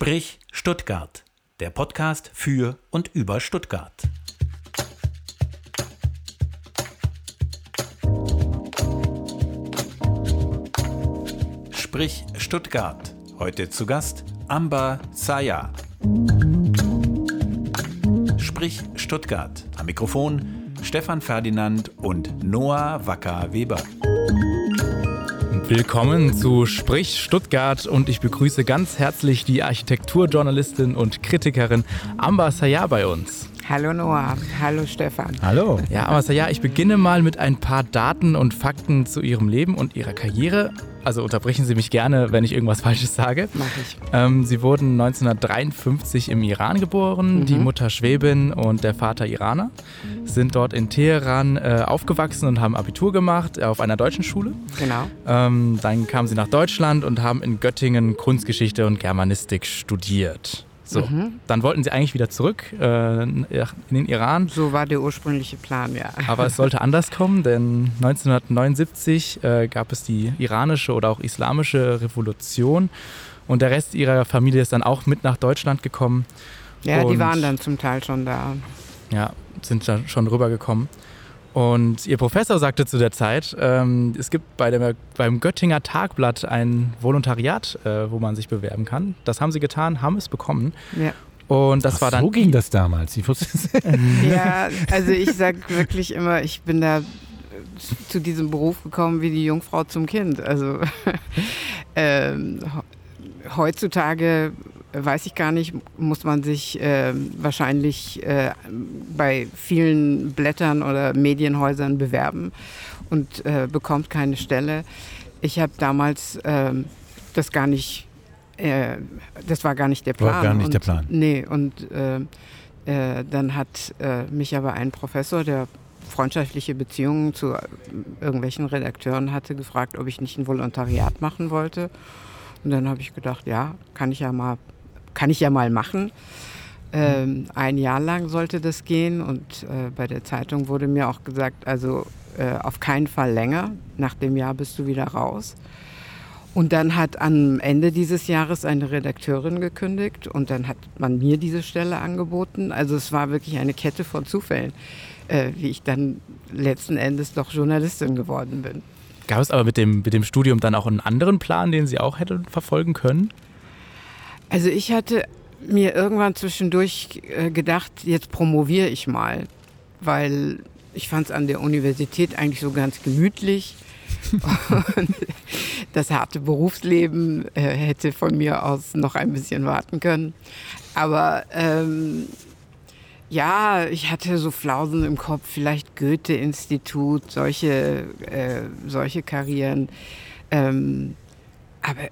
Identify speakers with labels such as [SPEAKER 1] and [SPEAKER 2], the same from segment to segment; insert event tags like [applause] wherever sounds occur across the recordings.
[SPEAKER 1] Sprich Stuttgart, der Podcast für und über Stuttgart. Sprich Stuttgart. Heute zu Gast Amba Zaya. Sprich Stuttgart. Am Mikrofon Stefan Ferdinand und Noah Wacker-Weber.
[SPEAKER 2] Willkommen zu Sprich Stuttgart und ich begrüße ganz herzlich die Architekturjournalistin und Kritikerin Amba Sayar bei uns.
[SPEAKER 3] Hallo Noah, hallo Stefan.
[SPEAKER 2] Hallo. Ja, Amba Sayar, ich beginne mal mit ein paar Daten und Fakten zu Ihrem Leben und Ihrer Karriere. Also unterbrechen Sie mich gerne, wenn ich irgendwas [laughs] Falsches sage.
[SPEAKER 3] Mach ich.
[SPEAKER 2] Ähm, Sie wurden 1953 im Iran geboren, mhm. die Mutter Schwäbin und der Vater Iraner. Sind dort in Teheran äh, aufgewachsen und haben Abitur gemacht äh, auf einer deutschen Schule.
[SPEAKER 3] Genau.
[SPEAKER 2] Ähm, dann kamen Sie nach Deutschland und haben in Göttingen Kunstgeschichte und Germanistik studiert. So, mhm. dann wollten sie eigentlich wieder zurück äh, in den Iran.
[SPEAKER 3] So war der ursprüngliche Plan, ja.
[SPEAKER 2] Aber es sollte anders kommen, denn 1979 äh, gab es die iranische oder auch islamische Revolution und der Rest ihrer Familie ist dann auch mit nach Deutschland gekommen.
[SPEAKER 3] Ja, und, die waren dann zum Teil schon da.
[SPEAKER 2] Ja, sind dann schon rübergekommen. Und ihr Professor sagte zu der Zeit, ähm, es gibt bei dem, beim Göttinger Tagblatt ein Volontariat, äh, wo man sich bewerben kann. Das haben sie getan, haben es bekommen.
[SPEAKER 3] Ja.
[SPEAKER 2] Und das
[SPEAKER 4] Ach,
[SPEAKER 2] war dann.
[SPEAKER 4] So ging das damals. Ich wusste [laughs]
[SPEAKER 3] ja, also ich sage wirklich immer, ich bin da zu diesem Beruf gekommen wie die Jungfrau zum Kind. Also [laughs] ähm, heutzutage weiß ich gar nicht, muss man sich äh, wahrscheinlich äh, bei vielen Blättern oder Medienhäusern bewerben und äh, bekommt keine Stelle. Ich habe damals ähm, das gar nicht, äh, das war gar nicht der Plan.
[SPEAKER 4] War gar nicht
[SPEAKER 3] und,
[SPEAKER 4] der Plan.
[SPEAKER 3] Nee, und äh, äh, dann hat mich aber ein Professor, der freundschaftliche Beziehungen zu irgendwelchen Redakteuren hatte, gefragt, ob ich nicht ein Volontariat machen wollte. Und dann habe ich gedacht, ja, kann ich ja mal kann ich ja mal machen. Ähm, ein Jahr lang sollte das gehen und äh, bei der Zeitung wurde mir auch gesagt, also äh, auf keinen Fall länger. Nach dem Jahr bist du wieder raus. Und dann hat am Ende dieses Jahres eine Redakteurin gekündigt und dann hat man mir diese Stelle angeboten. Also es war wirklich eine Kette von Zufällen, äh, wie ich dann letzten Endes doch Journalistin geworden bin.
[SPEAKER 2] Gab es aber mit dem, mit dem Studium dann auch einen anderen Plan, den Sie auch hätten verfolgen können?
[SPEAKER 3] Also ich hatte mir irgendwann zwischendurch äh, gedacht, jetzt promoviere ich mal, weil ich fand es an der Universität eigentlich so ganz gemütlich. [laughs] Und das harte Berufsleben äh, hätte von mir aus noch ein bisschen warten können. Aber ähm, ja, ich hatte so Flausen im Kopf, vielleicht Goethe-Institut, solche, äh, solche Karrieren. Ähm, aber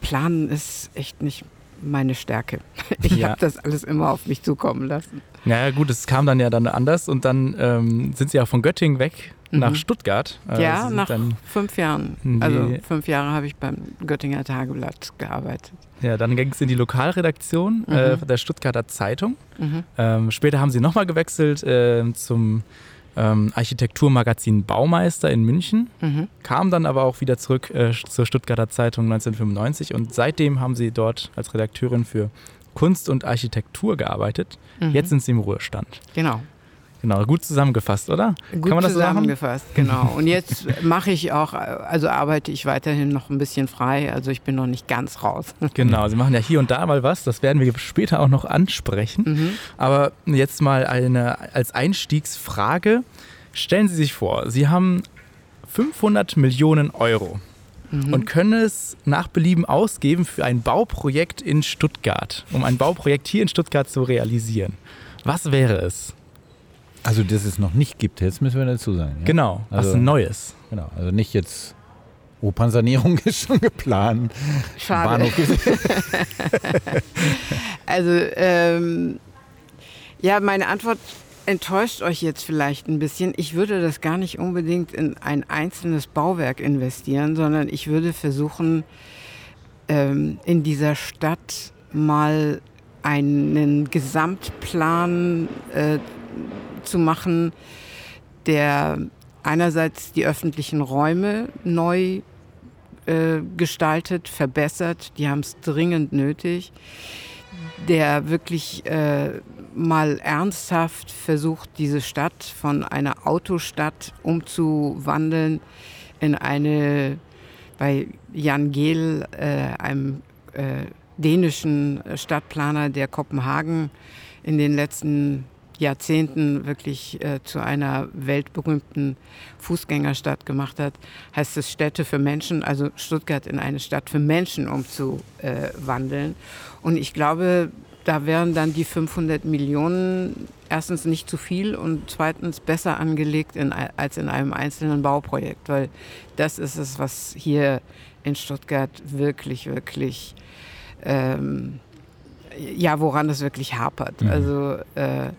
[SPEAKER 3] planen ist echt nicht meine Stärke. [laughs] Ich ja. habe das alles immer auf mich zukommen lassen.
[SPEAKER 2] Ja, gut, es kam dann ja dann anders und dann ähm, sind Sie ja von Göttingen weg mhm. nach Stuttgart.
[SPEAKER 3] Äh, ja, nach fünf Jahren. Also fünf Jahre habe ich beim Göttinger Tageblatt gearbeitet.
[SPEAKER 2] Ja, dann ging es in die Lokalredaktion mhm. äh, der Stuttgarter Zeitung. Mhm. Ähm, später haben Sie nochmal gewechselt äh, zum ähm, Architekturmagazin Baumeister in München, mhm. kam dann aber auch wieder zurück äh, zur Stuttgarter Zeitung 1995 und seitdem haben sie dort als Redakteurin für Kunst und Architektur gearbeitet. Mhm. Jetzt sind sie im Ruhestand.
[SPEAKER 3] Genau.
[SPEAKER 2] Genau, gut zusammengefasst, oder?
[SPEAKER 3] Gut Kann man das zusammengefasst, so genau. [laughs] Und jetzt mache ich auch, also arbeite ich weiterhin noch ein bisschen frei, also ich bin noch nicht ganz raus.
[SPEAKER 2] Genau, Sie machen ja hier und da mal was, das werden wir später auch noch ansprechen. Mhm. Aber jetzt mal eine als Einstiegsfrage. Stellen Sie sich vor, Sie haben 500 Millionen Euro mhm. und können es nach Belieben ausgeben für ein Bauprojekt in Stuttgart, um ein Bauprojekt hier in Stuttgart zu realisieren. Was wäre es?
[SPEAKER 4] Also, dass es noch nicht gibt, jetzt müssen wir dazu sagen. Ja?
[SPEAKER 2] Genau,
[SPEAKER 4] also,
[SPEAKER 2] was Neues.
[SPEAKER 4] Genau, also nicht jetzt Opernsanierung [laughs] ist schon geplant.
[SPEAKER 3] Schade. [laughs] also, ähm, ja, meine Antwort enttäuscht euch jetzt vielleicht ein bisschen. Ich würde das gar nicht unbedingt in ein einzelnes Bauwerk investieren, sondern ich würde versuchen, ähm, in dieser Stadt mal einen Gesamtplan äh, zu machen, der einerseits die öffentlichen Räume neu äh, gestaltet, verbessert. Die haben es dringend nötig. Der wirklich äh, mal ernsthaft versucht, diese Stadt von einer Autostadt umzuwandeln in eine, bei Jan Gehl, äh, einem äh, dänischen Stadtplaner, der Kopenhagen in den letzten Jahrzehnten wirklich äh, zu einer weltberühmten Fußgängerstadt gemacht hat, heißt es Städte für Menschen, also Stuttgart in eine Stadt für Menschen umzuwandeln. Und ich glaube, da wären dann die 500 Millionen erstens nicht zu viel und zweitens besser angelegt in, als in einem einzelnen Bauprojekt, weil das ist es, was hier in Stuttgart wirklich, wirklich, ähm, ja, woran es wirklich hapert. Mhm. Also äh,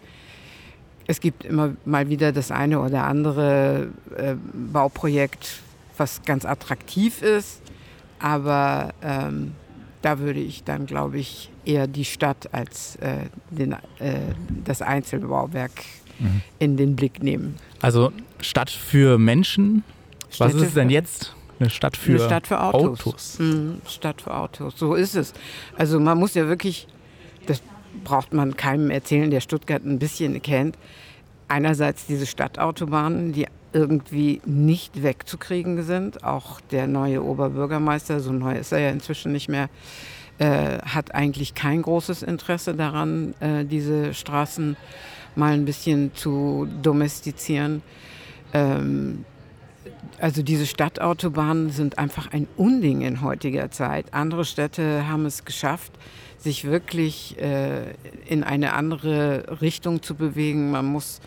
[SPEAKER 3] es gibt immer mal wieder das eine oder andere äh, Bauprojekt, was ganz attraktiv ist, aber ähm, da würde ich dann, glaube ich, eher die Stadt als äh, den, äh, das Einzelbauwerk mhm. in den Blick nehmen.
[SPEAKER 2] Also Stadt für Menschen. Städte Was ist es denn jetzt? Eine Stadt für,
[SPEAKER 3] Eine Stadt für Autos. Autos. Mhm, Stadt für Autos, so ist es. Also man muss ja wirklich, das braucht man keinem erzählen, der Stuttgart ein bisschen kennt. Einerseits diese Stadtautobahnen, die irgendwie nicht wegzukriegen sind. Auch der neue Oberbürgermeister, so neu ist er ja inzwischen nicht mehr, äh, hat eigentlich kein großes Interesse daran, äh, diese Straßen mal ein bisschen zu domestizieren. Ähm, also diese Stadtautobahnen sind einfach ein Unding in heutiger Zeit. Andere Städte haben es geschafft, sich wirklich äh, in eine andere Richtung zu bewegen. Man muss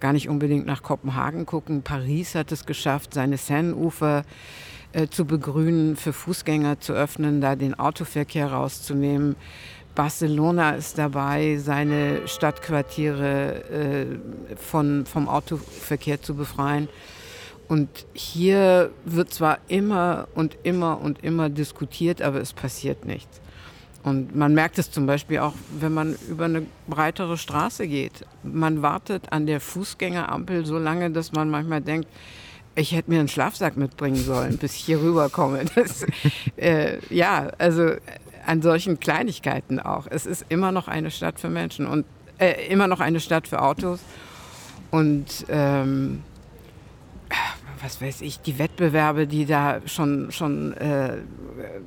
[SPEAKER 3] gar nicht unbedingt nach Kopenhagen gucken. Paris hat es geschafft, seine Seine-Ufer äh, zu begrünen, für Fußgänger zu öffnen, da den Autoverkehr rauszunehmen. Barcelona ist dabei, seine Stadtquartiere äh, von, vom Autoverkehr zu befreien. Und hier wird zwar immer und immer und immer diskutiert, aber es passiert nichts. Und man merkt es zum Beispiel auch, wenn man über eine breitere Straße geht. Man wartet an der Fußgängerampel so lange, dass man manchmal denkt, ich hätte mir einen Schlafsack mitbringen sollen, bis ich hier rüberkomme. [laughs] Das, äh, ja, also an solchen Kleinigkeiten auch. Es ist immer noch eine Stadt für Menschen und äh, immer noch eine Stadt für Autos. Und ähm, was weiß ich, die Wettbewerbe, die da schon, schon äh,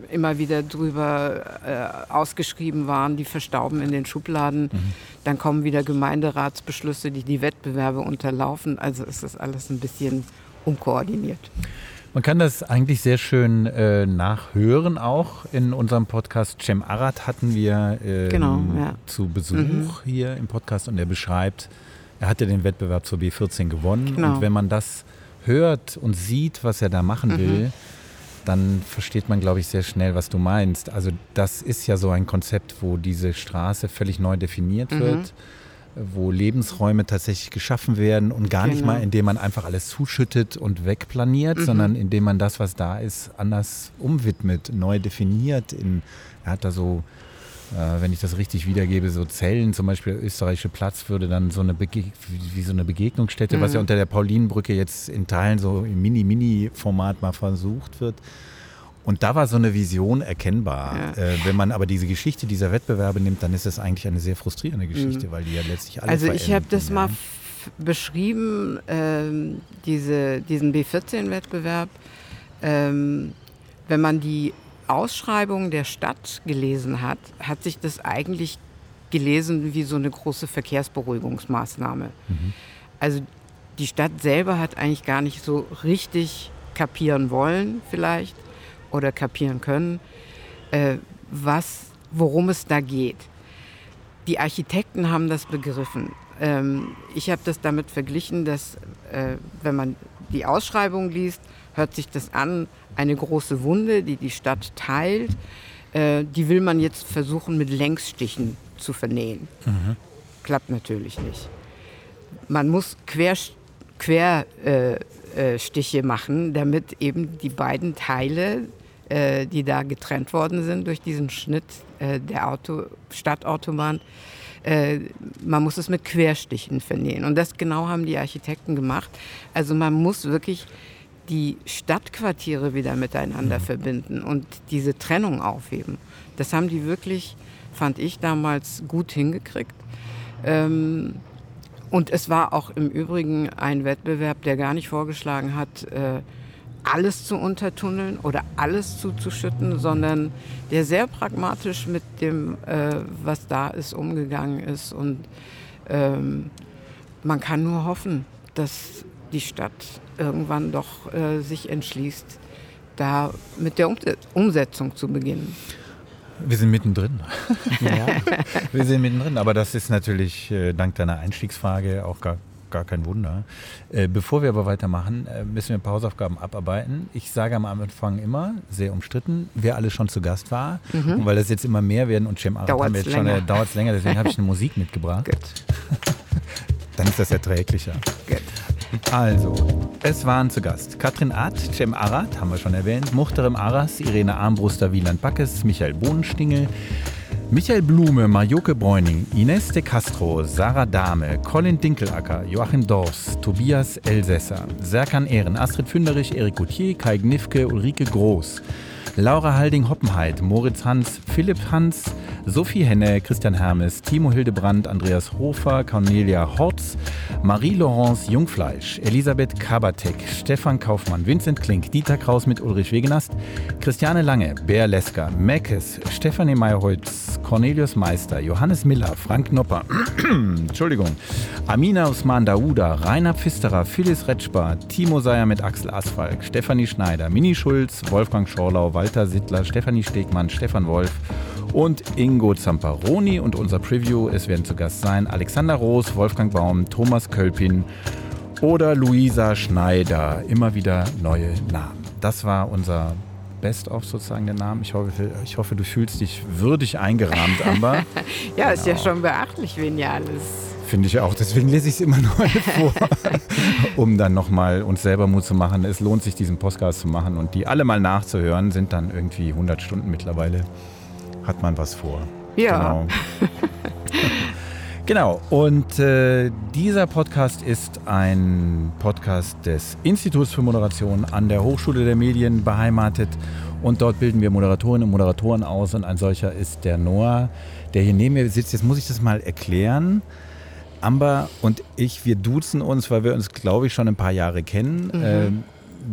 [SPEAKER 3] immer wieder drüber äh, ausgeschrieben waren, die verstauben in den Schubladen. Mhm. Dann kommen wieder Gemeinderatsbeschlüsse, die die Wettbewerbe unterlaufen. Also ist das alles ein bisschen unkoordiniert.
[SPEAKER 4] Man kann das eigentlich sehr schön äh, nachhören auch. In unserem Podcast Cem Arad hatten wir ähm, genau, ja. zu Besuch mhm. hier im Podcast und er beschreibt, er hatte den Wettbewerb zur B14 gewonnen. Genau. Und wenn man das hört und sieht, was er da machen will, mhm. dann versteht man, glaube ich, sehr schnell, was du meinst. Also das ist ja so ein Konzept, wo diese Straße völlig neu definiert mhm. wird wo Lebensräume tatsächlich geschaffen werden und gar genau. nicht mal, indem man einfach alles zuschüttet und wegplaniert, mhm. sondern indem man das, was da ist, anders umwidmet, neu definiert. In, er hat da so, äh, wenn ich das richtig wiedergebe, so Zellen, zum Beispiel der österreichische Platz würde dann so eine, Bege wie so eine Begegnungsstätte, mhm. was ja unter der Paulinenbrücke jetzt in Teilen so im Mini-Mini-Format mal versucht wird. Und da war so eine Vision erkennbar. Ja. Äh, wenn man aber diese Geschichte dieser Wettbewerbe nimmt, dann ist das eigentlich eine sehr frustrierende Geschichte, mhm. weil die ja letztlich alle
[SPEAKER 3] Also ich habe das ja. mal beschrieben, ähm, diese, diesen B14-Wettbewerb. Ähm, wenn man die Ausschreibung der Stadt gelesen hat, hat sich das eigentlich gelesen wie so eine große Verkehrsberuhigungsmaßnahme. Mhm. Also die Stadt selber hat eigentlich gar nicht so richtig kapieren wollen vielleicht, oder kapieren können, äh, was, worum es da geht. Die Architekten haben das begriffen. Ähm, ich habe das damit verglichen, dass äh, wenn man die Ausschreibung liest, hört sich das an, eine große Wunde, die die Stadt teilt, äh, die will man jetzt versuchen mit Längsstichen zu vernähen. Mhm. Klappt natürlich nicht. Man muss Querstiche Quer, äh, äh, machen, damit eben die beiden Teile äh, die da getrennt worden sind durch diesen Schnitt äh, der Auto, Stadtautobahn. Man muss es mit Querstichen vernähen. Und das genau haben die Architekten gemacht. Also man muss wirklich die Stadtquartiere wieder miteinander mhm. verbinden und diese Trennung aufheben. Das haben die wirklich, fand ich damals, gut hingekriegt. Ähm, und es war auch im Übrigen ein Wettbewerb, der gar nicht vorgeschlagen hat, äh, alles zu untertunneln oder alles zuzuschütten, sondern der sehr pragmatisch mit dem, äh, was da ist, umgegangen ist. Und ähm, man kann nur hoffen, dass die Stadt irgendwann doch äh, sich entschließt, da mit der Umsetzung zu beginnen.
[SPEAKER 4] Wir sind mittendrin. [laughs] ja. Wir sind mittendrin, aber das ist natürlich äh, dank deiner Einstiegsfrage auch gar, gar kein Wunder. Äh, bevor wir aber weitermachen, äh, müssen wir Pausaufgaben abarbeiten. Ich sage am Anfang immer, sehr umstritten, wer alles schon zu Gast war. Mhm. Und weil das jetzt immer mehr werden und Cem Arendt haben wir jetzt länger. schon, äh, dauert es länger, deswegen habe ich eine [laughs] Musik mitgebracht. [laughs] Dann ist das erträglicher. Gut. Also, es waren zu Gast Katrin Art, Cem Arat, haben wir schon erwähnt, Muchterem Aras, Irene Armbruster, Wieland Backes, Michael Bohnenstingel, Michael Blume, Marjoke Bräuning, Ines de Castro, Sarah Dahme, Colin Dinkelacker, Joachim Dors, Tobias Elsässer, Serkan Ehren, Astrid Fünderich, Erik Gauthier, Kai Gnifke, Ulrike Groß, Laura Halding-Hoppenheit, Moritz Hans, Philipp Hans, Sophie Henne, Christian Hermes, Timo Hildebrand, Andreas Hofer, Cornelia Hortz, Marie-Laurence Jungfleisch, Elisabeth Kabatek, Stefan Kaufmann, Vincent Klink, Dieter Kraus mit Ulrich Wegenast, Christiane Lange, Bär Lesker, Meckes, Stefanie Meyerholz, Cornelius Meister, Johannes Miller, Frank Nopper, [clears throat] Entschuldigung, Amina Usman Dauda, Rainer Pfisterer, Phyllis Retschbar, Timo Seyer mit Axel Asfalk, Stefanie Schneider, Mini Schulz, Wolfgang Schorlau, Walter Sittler, Stefanie Stegmann, Stefan Wolf und Ingo Zamparoni. Und unser Preview, es werden zu Gast sein Alexander Roos, Wolfgang Baum, Thomas Kölpin oder Luisa Schneider. Immer wieder neue Namen. Das war unser Best-of sozusagen der Namen. Ich hoffe, ich hoffe, du fühlst dich würdig eingerahmt, Amber. [laughs]
[SPEAKER 3] ja, genau. ist ja genau. schon beachtlich, wen ja alles
[SPEAKER 4] Finde ich auch. Deswegen lese ich es immer [laughs] neu vor, [laughs] um dann nochmal uns selber Mut zu machen. Es lohnt sich, diesen Podcast zu machen und die alle mal nachzuhören. Sind dann irgendwie 100 Stunden mittlerweile. Hat man was vor.
[SPEAKER 3] Ja.
[SPEAKER 4] Genau. [laughs] genau. Und äh, dieser Podcast ist ein Podcast des Instituts für Moderation an der Hochschule der Medien beheimatet. Und dort bilden wir Moderatorinnen und Moderatoren aus. Und ein solcher ist der Noah, der hier neben mir sitzt. Jetzt muss ich das mal erklären. Amber und ich, wir duzen uns, weil wir uns, glaube ich, schon ein paar Jahre kennen. Mhm. Ähm,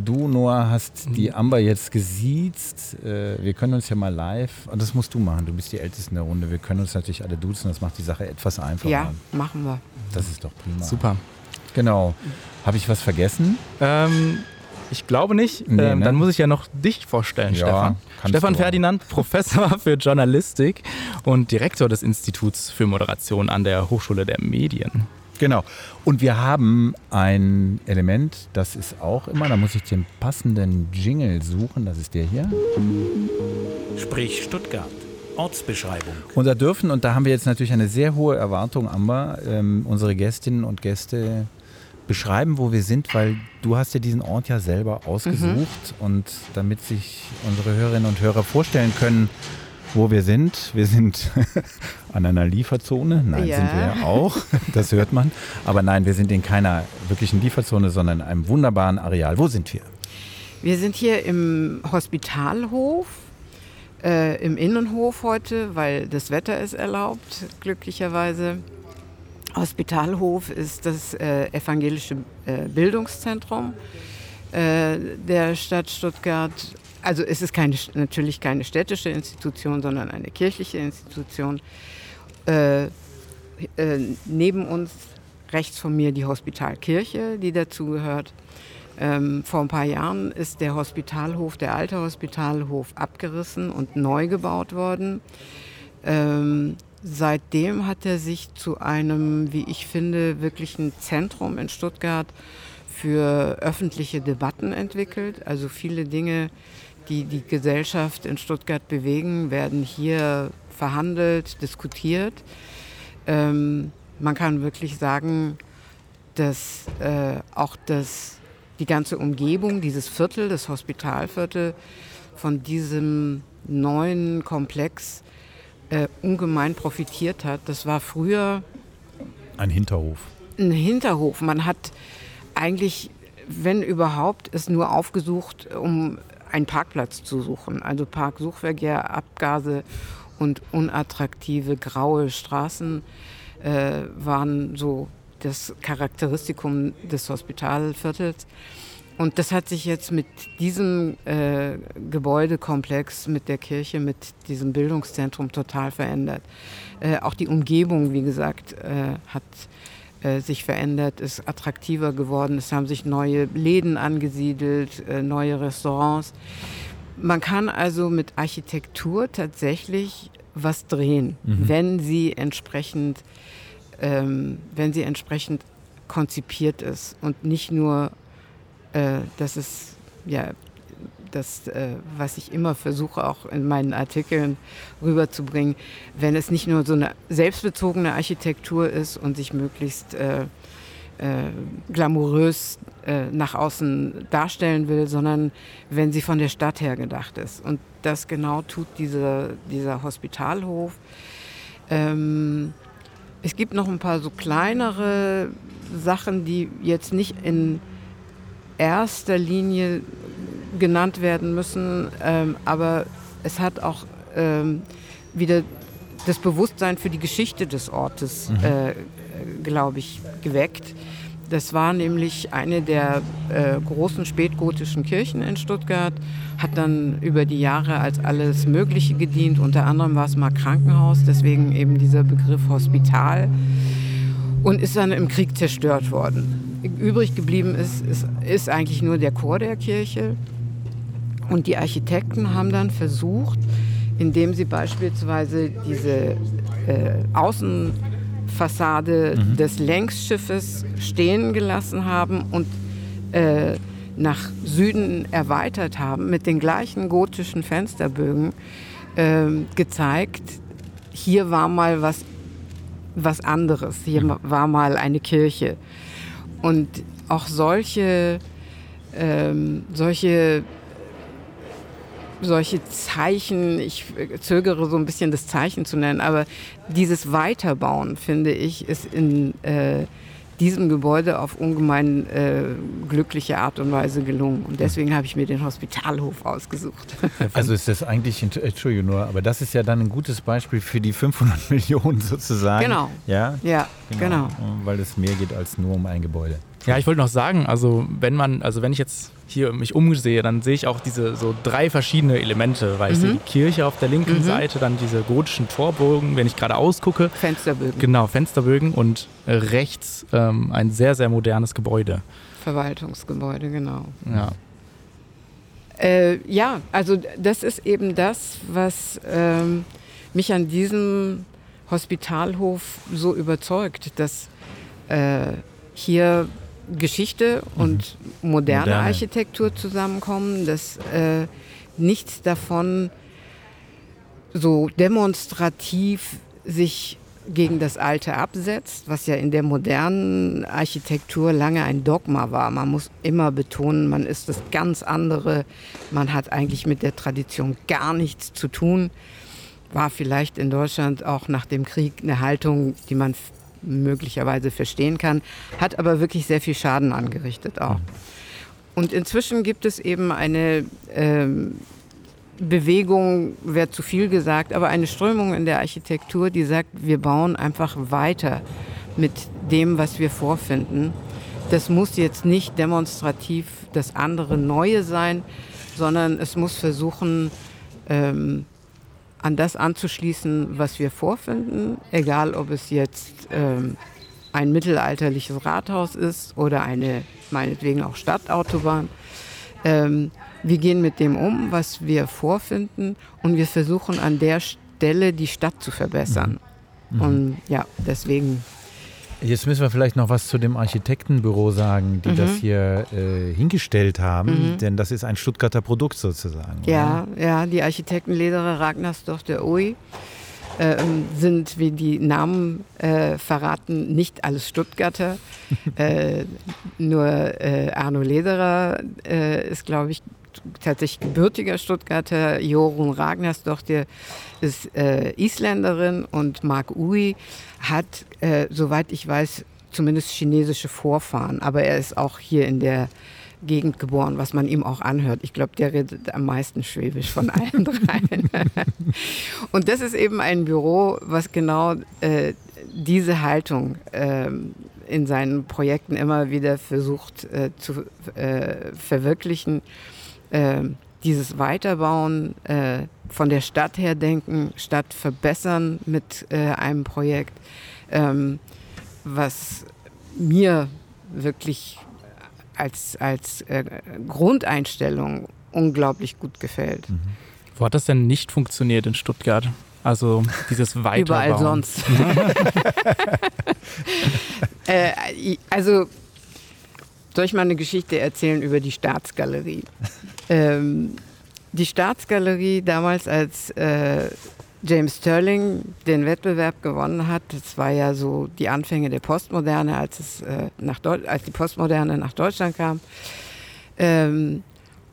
[SPEAKER 4] du, Noah, hast die Amber jetzt gesiezt. Äh, wir können uns ja mal live, und das musst du machen, du bist die Älteste in der Runde. Wir können uns natürlich alle duzen, das macht die Sache etwas einfacher.
[SPEAKER 3] Ja, machen wir.
[SPEAKER 4] Das ist doch prima.
[SPEAKER 2] Super.
[SPEAKER 4] Genau. Habe ich was vergessen?
[SPEAKER 2] Ähm, ich glaube nicht. Nee, ähm, ne? Dann muss ich ja noch dich vorstellen, ja, Stefan. Stefan Ferdinand, Professor für Journalistik und Direktor des Instituts für Moderation an der Hochschule der Medien.
[SPEAKER 4] Genau. Und wir haben ein Element, das ist auch immer, da muss ich den passenden Jingle suchen, das ist der hier.
[SPEAKER 1] Sprich Stuttgart. Ortsbeschreibung.
[SPEAKER 4] Und da dürfen, und da haben wir jetzt natürlich eine sehr hohe Erwartung, Amber, ähm, unsere Gästinnen und Gäste beschreiben, wo wir sind, weil du hast ja diesen Ort ja selber ausgesucht mhm. und damit sich unsere Hörerinnen und Hörer vorstellen können, wo wir sind. Wir sind [laughs] an einer Lieferzone. Nein, ja. sind wir ja auch. Das hört man. Aber nein, wir sind in keiner wirklichen Lieferzone, sondern in einem wunderbaren Areal. Wo sind wir?
[SPEAKER 3] Wir sind hier im Hospitalhof, äh, im Innenhof heute, weil das Wetter es erlaubt, glücklicherweise. Hospitalhof ist das äh, evangelische äh, Bildungszentrum äh, der Stadt Stuttgart. Also es ist keine, natürlich keine städtische Institution, sondern eine kirchliche Institution. Äh, äh, neben uns, rechts von mir, die Hospitalkirche, die dazugehört. Ähm, vor ein paar Jahren ist der Hospitalhof, der alte Hospitalhof, abgerissen und neu gebaut worden. Ähm, seitdem hat er sich zu einem, wie ich finde, wirklichen Zentrum in Stuttgart für öffentliche Debatten entwickelt. Also viele Dinge, die die Gesellschaft in Stuttgart bewegen, werden hier verhandelt, diskutiert. Ähm, man kann wirklich sagen, dass äh, auch das, die ganze Umgebung, dieses Viertel, das Hospitalviertel, von diesem neuen Komplex äh, ungemein profitiert hat. Das war früher
[SPEAKER 4] ein Hinterhof.
[SPEAKER 3] Ein Hinterhof. Man hat eigentlich wenn überhaupt, es nur aufgesucht, um einen Parkplatz zu suchen. Also Parksuchverkehr, Abgase und unattraktive graue Straßen äh, waren so das Charakteristikum des Hospitalviertels. Und das hat sich jetzt mit diesem äh, Gebäudekomplex, mit der Kirche, mit diesem Bildungszentrum total verändert. Äh, auch die Umgebung, wie gesagt, äh, hat äh, sich verändert, ist attraktiver geworden. Es haben sich neue Läden angesiedelt, äh, neue Restaurants. Man kann also mit Architektur tatsächlich was drehen, mhm. wenn sie entsprechend, ähm, wenn sie entsprechend konzipiert ist und nicht nur, äh, dass es ja das, äh, was ich immer versuche, auch in meinen Artikeln rüberzubringen, wenn es nicht nur so eine selbstbezogene Architektur ist und sich möglichst äh, äh, glamourös äh, nach außen darstellen will, sondern wenn sie von der Stadt her gedacht ist. Und das genau tut diese, dieser Hospitalhof. Ähm, es gibt noch ein paar so kleinere Sachen, die jetzt nicht in erster Linie genannt werden müssen, ähm, aber es hat auch ähm, wieder das Bewusstsein für die Geschichte des Ortes, mhm. äh, glaube ich, geweckt. Das war nämlich eine der äh, großen spätgotischen Kirchen in Stuttgart, hat dann über die Jahre als alles Mögliche gedient. Unter anderem war es mal Krankenhaus, deswegen eben dieser Begriff Hospital und ist dann im Krieg zerstört worden. Übrig geblieben ist, ist, ist eigentlich nur der Chor der Kirche und die Architekten haben dann versucht, indem sie beispielsweise diese äh, Außenfassade mhm. des Längsschiffes stehen gelassen haben und äh, nach Süden erweitert haben, mit den gleichen gotischen Fensterbögen äh, gezeigt, hier war mal was, was anderes, hier mhm. war mal eine Kirche. Und auch solche, ähm, solche solche Zeichen, ich zögere so ein bisschen das Zeichen zu nennen, aber dieses Weiterbauen, finde ich, ist in äh, diesem Gebäude auf ungemein äh, glückliche Art und Weise gelungen. Und deswegen habe ich mir den Hospitalhof ausgesucht. [laughs]
[SPEAKER 4] Also ist das eigentlich, Entschuldigung nur, aber das ist ja dann ein gutes Beispiel für die 500 [laughs] Millionen sozusagen.
[SPEAKER 3] Genau.
[SPEAKER 4] Ja,
[SPEAKER 3] ja genau. genau.
[SPEAKER 4] Weil es mehr geht als nur um ein Gebäude.
[SPEAKER 2] Ja, ich wollte noch sagen, also wenn man, also wenn ich jetzt hier mich umsehe, dann sehe ich auch diese so drei verschiedene Elemente, weil mhm. ich sehe die Kirche auf der linken mhm. Seite, dann diese gotischen Torbogen, wenn ich gerade ausgucke.
[SPEAKER 3] Fensterbögen.
[SPEAKER 2] Genau, Fensterbögen und rechts ähm, ein sehr, sehr modernes Gebäude.
[SPEAKER 3] Verwaltungsgebäude, genau.
[SPEAKER 2] Ja.
[SPEAKER 3] Äh, ja, also das ist eben das, was ähm, mich an diesem Hospitalhof so überzeugt, dass äh, hier Geschichte und mhm. moderne, moderne, Architektur zusammenkommen, dass äh, nichts davon so demonstrativ sich gegen das Alte absetzt, was ja in der modernen Architektur lange ein Dogma war. Man muss immer betonen, man ist das ganz andere, man hat eigentlich mit der Tradition gar nichts zu tun. War vielleicht in Deutschland auch nach dem Krieg eine Haltung, die man möglicherweise verstehen kann, hat aber wirklich sehr viel Schaden angerichtet auch. Und inzwischen gibt es eben eine ähm, Bewegung, wäre zu viel gesagt, aber eine Strömung in der Architektur, die sagt, wir bauen einfach weiter mit dem, was wir vorfinden. Das muss jetzt nicht demonstrativ das andere Neue sein, sondern es muss versuchen, ähm, an das anzuschließen, was wir vorfinden, egal ob es jetzt ähm, ein mittelalterliches Rathaus ist oder eine meinetwegen auch Stadtautobahn. Ähm, wir gehen mit dem um, was wir vorfinden und wir versuchen an der Stelle die Stadt zu verbessern. Mhm. Und ja, deswegen
[SPEAKER 4] Jetzt müssen wir vielleicht noch was zu dem Architektenbüro sagen, die mhm. das hier äh, hingestellt haben, mhm. denn das ist ein Stuttgarter Produkt sozusagen.
[SPEAKER 3] Ja, oder? ja, die Architektenlehrer Ragnarsdorf der UI äh, sind, wie die Namen äh, verraten, nicht alles Stuttgarter. [laughs] Äh, nur äh, Arno Lederer äh, ist, glaube ich, tatsächlich gebürtiger Stuttgarter. Jorun Ragnarsdorf, der ist Isländerin und Mark Ui hat, soweit ich weiß, zumindest chinesische Vorfahren, aber er ist auch hier in der Gegend geboren, was man ihm auch anhört. Ich glaube, der redet am meisten Schwäbisch von allen [laughs] dreien. und das ist eben ein Büro, was genau äh, diese Haltung äh, in seinen Projekten immer wieder versucht äh, zu äh, verwirklichen. Ähm, dieses Weiterbauen, äh, von der Stadt her denken, Stadt verbessern mit äh, einem Projekt, ähm, was mir wirklich als, als äh, Grundeinstellung unglaublich gut gefällt. Mhm.
[SPEAKER 2] Wo hat das denn nicht funktioniert in Stuttgart? Also dieses [laughs] Weiterbauen.
[SPEAKER 3] Überall sonst. [laughs] [laughs] äh, also soll ich mal eine Geschichte erzählen über die Staatsgalerie? [laughs] ähm, die Staatsgalerie damals, als äh, James Sterling den Wettbewerb gewonnen hat, das war ja so die Anfänge der Postmoderne, als, es, äh, nach als die Postmoderne nach Deutschland kam. Ähm,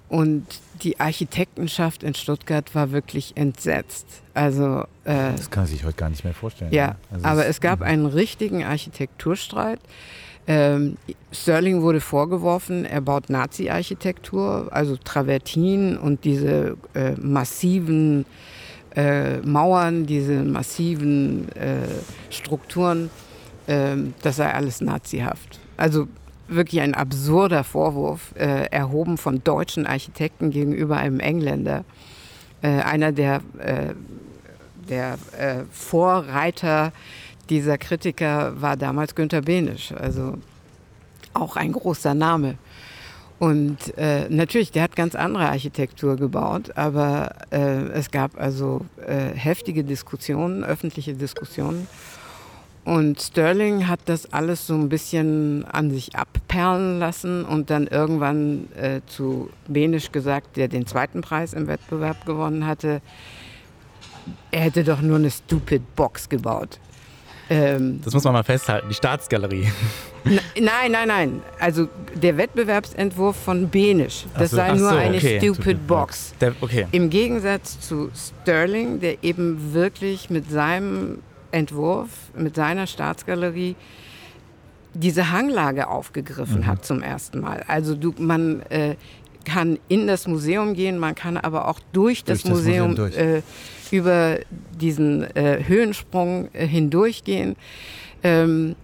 [SPEAKER 3] und die Architektenschaft in Stuttgart war wirklich entsetzt. Also,
[SPEAKER 4] äh, das kann man sich heute gar nicht mehr vorstellen.
[SPEAKER 3] Ja, ne? also aber es gab mhm. einen richtigen Architekturstreit. Ähm, Sterling wurde vorgeworfen, er baut Nazi-Architektur, also Travertin und diese äh, massiven äh, Mauern, diese massiven äh, Strukturen, ähm, das sei alles nazihaft. Also wirklich ein absurder Vorwurf, äh, erhoben von deutschen Architekten gegenüber einem Engländer. Äh, einer der, äh, der äh, Vorreiter dieser Kritiker war damals Günter Benisch, also auch ein großer Name. Und äh, natürlich, der hat ganz andere Architektur gebaut, aber äh, es gab also äh, heftige Diskussionen, öffentliche Diskussionen. Und Sterling hat das alles so ein bisschen an sich abperlen lassen und dann irgendwann äh, zu Benisch gesagt, der den zweiten Preis im Wettbewerb gewonnen hatte, er hätte doch nur eine Stupid Box gebaut.
[SPEAKER 2] Ähm, das muss man mal festhalten, die Staatsgalerie.
[SPEAKER 3] Nein, nein, nein. Also der Wettbewerbsentwurf von Benisch, das so, sei nur so, eine okay. Stupid Box.
[SPEAKER 2] Der, okay.
[SPEAKER 3] Im Gegensatz zu Sterling, der eben wirklich mit seinem Entwurf, mit seiner Staatsgalerie diese Hanglage aufgegriffen mhm. hat zum ersten Mal. Also du, man äh, kann in das Museum gehen, man kann aber auch durch das, durch das Museum, Museum durch. Äh, über diesen äh, Höhensprung äh, hindurchgehen. Ähm,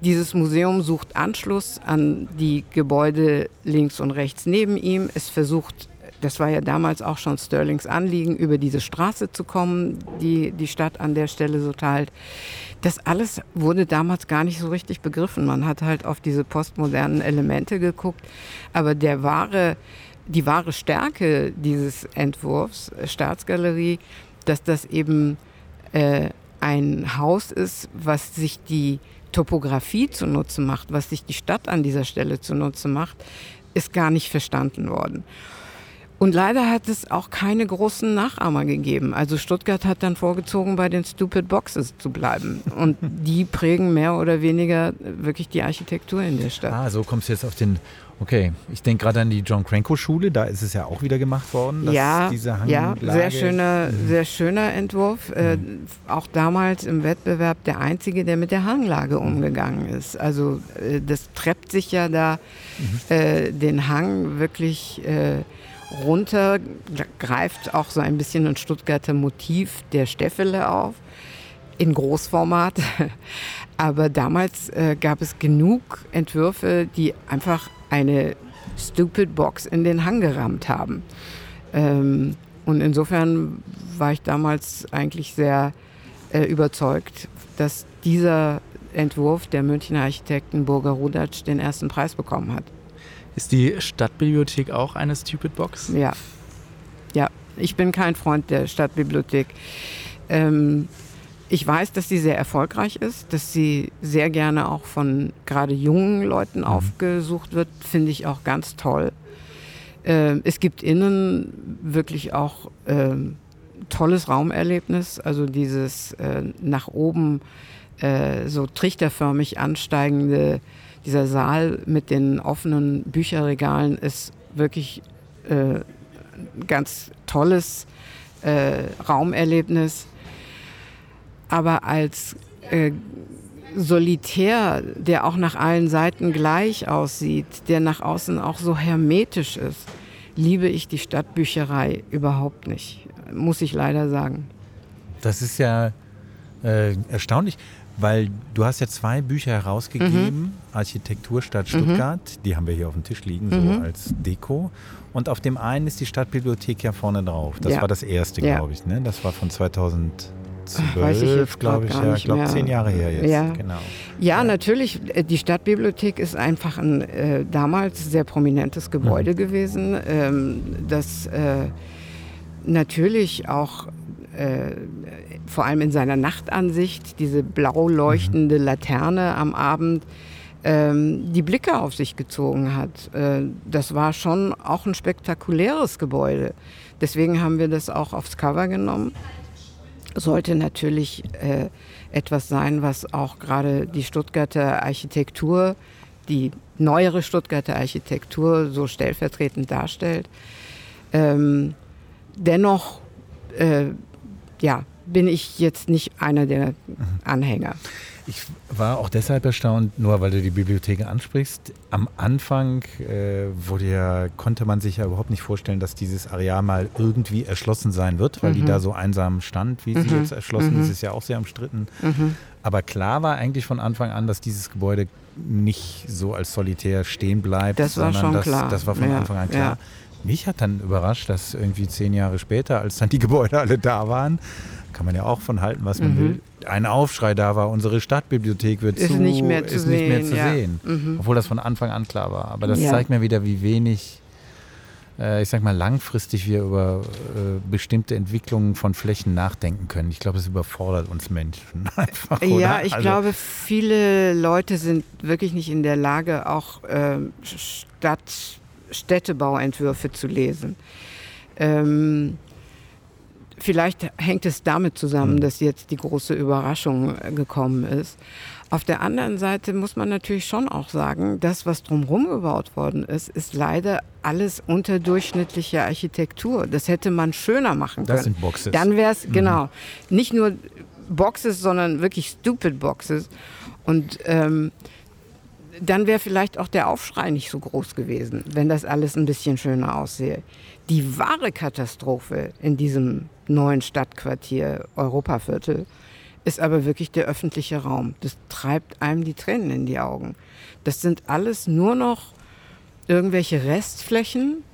[SPEAKER 3] dieses Museum sucht Anschluss an die Gebäude links und rechts neben ihm. Es versucht, das war ja damals auch schon Sterlings Anliegen, über diese Straße zu kommen, die die Stadt an der Stelle so teilt. Das alles wurde damals gar nicht so richtig begriffen. Man hat halt auf diese postmodernen Elemente geguckt, aber der wahre, die wahre Stärke dieses Entwurfs, Staatsgalerie, dass das eben äh, ein Haus ist, was sich die Topografie zunutze macht, was sich die Stadt an dieser Stelle zunutze macht, ist gar nicht verstanden worden. Und leider hat es auch keine großen Nachahmer gegeben. Also Stuttgart hat dann vorgezogen, bei den Stupid Boxes zu bleiben. Und die prägen mehr oder weniger wirklich die Architektur in der Stadt.
[SPEAKER 4] Ah, so kommst du jetzt auf den Okay, ich denke gerade an die John Cranko Schule, da ist es ja auch wieder gemacht worden.
[SPEAKER 3] ja, ja, sehr schöner, mhm. sehr schöner Entwurf. Äh, mhm. auch damals im Wettbewerb der einzige, der mit der Hanglage mhm. umgegangen ist. Also äh, das treppt sich ja da mhm. äh, den Hang wirklich äh, runter, greift auch so ein bisschen ein Stuttgarter Motiv der Steffele auf in Großformat. [laughs] Aber damals äh, gab es genug Entwürfe, die einfach eine Stupid Box in den Hang gerammt haben. Ähm, und insofern war ich damals eigentlich sehr äh, überzeugt, dass dieser Entwurf der Münchner Architekten Burger Rudatsch den ersten Preis bekommen hat.
[SPEAKER 2] Ist die Stadtbibliothek auch eine Stupid Box?
[SPEAKER 3] Ja. Ja, ich bin kein Freund der Stadtbibliothek. Ähm, ich weiß, dass sie sehr erfolgreich ist, dass sie sehr gerne auch von gerade jungen Leuten mhm. aufgesucht wird, finde ich auch ganz toll. Äh, es gibt innen wirklich auch äh, tolles Raumerlebnis, also dieses äh, nach oben äh, so trichterförmig ansteigende, dieser Saal mit den offenen Bücherregalen ist wirklich äh, ganz tolles äh, Raumerlebnis aber als äh, solitär, der auch nach allen Seiten gleich aussieht, der nach außen auch so hermetisch ist, liebe ich die Stadtbücherei überhaupt nicht, muss ich leider sagen.
[SPEAKER 4] Das ist ja äh, erstaunlich, weil du hast ja zwei Bücher herausgegeben, mhm. Architekturstadt Stuttgart, mhm. die haben wir hier auf dem Tisch liegen, so mhm. als Deko. Und auf dem einen ist die Stadtbibliothek ja vorne drauf. Das ja. war das erste, ja. glaube ich. Ne? Das war von 2000 zwölf, glaube ich, ja. Ich glaube, zehn Jahre her jetzt.
[SPEAKER 3] Ja, genau. ja, ja. natürlich. Äh, die Stadtbibliothek ist einfach ein äh, damals sehr prominentes Gebäude mhm. gewesen, ähm, das äh, natürlich auch äh, vor allem in seiner Nachtansicht, diese blau leuchtende mhm. Laterne am Abend, ähm, die Blicke auf sich gezogen hat. Äh, das war schon auch ein spektakuläres Gebäude. Deswegen haben wir das auch aufs Cover genommen sollte natürlich äh, etwas sein, was auch gerade die Stuttgarter Architektur, die neuere Stuttgarter Architektur so stellvertretend darstellt. Ähm, dennoch, äh, ja, bin ich jetzt nicht einer der mhm. Anhänger.
[SPEAKER 4] Ich war auch deshalb erstaunt, nur weil du die Bibliothek ansprichst. Am Anfang äh, wurde ja, konnte man sich ja überhaupt nicht vorstellen, dass dieses Areal mal irgendwie erschlossen sein wird, weil mhm. die da so einsam stand, wie mhm. sie jetzt erschlossen mhm. ist, ist ja auch sehr umstritten. Mhm. Aber klar war eigentlich von Anfang an, dass dieses Gebäude nicht so als solitär stehen bleibt.
[SPEAKER 3] Das war schon
[SPEAKER 4] das,
[SPEAKER 3] klar.
[SPEAKER 4] Das war von ja. Anfang an klar. Ja. Mich hat dann überrascht, dass irgendwie zehn Jahre später, als dann die Gebäude alle da waren, kann man ja auch von halten, was man mhm. will, ein Aufschrei da war, unsere Stadtbibliothek wird
[SPEAKER 3] ist
[SPEAKER 4] zu,
[SPEAKER 3] nicht mehr zu
[SPEAKER 4] ist
[SPEAKER 3] sehen.
[SPEAKER 4] Nicht mehr zu ja. sehen. Mhm. Obwohl das von Anfang an klar war. Aber das ja. zeigt mir wieder, wie wenig, äh, ich sag mal, langfristig wir über äh, bestimmte Entwicklungen von Flächen nachdenken können. Ich glaube, es überfordert uns Menschen [laughs] einfach. Oder?
[SPEAKER 3] Ja, ich also, glaube, viele Leute sind wirklich nicht in der Lage, auch äh, Stadt, Städtebauentwürfe zu lesen. Ähm, Vielleicht hängt es damit zusammen, hm. dass jetzt die große Überraschung äh, gekommen ist. Auf der anderen Seite muss man natürlich schon auch sagen, das, was drumherum gebaut worden ist, ist leider alles unterdurchschnittliche Architektur. Das hätte man schöner machen können.
[SPEAKER 4] Das sind Boxes.
[SPEAKER 3] Dann wäre es, mhm. genau, nicht nur Boxes, sondern wirklich stupid Boxes. Und ähm, dann wäre vielleicht auch der Aufschrei nicht so groß gewesen, wenn das alles ein bisschen schöner aussehe. Die wahre Katastrophe in diesem neuen Stadtquartier Europaviertel ist aber wirklich der öffentliche Raum. Das treibt einem die Tränen in die Augen. Das sind alles nur noch irgendwelche Restflächen,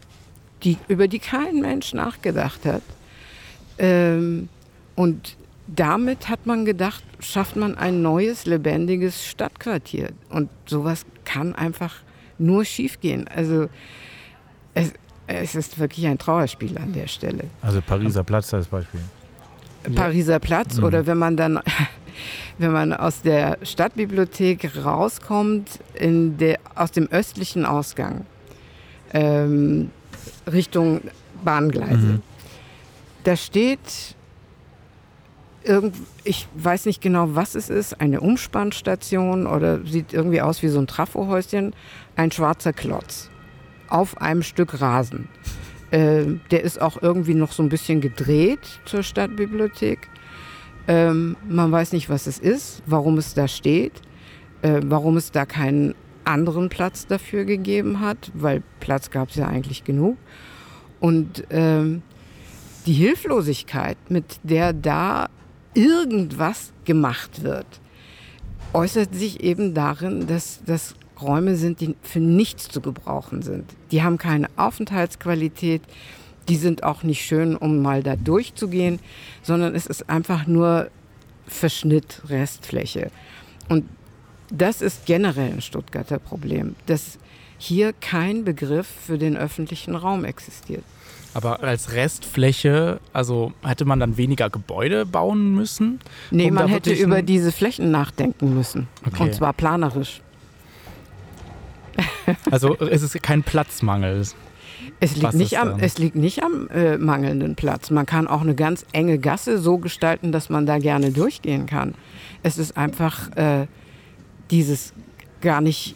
[SPEAKER 3] die, über die kein Mensch nachgedacht hat. Ähm, und damit hat man gedacht, schafft man ein neues, lebendiges Stadtquartier. Und sowas kann einfach nur schiefgehen. Also es, es ist wirklich ein Trauerspiel an der Stelle.
[SPEAKER 4] Also Pariser Platz als Beispiel.
[SPEAKER 3] Pariser Platz mhm. oder wenn man dann, [laughs] wenn man aus der Stadtbibliothek rauskommt, in der, aus dem östlichen Ausgang ähm, Richtung Bahngleise. Mhm. Da steht irgend, ich weiß nicht genau, was es ist, eine Umspannstation oder sieht irgendwie aus wie so ein Trafohäuschen, ein schwarzer Klotz auf einem Stück Rasen. Äh, der ist auch irgendwie noch so ein bisschen gedreht zur Stadtbibliothek. Ähm, man weiß nicht, was es ist, warum es da steht, äh, warum es da keinen anderen Platz dafür gegeben hat, weil Platz gab es ja eigentlich genug. Und ähm, die Hilflosigkeit, mit der da irgendwas gemacht wird, äußert sich eben darin, dass das Räume sind, die für nichts zu gebrauchen sind. Die haben keine Aufenthaltsqualität, die sind auch nicht schön, um mal da durchzugehen, sondern es ist einfach nur Verschnitt, Restfläche. Und das ist generell ein Stuttgarter Problem, dass hier kein Begriff für den öffentlichen Raum existiert.
[SPEAKER 2] Aber als Restfläche, also hätte man dann weniger Gebäude bauen müssen?
[SPEAKER 3] Nee, um man hätte über diese Flächen nachdenken müssen. Okay. Und zwar planerisch. [laughs]
[SPEAKER 2] Also es ist kein Platzmangel.
[SPEAKER 3] Es liegt, nicht am, es liegt nicht am äh, mangelnden Platz. Man kann auch eine ganz enge Gasse so gestalten, dass man da gerne durchgehen kann. Es ist einfach äh, dieses gar nicht,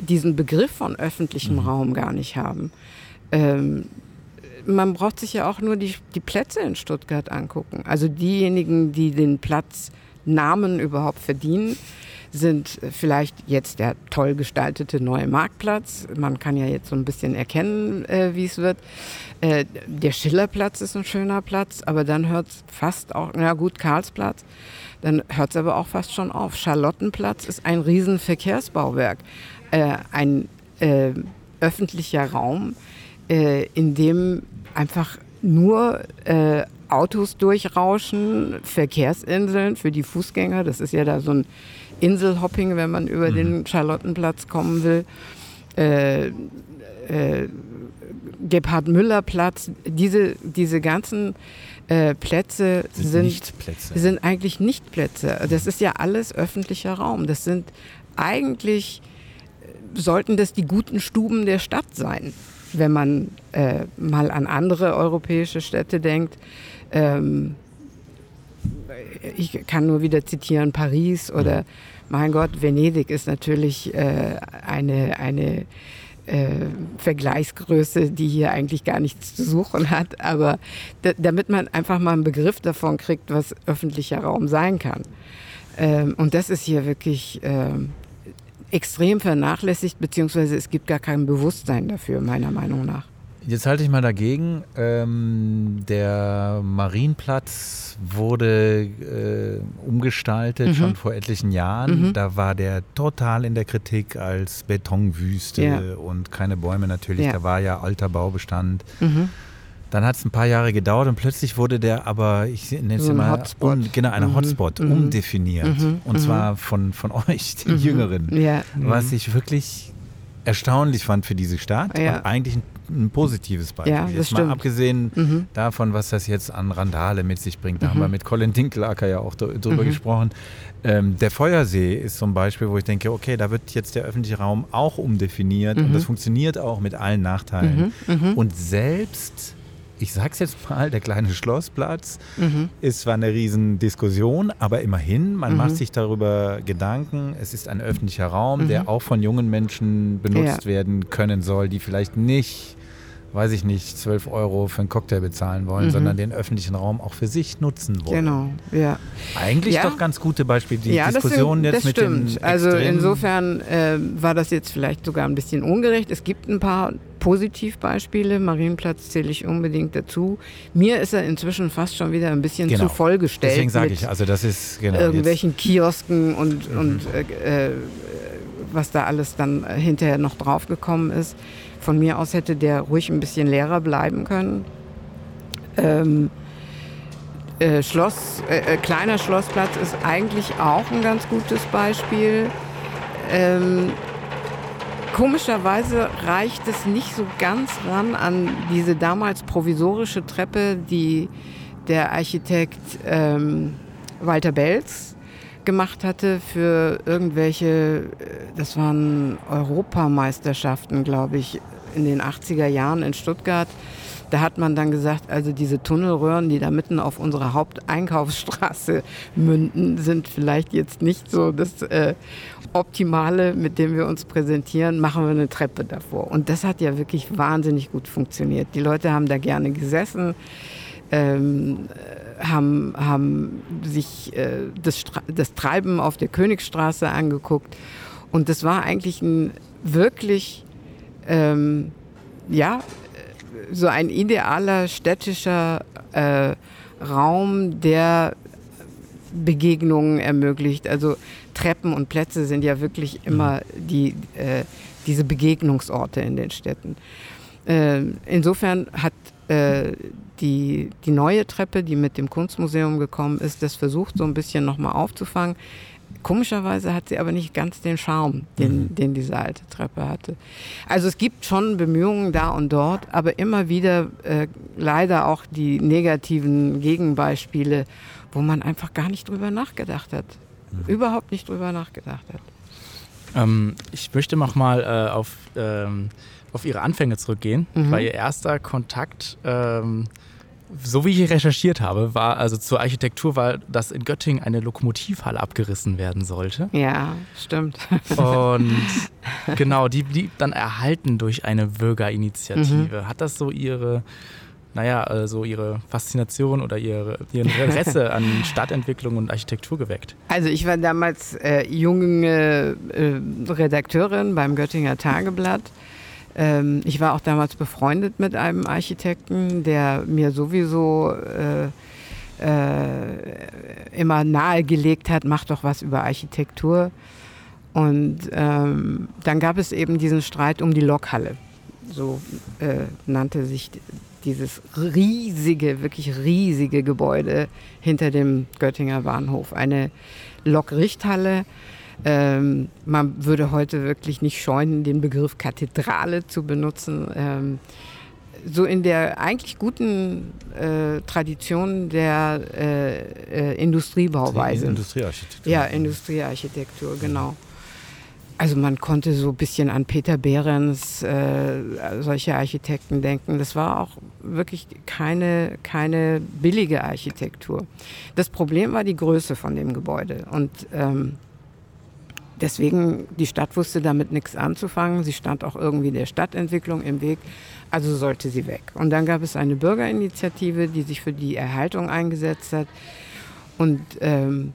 [SPEAKER 3] diesen Begriff von öffentlichem mhm. Raum gar nicht haben. Ähm, man braucht sich ja auch nur die, die Plätze in Stuttgart angucken. Also diejenigen, die den Platznamen überhaupt verdienen, sind vielleicht jetzt der toll gestaltete neue Marktplatz. Man kann ja jetzt so ein bisschen erkennen, äh, wie es wird. Äh, der Schillerplatz ist ein schöner Platz, aber dann hört es fast auch, na gut, Karlsplatz, dann hört es aber auch fast schon auf. Charlottenplatz ist ein Riesenverkehrsbauwerk, äh, ein äh, öffentlicher Raum, äh, in dem einfach nur äh, Autos durchrauschen, Verkehrsinseln für die Fußgänger. Das ist ja da so ein Inselhopping, wenn man über mhm. den Charlottenplatz kommen will. Äh, äh, Gebhard-Müller-Platz, diese, diese ganzen äh, Plätze sind, sind, Plätze. sind eigentlich nicht Plätze. Das ist ja alles öffentlicher Raum. Das sind eigentlich, äh, sollten das die guten Stuben der Stadt sein, wenn man äh, mal an andere europäische Städte denkt. Ähm, ich kann nur wieder zitieren, Paris oder mein Gott, Venedig ist natürlich äh, eine, eine äh, Vergleichsgröße, die hier eigentlich gar nichts zu suchen hat. Aber damit man einfach mal einen Begriff davon kriegt, was öffentlicher Raum sein kann. Ähm, und das ist hier wirklich ähm, extrem vernachlässigt, beziehungsweise es gibt gar kein Bewusstsein dafür, meiner Meinung nach.
[SPEAKER 4] Jetzt halte ich mal dagegen. Ähm, der Marienplatz wurde äh, umgestaltet mhm. schon vor etlichen Jahren. Mhm. Da war der total in der Kritik als Betonwüste ja. und keine Bäume natürlich. Ja. Da war ja alter Baubestand. Mhm. Dann hat es ein paar Jahre gedauert und plötzlich wurde der aber, ich nenne es so mal, Hotspot. Um, genau, ein mhm. Hotspot, mhm. umdefiniert. Mhm. Und zwar von, von [laughs] euch, den Jüngeren. Ja. Was ich wirklich erstaunlich fand für diese Stadt. Ja. Eigentlich ein ein positives Beispiel. Ja, das jetzt stimmt. mal abgesehen mhm. davon, was das jetzt an Randale mit sich bringt. Da mhm. haben wir mit Colin Dinklacker ja auch drüber mhm. gesprochen. Ähm, der Feuersee ist zum Beispiel, wo ich denke, okay, da wird jetzt der öffentliche Raum auch umdefiniert und das mhm. funktioniert auch mit allen Nachteilen. Mhm. Mhm. Und selbst ich sag's jetzt mal, der kleine Schlossplatz mhm. ist zwar eine Riesendiskussion, aber immerhin, man mhm. macht sich darüber Gedanken. Es ist ein öffentlicher Raum, mhm. der auch von jungen Menschen benutzt ja. werden können soll, die vielleicht nicht weiß ich nicht, 12 Euro für einen Cocktail bezahlen wollen, mhm. sondern den öffentlichen Raum auch für sich nutzen wollen.
[SPEAKER 3] Genau, ja.
[SPEAKER 4] Eigentlich ja. doch ganz gute Beispiele. Die ja, Diskussion das, jetzt das mit stimmt.
[SPEAKER 3] Also insofern äh, war das jetzt vielleicht sogar ein bisschen ungerecht. Es gibt ein paar Positivbeispiele. Marienplatz zähle ich unbedingt dazu. Mir ist er inzwischen fast schon wieder ein bisschen genau. zu vollgestellt.
[SPEAKER 4] Deswegen sage ich, also das ist
[SPEAKER 3] genau. Irgendwelchen jetzt. Kiosken und, mhm. und äh, äh, was da alles dann hinterher noch draufgekommen ist. Von mir aus hätte der ruhig ein bisschen leerer bleiben können. Ähm, äh, Schloss, äh, äh, kleiner Schlossplatz ist eigentlich auch ein ganz gutes Beispiel. Ähm, komischerweise reicht es nicht so ganz ran an diese damals provisorische Treppe, die der Architekt ähm, Walter Belz gemacht hatte für irgendwelche, das waren Europameisterschaften, glaube ich, in den 80er Jahren in Stuttgart. Da hat man dann gesagt, also diese Tunnelröhren, die da mitten auf unserer Haupteinkaufsstraße münden, sind vielleicht jetzt nicht so das äh, Optimale, mit dem wir uns präsentieren. Machen wir eine Treppe davor. Und das hat ja wirklich wahnsinnig gut funktioniert. Die Leute haben da gerne gesessen. Ähm, haben, haben sich äh, das, das Treiben auf der Königsstraße angeguckt. Und das war eigentlich ein wirklich, ähm, ja, so ein idealer städtischer äh, Raum, der Begegnungen ermöglicht. Also Treppen und Plätze sind ja wirklich immer die, äh, diese Begegnungsorte in den Städten. Äh, insofern hat äh, die, die neue Treppe, die mit dem Kunstmuseum gekommen ist, das versucht so ein bisschen nochmal aufzufangen. Komischerweise hat sie aber nicht ganz den Charme, den, mhm. den diese alte Treppe hatte. Also es gibt schon Bemühungen da und dort, aber immer wieder äh, leider auch die negativen Gegenbeispiele, wo man einfach gar nicht drüber nachgedacht hat. Mhm. Überhaupt nicht drüber nachgedacht hat.
[SPEAKER 2] Ähm, ich möchte nochmal äh, auf, ähm, auf Ihre Anfänge zurückgehen, mhm. weil Ihr erster Kontakt ähm, so wie ich recherchiert habe, war also zur Architektur war, dass in Göttingen eine Lokomotivhalle abgerissen werden sollte.
[SPEAKER 3] Ja, stimmt.
[SPEAKER 2] Und [laughs] genau, die blieb dann erhalten durch eine Bürgerinitiative. Mhm. Hat das so ihre naja, so also ihre Faszination oder ihre, ihr Interesse an Stadtentwicklung und Architektur geweckt?
[SPEAKER 3] Also ich war damals äh, junge äh, Redakteurin beim Göttinger Tageblatt. Ähm, ich war auch damals befreundet mit einem Architekten, der mir sowieso äh, äh immer nahegelegt hat, mach doch was über Architektur. Und ähm, dann gab es eben diesen Streit um die Lokhalle. So äh, nannte sich dieses riesige, wirklich riesige Gebäude hinter dem Göttinger Bahnhof. Eine Lokrichthalle. Ähm, man würde heute wirklich nicht scheuen, den Begriff Kathedrale zu benutzen. Ähm, so in der eigentlich guten äh, Tradition der äh, äh, Industriebauweise.
[SPEAKER 4] Industriearchitektur.
[SPEAKER 3] Ja, Industriearchitektur, genau. Also man konnte so ein bisschen an Peter Behrens, äh, solche Architekten denken. Das war auch wirklich keine, keine billige Architektur. Das Problem war die Größe von dem Gebäude. Und ähm, deswegen, die Stadt wusste damit nichts anzufangen. Sie stand auch irgendwie der Stadtentwicklung im Weg. Also sollte sie weg. Und dann gab es eine Bürgerinitiative, die sich für die Erhaltung eingesetzt hat. Und ähm,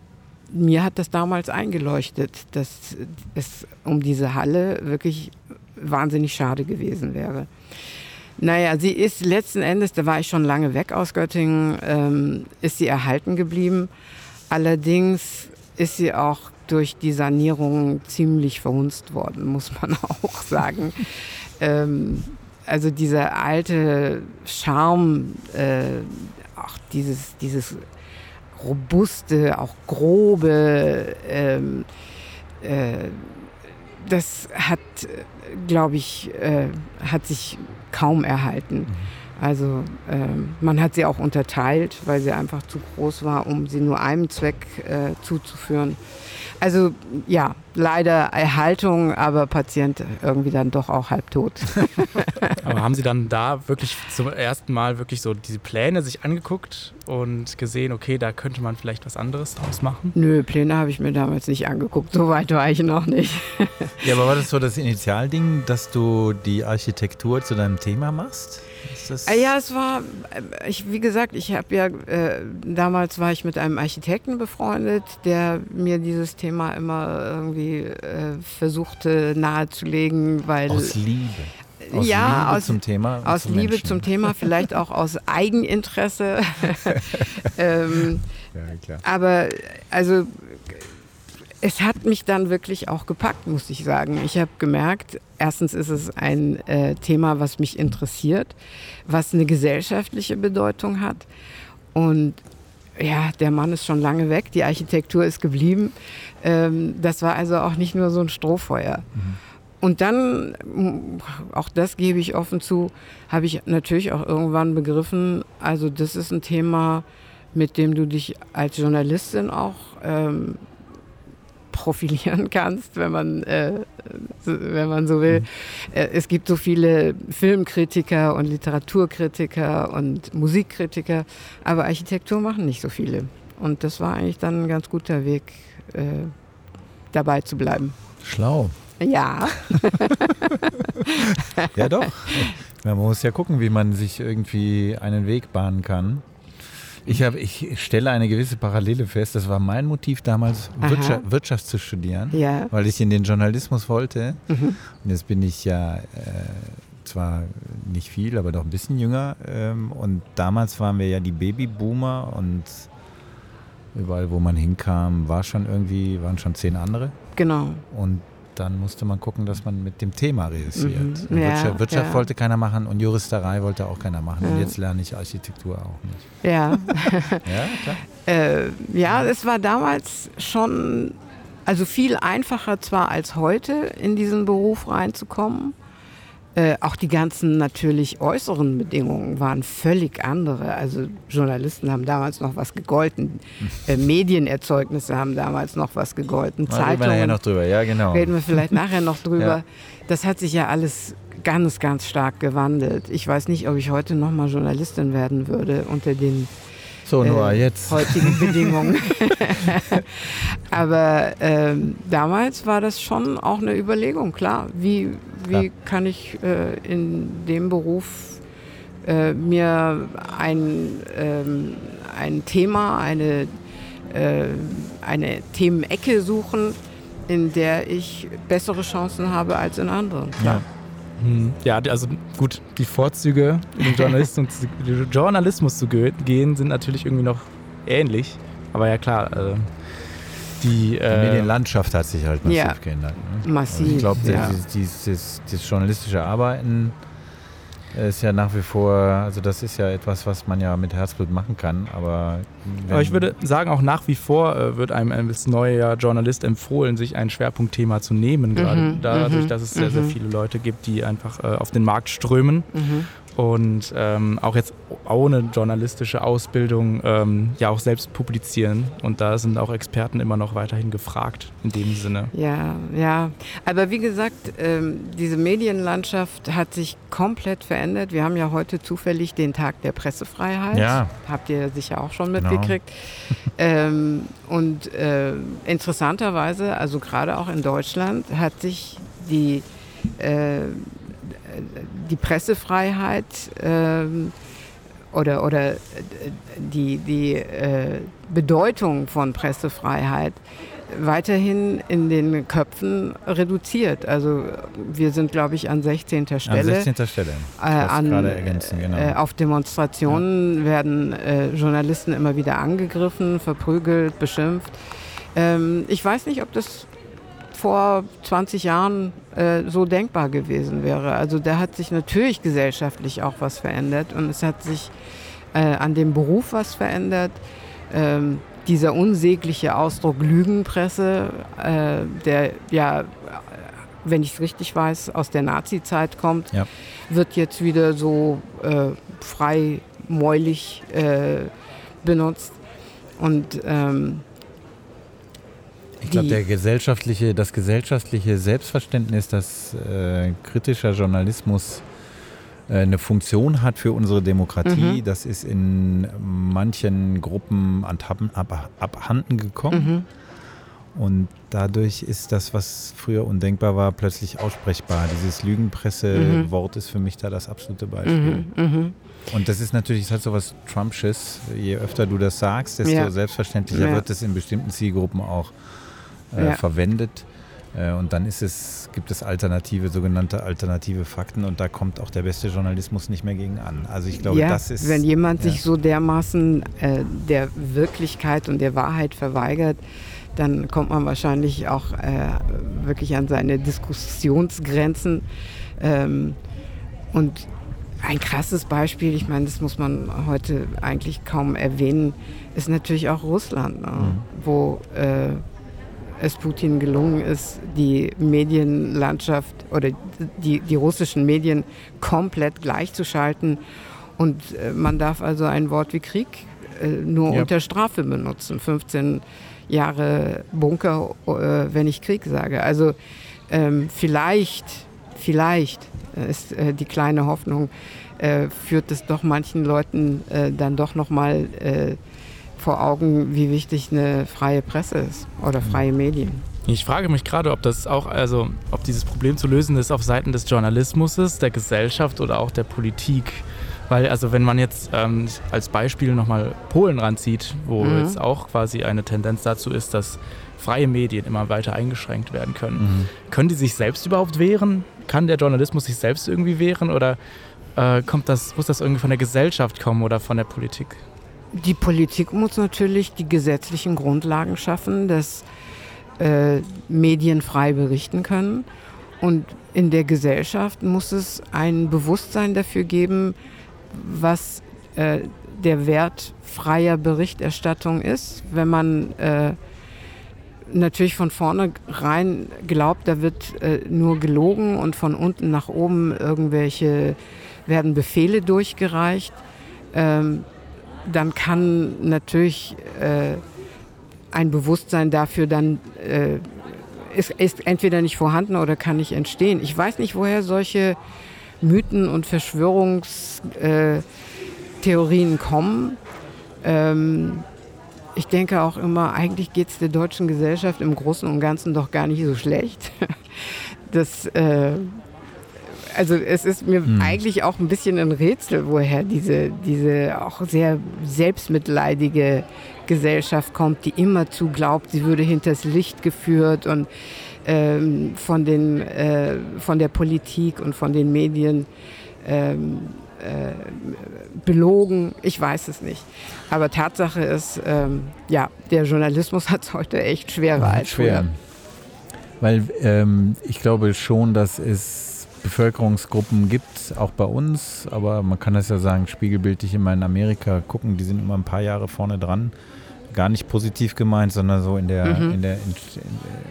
[SPEAKER 3] mir hat das damals eingeleuchtet, dass es um diese Halle wirklich wahnsinnig schade gewesen wäre. Naja, sie ist letzten Endes, da war ich schon lange weg aus Göttingen, ähm, ist sie erhalten geblieben. Allerdings ist sie auch durch die Sanierung ziemlich verhunzt worden, muss man [laughs] auch sagen. ähm, also dieser alte Charme, äh, auch dieses, dieses robuste, auch grobe, ähm, äh, das hat, glaube ich, äh, hat sich kaum erhalten. Mhm. Also äh, man hat sie auch unterteilt, weil sie einfach zu groß war, um sie nur einem Zweck äh, zuzuführen. Also ja, leider Erhaltung, aber Patient irgendwie dann doch auch halbtot. [laughs]
[SPEAKER 2] aber haben Sie dann da wirklich zum ersten Mal wirklich so diese Pläne sich angeguckt und gesehen, okay, da könnte man vielleicht was anderes draus machen?
[SPEAKER 3] Nö, Pläne habe ich mir damals nicht angeguckt. So weit war ich noch nicht.
[SPEAKER 4] ja, aber war das so das Initialding, dass du die Architektur zu deinem Thema machst?
[SPEAKER 3] Ja, es war, äh, ich, wie gesagt, ich habe ja, äh, damals war ich mit einem Architekten befreundet, der mir dieses Thema immer irgendwie äh, versuchte nahezulegen, weil...
[SPEAKER 4] Aus Liebe.
[SPEAKER 3] Aus ja,
[SPEAKER 4] Liebe
[SPEAKER 3] aus,
[SPEAKER 4] zum Thema.
[SPEAKER 3] Aus
[SPEAKER 4] zum
[SPEAKER 3] Liebe
[SPEAKER 4] Menschen.
[SPEAKER 3] zum Thema, vielleicht auch aus Eigeninteresse. [laughs] ähm, ja, klar. Aber also es hat mich dann wirklich auch gepackt, muss ich sagen. Ich habe gemerkt, erstens ist es ein äh, Thema, was mich interessiert, was eine gesellschaftliche Bedeutung hat. Und ja, der Mann ist schon lange weg, die Architektur ist geblieben. Ähm, das war also auch nicht nur so ein Strohfeuer. Mhm. Und dann, auch das gebe ich offen zu, habe ich natürlich auch irgendwann begriffen, also das ist ein Thema, mit dem du dich als Journalistin auch ähm, profilieren kannst, wenn man, äh, wenn man so will. Mhm. Äh, es gibt so viele Filmkritiker und Literaturkritiker und Musikkritiker, aber Architektur machen nicht so viele. Und das war eigentlich dann ein ganz guter Weg, äh, dabei zu bleiben.
[SPEAKER 4] Schlau.
[SPEAKER 3] Ja. [laughs]
[SPEAKER 4] ja, doch. Man muss ja gucken, wie man sich irgendwie einen Weg bahnen kann. Ich, hab, ich stelle eine gewisse Parallele fest. Das war mein Motiv damals, Wirtschaft, Wirtschaft, zu studieren, ja. weil ich in den Journalismus wollte. Mhm. Und jetzt bin ich ja äh, zwar nicht viel, aber doch ein bisschen jünger. Ähm, und damals waren wir ja die Babyboomer und überall, wo man hinkam, war schon irgendwie, waren schon zehn andere.
[SPEAKER 3] Genau.
[SPEAKER 4] Und dann musste man gucken, dass man mit dem Thema reüssiert. Mhm. Ja, Wirtschaft, Wirtschaft ja. wollte keiner machen und Juristerei wollte auch keiner machen. Ja. Und jetzt lerne ich Architektur auch nicht.
[SPEAKER 3] Ja. [laughs] Äh, ja, es war damals schon, also viel einfacher zwar als heute, in diesen Beruf reinzukommen. Äh, auch die ganzen natürlich äußeren Bedingungen waren völlig andere. Also Journalisten haben damals noch was gegolten, [laughs] äh, Medienerzeugnisse haben damals noch was gegolten,
[SPEAKER 4] Zeitungen. Reden wir nachher noch drüber, ja genau.
[SPEAKER 3] Reden wir vielleicht nachher noch [laughs] drüber. Ja. Das hat sich ja alles ganz, ganz stark gewandelt. Ich weiß nicht, ob ich heute noch mal Journalistin werden würde unter den
[SPEAKER 4] so, Noah, äh, jetzt.
[SPEAKER 3] heutigen [laughs] Bedingungen. [laughs] Aber ähm, damals war das schon auch eine Überlegung, klar. Wie, wie klar. kann ich äh, in dem Beruf äh, mir ein, ähm, ein Thema, eine, äh, eine Themenecke suchen, in der ich bessere Chancen habe als in anderen.
[SPEAKER 2] Ja. Hm. ja, also gut, die Vorzüge, in den Journalismus, Journalismus zu gehen, sind natürlich irgendwie noch ähnlich. Aber ja klar, äh, die, äh,
[SPEAKER 4] die Medienlandschaft hat sich halt massiv ja, geändert. Ne?
[SPEAKER 3] Massiv.
[SPEAKER 4] Also ich glaube,
[SPEAKER 3] ja.
[SPEAKER 4] dieses, dieses, dieses, journalistische Arbeiten ist ja nach wie vor, also das ist ja etwas, was man ja mit Herzblut machen kann, aber.
[SPEAKER 2] Aber ich würde sagen, auch nach wie vor äh, wird einem als neuer Journalist empfohlen, sich ein Schwerpunktthema zu nehmen, mhm, gerade dadurch, mhm, dass es sehr, sehr mhm. viele Leute gibt, die einfach äh, auf den Markt strömen. Und ähm, auch jetzt ohne journalistische Ausbildung ähm, ja auch selbst publizieren. Und da sind auch Experten immer noch weiterhin gefragt in dem Sinne.
[SPEAKER 3] Ja, ja. Aber wie gesagt, ähm, diese Medienlandschaft hat sich komplett verändert. Wir haben ja heute zufällig den Tag der Pressefreiheit.
[SPEAKER 4] Ja.
[SPEAKER 3] Habt ihr sicher auch schon genau. mitgekriegt. Genau. und äh, interessanterweise, also gerade auch in Deutschland, hat sich die äh, die Pressefreiheit ähm, oder, oder die, die äh, Bedeutung von Pressefreiheit weiterhin in den Köpfen reduziert. Also wir sind, glaube ich, an 16. Stelle. An
[SPEAKER 4] 16. Stelle.
[SPEAKER 3] Äh, an, ergänzen, genau. äh, auf Demonstrationen ja. werden äh, Journalisten immer wieder angegriffen, verprügelt, beschimpft. Ähm, ich weiß nicht, ob das vor 20 Jahren äh, so denkbar gewesen wäre. Also da hat sich natürlich gesellschaftlich auch was verändert und es hat sich äh, an dem Beruf was verändert. Ähm, dieser unsägliche Ausdruck Lügenpresse, äh, der ja, wenn ich es richtig weiß, aus der Nazi-Zeit kommt, ja. wird jetzt wieder so äh, freimäulig äh, benutzt. Und ähm,
[SPEAKER 4] ich glaube, der gesellschaftliche, das gesellschaftliche Selbstverständnis, dass äh, kritischer Journalismus äh, eine Funktion hat für unsere Demokratie, mhm. das ist in manchen Gruppen abhanden gekommen. Mhm. Und dadurch ist das, was früher undenkbar war, plötzlich aussprechbar. Dieses Lügenpresse-Wort mhm. ist für mich da das absolute Beispiel. Mhm. Mhm. Und das ist natürlich, es hat so was Trumpsches. Je öfter du das sagst, desto ja. selbstverständlicher ja. wird es in bestimmten Zielgruppen auch äh, ja. verwendet. Äh, und dann ist es, gibt es alternative, sogenannte alternative Fakten und da kommt auch der beste Journalismus nicht mehr gegen an. Also ich glaube,
[SPEAKER 3] ja,
[SPEAKER 4] das ist.
[SPEAKER 3] Wenn jemand ja. sich so dermaßen äh, der Wirklichkeit und der Wahrheit verweigert, dann kommt man wahrscheinlich auch äh, wirklich an seine Diskussionsgrenzen. Ähm, und ein krasses Beispiel, ich meine, das muss man heute eigentlich kaum erwähnen, ist natürlich auch Russland, ne? mhm. wo äh, es Putin gelungen ist, die Medienlandschaft oder die, die russischen Medien komplett gleichzuschalten. Und äh, man darf also ein Wort wie Krieg äh, nur ja. unter Strafe benutzen. 15 Jahre Bunker, äh, wenn ich Krieg sage. Also ähm, vielleicht, vielleicht ist die kleine Hoffnung, führt es doch manchen Leuten dann doch nochmal mal vor Augen, wie wichtig eine freie Presse ist oder mhm. freie Medien.
[SPEAKER 2] Ich frage mich gerade, ob das auch, also ob dieses Problem zu lösen ist auf Seiten des Journalismus, der Gesellschaft oder auch der Politik. Weil, also wenn man jetzt ähm, als Beispiel nochmal Polen ranzieht, wo mhm. jetzt auch quasi eine Tendenz dazu ist, dass freie Medien immer weiter eingeschränkt werden können. Mhm. Können die sich selbst überhaupt wehren? Kann der Journalismus sich selbst irgendwie wehren? Oder äh, kommt das, muss das irgendwie von der Gesellschaft kommen oder von der Politik?
[SPEAKER 3] Die Politik muss natürlich die gesetzlichen Grundlagen schaffen, dass äh, Medien frei berichten können. Und in der Gesellschaft muss es ein Bewusstsein dafür geben, was äh, der Wert freier Berichterstattung ist. Wenn man äh, natürlich von vorne rein glaubt, da wird äh, nur gelogen und von unten nach oben irgendwelche werden Befehle durchgereicht. Ähm, dann kann natürlich äh, ein Bewusstsein dafür dann äh, ist, ist entweder nicht vorhanden oder kann nicht entstehen. Ich weiß nicht, woher solche Mythen und Verschwörungstheorien äh, kommen. Ähm, ich denke auch immer, eigentlich geht es der deutschen Gesellschaft im Großen und Ganzen doch gar nicht so schlecht. [laughs] Das, äh, also es ist mir hm. eigentlich auch ein bisschen ein Rätsel, woher diese, diese auch sehr selbstmitleidige Gesellschaft kommt, die immerzu glaubt, sie würde hinters Licht geführt und ähm, von, den, äh, von der Politik und von den Medien ähm, äh, belogen. Ich weiß es nicht. Aber Tatsache ist, ähm, ja, der Journalismus hat es heute echt schwerer als schwer. früher.
[SPEAKER 4] Weil ähm, ich glaube schon, dass es Bevölkerungsgruppen gibt, auch bei uns, aber man kann das ja sagen, spiegelbildlich immer in Amerika gucken, die sind immer ein paar Jahre vorne dran. Gar nicht positiv gemeint, sondern so in der, mhm. in der, in,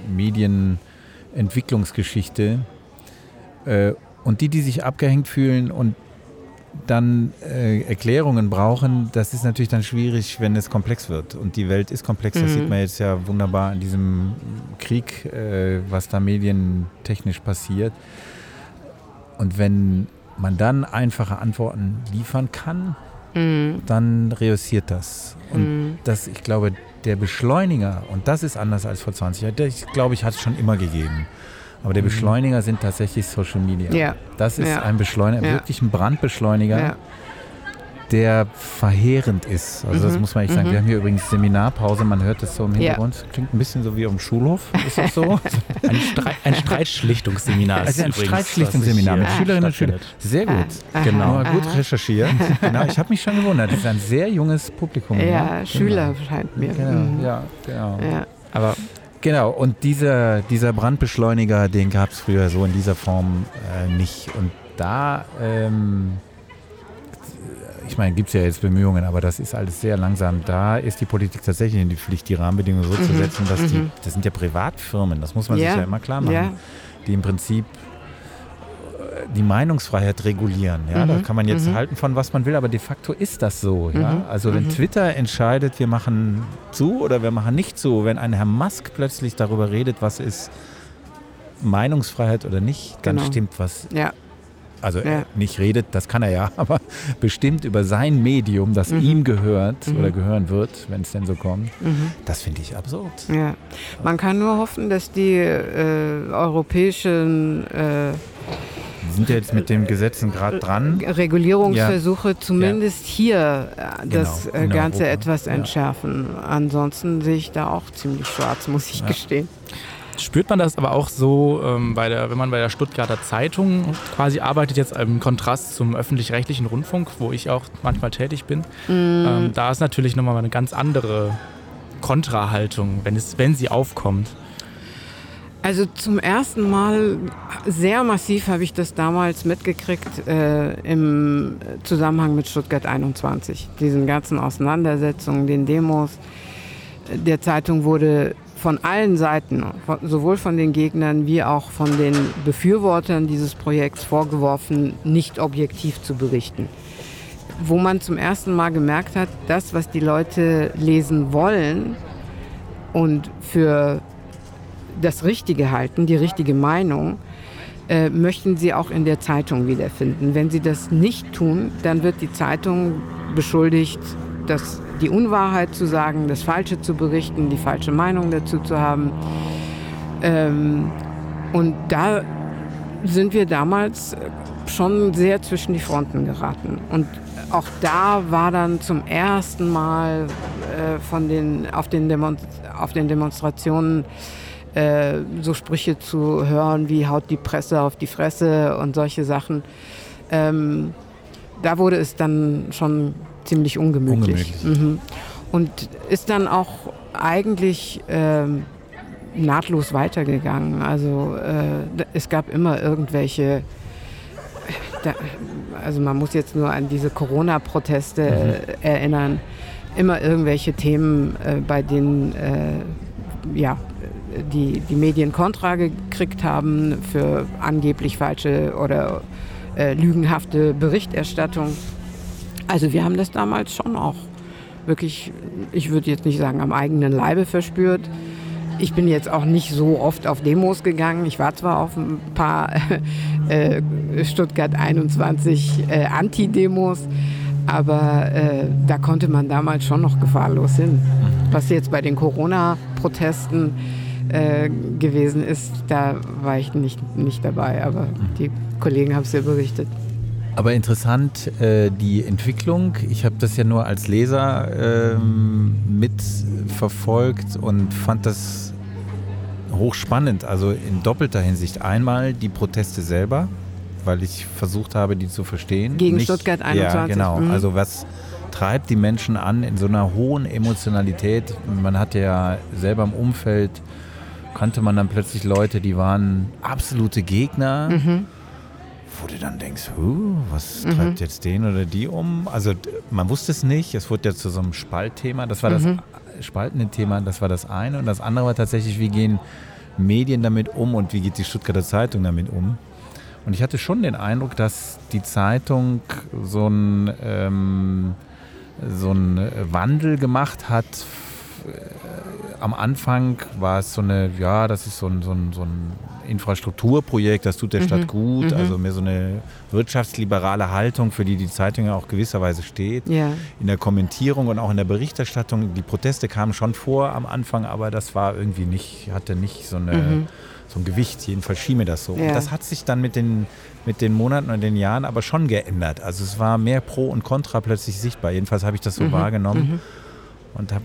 [SPEAKER 4] in Medienentwicklungsgeschichte. Äh, und die, die sich abgehängt fühlen und dann äh, Erklärungen brauchen, das ist natürlich dann schwierig, wenn es komplex wird. Und die Welt ist komplex, das mhm. sieht man jetzt ja wunderbar in diesem Krieg, äh, was da medientechnisch passiert. Und wenn man dann einfache Antworten liefern kann, mhm. dann reüssiert das. Und mhm. das, ich glaube, der Beschleuniger, und das ist anders als vor 20 Jahren, ich glaube, ich hat es schon immer gegeben. Aber der mhm. Beschleuniger sind tatsächlich Social Media. Ja. Das ist ja. ein Beschleuniger, ja. wirklich ein Brandbeschleuniger. Der verheerend ist. Also mhm. das muss man echt sagen. Mhm. Wir haben hier übrigens Seminarpause, man hört das so im Hintergrund. Klingt ein bisschen so wie auf dem Schulhof. Ist das so? [laughs]
[SPEAKER 2] ein, Streit, ein Streitschlichtungsseminar.
[SPEAKER 4] Also ein Streitschlichtungsseminar mit Schülerinnen und Schülern. Sehr gut. Genau. Gut recherchiert. [laughs] genau. Ich habe mich schon gewundert. Das ist ein sehr junges Publikum.
[SPEAKER 3] Ja, genau. Schüler scheint mir.
[SPEAKER 4] Genau. Mhm. Ja, genau. Aber Genau, und dieser, dieser Brandbeschleuniger, den gab es früher so in dieser Form äh, nicht. Und da, ähm, ich meine, gibt es ja jetzt Bemühungen, aber das ist alles sehr langsam. Da ist die Politik tatsächlich in die Pflicht, die Rahmenbedingungen so mhm. zu setzen, dass mhm. die, das sind ja Privatfirmen, das muss man ja. sich ja immer klar machen, ja. die im Prinzip die Meinungsfreiheit regulieren. Ja? Mhm. Da kann man jetzt mhm. halten von was man will, aber de facto ist das so. Ja? Mhm. Also wenn mhm. Twitter entscheidet, wir machen zu oder wir machen nicht zu, wenn ein Herr Musk plötzlich darüber redet, was ist Meinungsfreiheit oder nicht, dann genau. stimmt was. Ja. Also ja. nicht redet, das kann er ja, [laughs] aber bestimmt über sein Medium, das mhm. ihm gehört mhm. oder gehören wird, wenn es denn so kommt. Mhm. Das finde ich absurd.
[SPEAKER 3] Ja. Man kann nur hoffen, dass die äh, europäischen äh,
[SPEAKER 4] sind ja jetzt mit den Gesetzen gerade dran.
[SPEAKER 3] Regulierungsversuche ja. zumindest ja. hier äh, das genau, äh, Ganze Europa. etwas entschärfen. Ansonsten sehe ich da auch ziemlich schwarz, muss ich gestehen.
[SPEAKER 2] Spürt man das aber auch so, ähm, bei der, wenn man bei der Stuttgarter Zeitung quasi arbeitet, jetzt im Kontrast zum öffentlich-rechtlichen Rundfunk, wo ich auch manchmal tätig bin? Mm. Ähm, da ist natürlich nochmal eine ganz andere Kontrahaltung, wenn, es, wenn sie aufkommt.
[SPEAKER 3] Also zum ersten Mal sehr massiv habe ich das damals mitgekriegt äh, im Zusammenhang mit Stuttgart 21. Diesen ganzen Auseinandersetzungen, den Demos. Der Zeitung wurde von allen Seiten, von, sowohl von den Gegnern wie auch von den Befürwortern dieses Projekts vorgeworfen, nicht objektiv zu berichten. Wo man zum ersten Mal gemerkt hat, das, was die Leute lesen wollen und für das Richtige halten, die richtige Meinung, äh, möchten sie auch in der Zeitung wiederfinden. Wenn sie das nicht tun, dann wird die Zeitung beschuldigt, das, die Unwahrheit zu sagen, das Falsche zu berichten, die falsche Meinung dazu zu haben. Ähm, und da sind wir damals schon sehr zwischen die Fronten geraten. Und auch da war dann zum ersten Mal äh, von den, auf, den auf den Demonstrationen äh, so Sprüche zu hören wie haut die Presse auf die Fresse und solche Sachen. Ähm, da wurde es dann schon ziemlich ungemütlich. ungemütlich. Mhm. Und ist dann auch eigentlich ähm, nahtlos weitergegangen. Also äh, es gab immer irgendwelche, da, also man muss jetzt nur an diese Corona-Proteste mhm. äh, erinnern, immer irgendwelche Themen, äh, bei denen äh, ja, die, die Medien Kontra gekriegt haben für angeblich falsche oder äh, lügenhafte Berichterstattung. Also wir haben das damals schon auch wirklich, ich würde jetzt nicht sagen am eigenen Leibe verspürt. Ich bin jetzt auch nicht so oft auf Demos gegangen. Ich war zwar auf ein paar [laughs] äh, Stuttgart 21 äh, Anti-Demos, aber äh, da konnte man damals schon noch gefahrlos hin. Was jetzt bei den Corona-Protesten äh, gewesen ist, da war ich nicht, nicht dabei, aber die Kollegen haben es ja berichtet.
[SPEAKER 4] Aber interessant, äh, die Entwicklung. Ich habe das ja nur als Leser ähm, mitverfolgt und fand das hochspannend. Also in doppelter Hinsicht. Einmal die Proteste selber, weil ich versucht habe, die zu verstehen.
[SPEAKER 3] Gegen Nicht, Stuttgart 21.
[SPEAKER 4] Ja, genau. Mhm. Also was treibt die Menschen an in so einer hohen Emotionalität? Man hatte ja selber im Umfeld, kannte man dann plötzlich Leute, die waren absolute Gegner. Mhm wo du dann denkst, huh, was mhm. treibt jetzt den oder die um? Also man wusste es nicht, es wurde ja zu so einem Spaltthema, das war mhm. das spaltende Thema, das war das eine. Und das andere war tatsächlich, wie gehen Medien damit um und wie geht die Stuttgarter Zeitung damit um? Und ich hatte schon den Eindruck, dass die Zeitung so ein ähm, so einen Wandel gemacht hat am Anfang war es so eine, ja, das ist so ein, so ein, so ein Infrastrukturprojekt, das tut der mhm. Stadt gut, mhm. also mehr so eine wirtschaftsliberale Haltung, für die die Zeitung ja auch gewisserweise steht. Ja. In der Kommentierung und auch in der Berichterstattung, die Proteste kamen schon vor am Anfang, aber das war irgendwie nicht, hatte nicht so eine mhm so ein Gewicht. Jedenfalls schien mir das so. Ja. Und das hat sich dann mit den, mit den Monaten und den Jahren aber schon geändert. Also es war mehr Pro und Contra plötzlich sichtbar. Jedenfalls habe ich das so mhm. wahrgenommen. Mhm. Und habe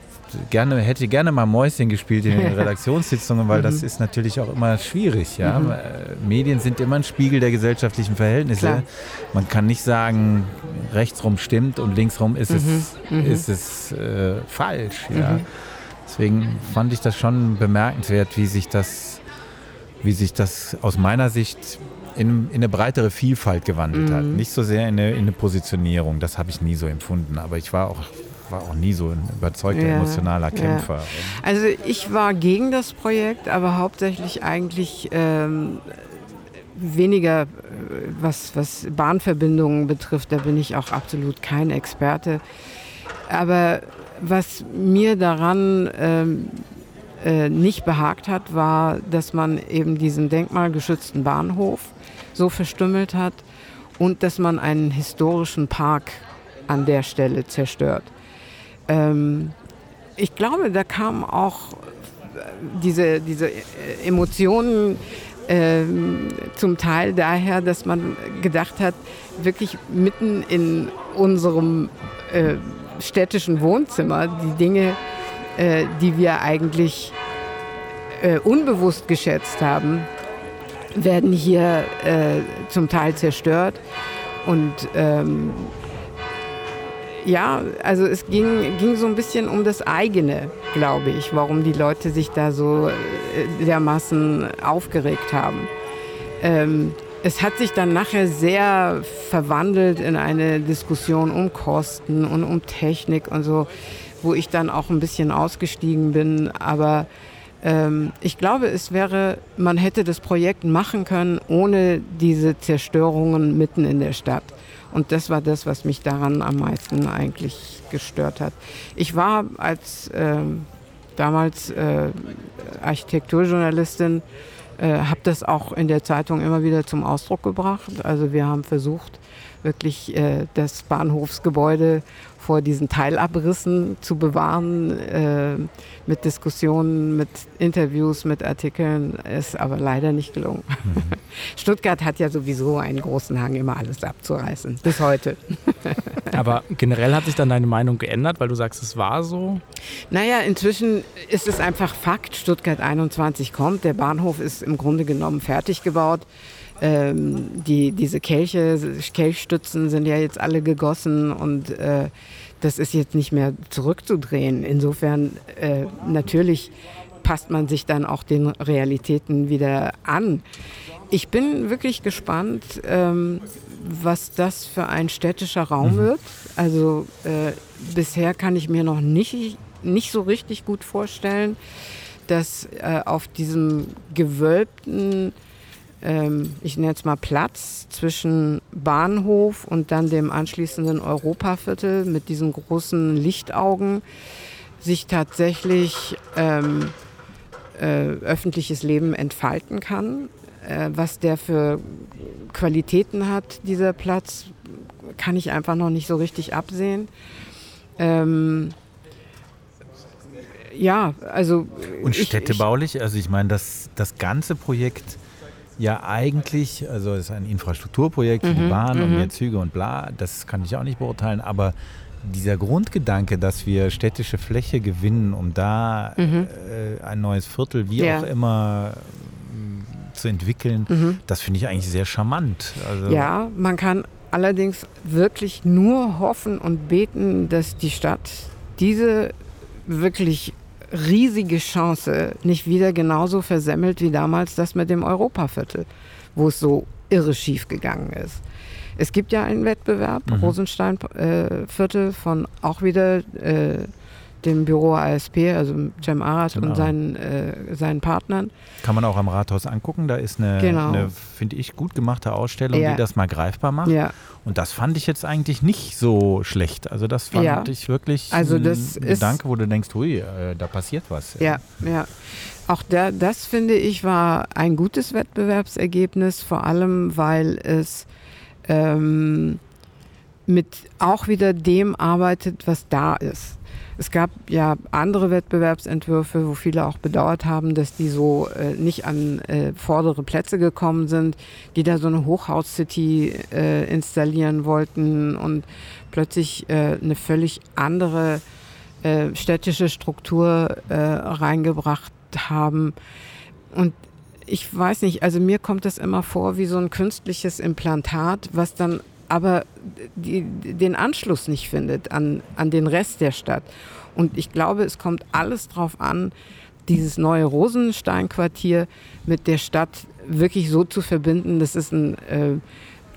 [SPEAKER 4] gerne, hätte gerne mal Mäuschen gespielt in den [laughs] Redaktionssitzungen, weil das mhm. ist natürlich auch immer schwierig. Ja? Mhm. Äh, Medien sind immer ein Spiegel der gesellschaftlichen Verhältnisse. Klar. Man kann nicht sagen, rechtsrum stimmt und linksrum ist es, mhm. ist es äh, falsch. Ja? Deswegen fand ich das schon bemerkenswert, wie sich das, wie sich das aus meiner Sicht in, in eine breitere Vielfalt gewandelt hat. Mhm. Nicht so sehr in eine, in eine Positionierung, das habe ich nie so empfunden. Aber ich war auch war auch nie so ein überzeugter, ja, emotionaler Kämpfer. Ja.
[SPEAKER 3] Also ich war gegen das Projekt, aber hauptsächlich eigentlich ähm, weniger, äh, was, was Bahnverbindungen betrifft. Da bin ich auch absolut kein Experte. Aber was mir daran ähm, äh, nicht behagt hat, war, dass man eben diesen denkmalgeschützten Bahnhof so verstümmelt hat und dass man einen historischen Park an der Stelle zerstört. Ähm, ich glaube, da kamen auch diese, diese Emotionen äh, zum Teil daher, dass man gedacht hat, wirklich mitten in unserem äh, städtischen Wohnzimmer die Dinge, äh, die wir eigentlich äh, unbewusst geschätzt haben, werden hier äh, zum Teil zerstört. Und ähm, ja, also es ging, ging so ein bisschen um das eigene, glaube ich, warum die Leute sich da so äh, dermaßen aufgeregt haben. Ähm, es hat sich dann nachher sehr verwandelt in eine Diskussion um Kosten und um Technik und so, wo ich dann auch ein bisschen ausgestiegen bin. Aber ähm, ich glaube, es wäre, man hätte das Projekt machen können ohne diese Zerstörungen mitten in der Stadt. Und das war das, was mich daran am meisten eigentlich gestört hat. Ich war als äh, damals äh, Architekturjournalistin, äh, habe das auch in der Zeitung immer wieder zum Ausdruck gebracht. Also wir haben versucht, wirklich äh, das Bahnhofsgebäude vor diesen Teilabrissen zu bewahren, äh, mit Diskussionen, mit Interviews, mit Artikeln, ist aber leider nicht gelungen. Mhm. [laughs] Stuttgart hat ja sowieso einen großen Hang, immer alles abzureißen, bis heute. [laughs]
[SPEAKER 2] aber generell hat sich dann deine Meinung geändert, weil du sagst, es war so?
[SPEAKER 3] Naja, inzwischen ist es einfach Fakt, Stuttgart 21 kommt, der Bahnhof ist im Grunde genommen fertig gebaut. Ähm, die, diese Kelche, Kelchstützen sind ja jetzt alle gegossen und äh, das ist jetzt nicht mehr zurückzudrehen. Insofern äh, natürlich passt man sich dann auch den Realitäten wieder an. Ich bin wirklich gespannt, ähm, was das für ein städtischer Raum mhm. wird. Also äh, bisher kann ich mir noch nicht, nicht so richtig gut vorstellen, dass äh, auf diesem gewölbten ähm, ich nenne es mal Platz zwischen Bahnhof und dann dem anschließenden Europaviertel mit diesen großen Lichtaugen sich tatsächlich ähm, äh, öffentliches Leben entfalten kann. Äh, was der für Qualitäten hat, dieser Platz, kann ich einfach noch nicht so richtig absehen. Ähm, ja, also.
[SPEAKER 4] Und städtebaulich, ich, also ich meine, das, das ganze Projekt ja eigentlich, also es ist ein Infrastrukturprojekt für mhm, die Bahn und mhm. mehr Züge und bla, das kann ich auch nicht beurteilen, aber dieser Grundgedanke, dass wir städtische Fläche gewinnen, um da mhm. äh, ein neues Viertel, wie ja. auch immer, zu entwickeln, mhm. das finde ich eigentlich sehr charmant.
[SPEAKER 3] Also ja, man kann allerdings wirklich nur hoffen und beten, dass die Stadt diese wirklich riesige Chance nicht wieder genauso versemmelt wie damals das mit dem Europaviertel, wo es so irre schief gegangen ist. Es gibt ja einen Wettbewerb, mhm. Rosenstein-Viertel, äh, von auch wieder äh, dem Büro ASP, also Cem Arad genau. und seinen, äh, seinen Partnern.
[SPEAKER 4] Kann man auch am Rathaus angucken. Da ist eine, genau. eine finde ich, gut gemachte Ausstellung, ja. die das mal greifbar macht. Ja. Und das fand ich jetzt eigentlich nicht so schlecht. Also das fand ja. ich wirklich
[SPEAKER 3] also das
[SPEAKER 4] ein Gedanke, wo du denkst, hui, äh, da passiert was.
[SPEAKER 3] Ja, ja. Auch der, das finde ich war ein gutes Wettbewerbsergebnis, vor allem weil es ähm, mit auch wieder dem arbeitet, was da ist. Es gab ja andere Wettbewerbsentwürfe, wo viele auch bedauert haben, dass die so äh, nicht an äh, vordere Plätze gekommen sind, die da so eine Hochhaus-City äh, installieren wollten und plötzlich äh, eine völlig andere äh, städtische Struktur äh, reingebracht haben. Und ich weiß nicht, also mir kommt das immer vor wie so ein künstliches Implantat, was dann aber die, den Anschluss nicht findet an, an den Rest der Stadt. Und ich glaube, es kommt alles darauf an, dieses neue Rosenstein-Quartier mit der Stadt wirklich so zu verbinden, dass es ein, äh,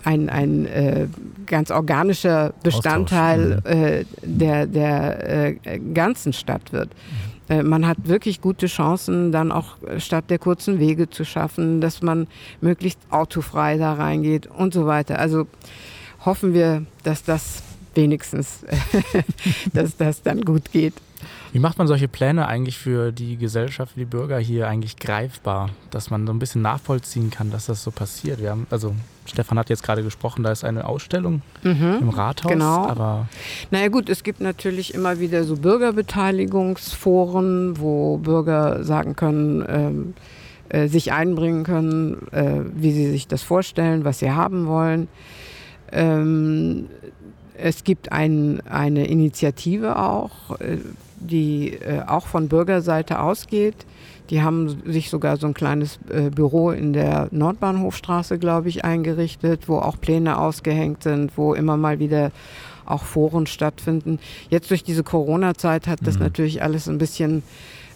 [SPEAKER 3] ein, ein äh, ganz organischer Bestandteil mhm. äh, der, der äh, ganzen Stadt wird. Äh, man hat wirklich gute Chancen, dann auch statt der kurzen Wege zu schaffen, dass man möglichst autofrei da reingeht und so weiter. Also hoffen wir, dass das wenigstens, [laughs] dass das dann gut geht.
[SPEAKER 2] Wie macht man solche Pläne eigentlich für die Gesellschaft, für die Bürger hier eigentlich greifbar, dass man so ein bisschen nachvollziehen kann, dass das so passiert? Wir haben, also Stefan hat jetzt gerade gesprochen, da ist eine Ausstellung mhm, im Rathaus.
[SPEAKER 3] Genau. Aber naja gut, es gibt natürlich immer wieder so Bürgerbeteiligungsforen, wo Bürger sagen können, ähm, äh, sich einbringen können, äh, wie sie sich das vorstellen, was sie haben wollen. Ähm, es gibt ein, eine Initiative auch, äh, die äh, auch von Bürgerseite ausgeht. Die haben sich sogar so ein kleines äh, Büro in der Nordbahnhofstraße, glaube ich, eingerichtet, wo auch Pläne ausgehängt sind, wo immer mal wieder auch Foren stattfinden. Jetzt durch diese Corona-Zeit hat das mhm. natürlich alles ein bisschen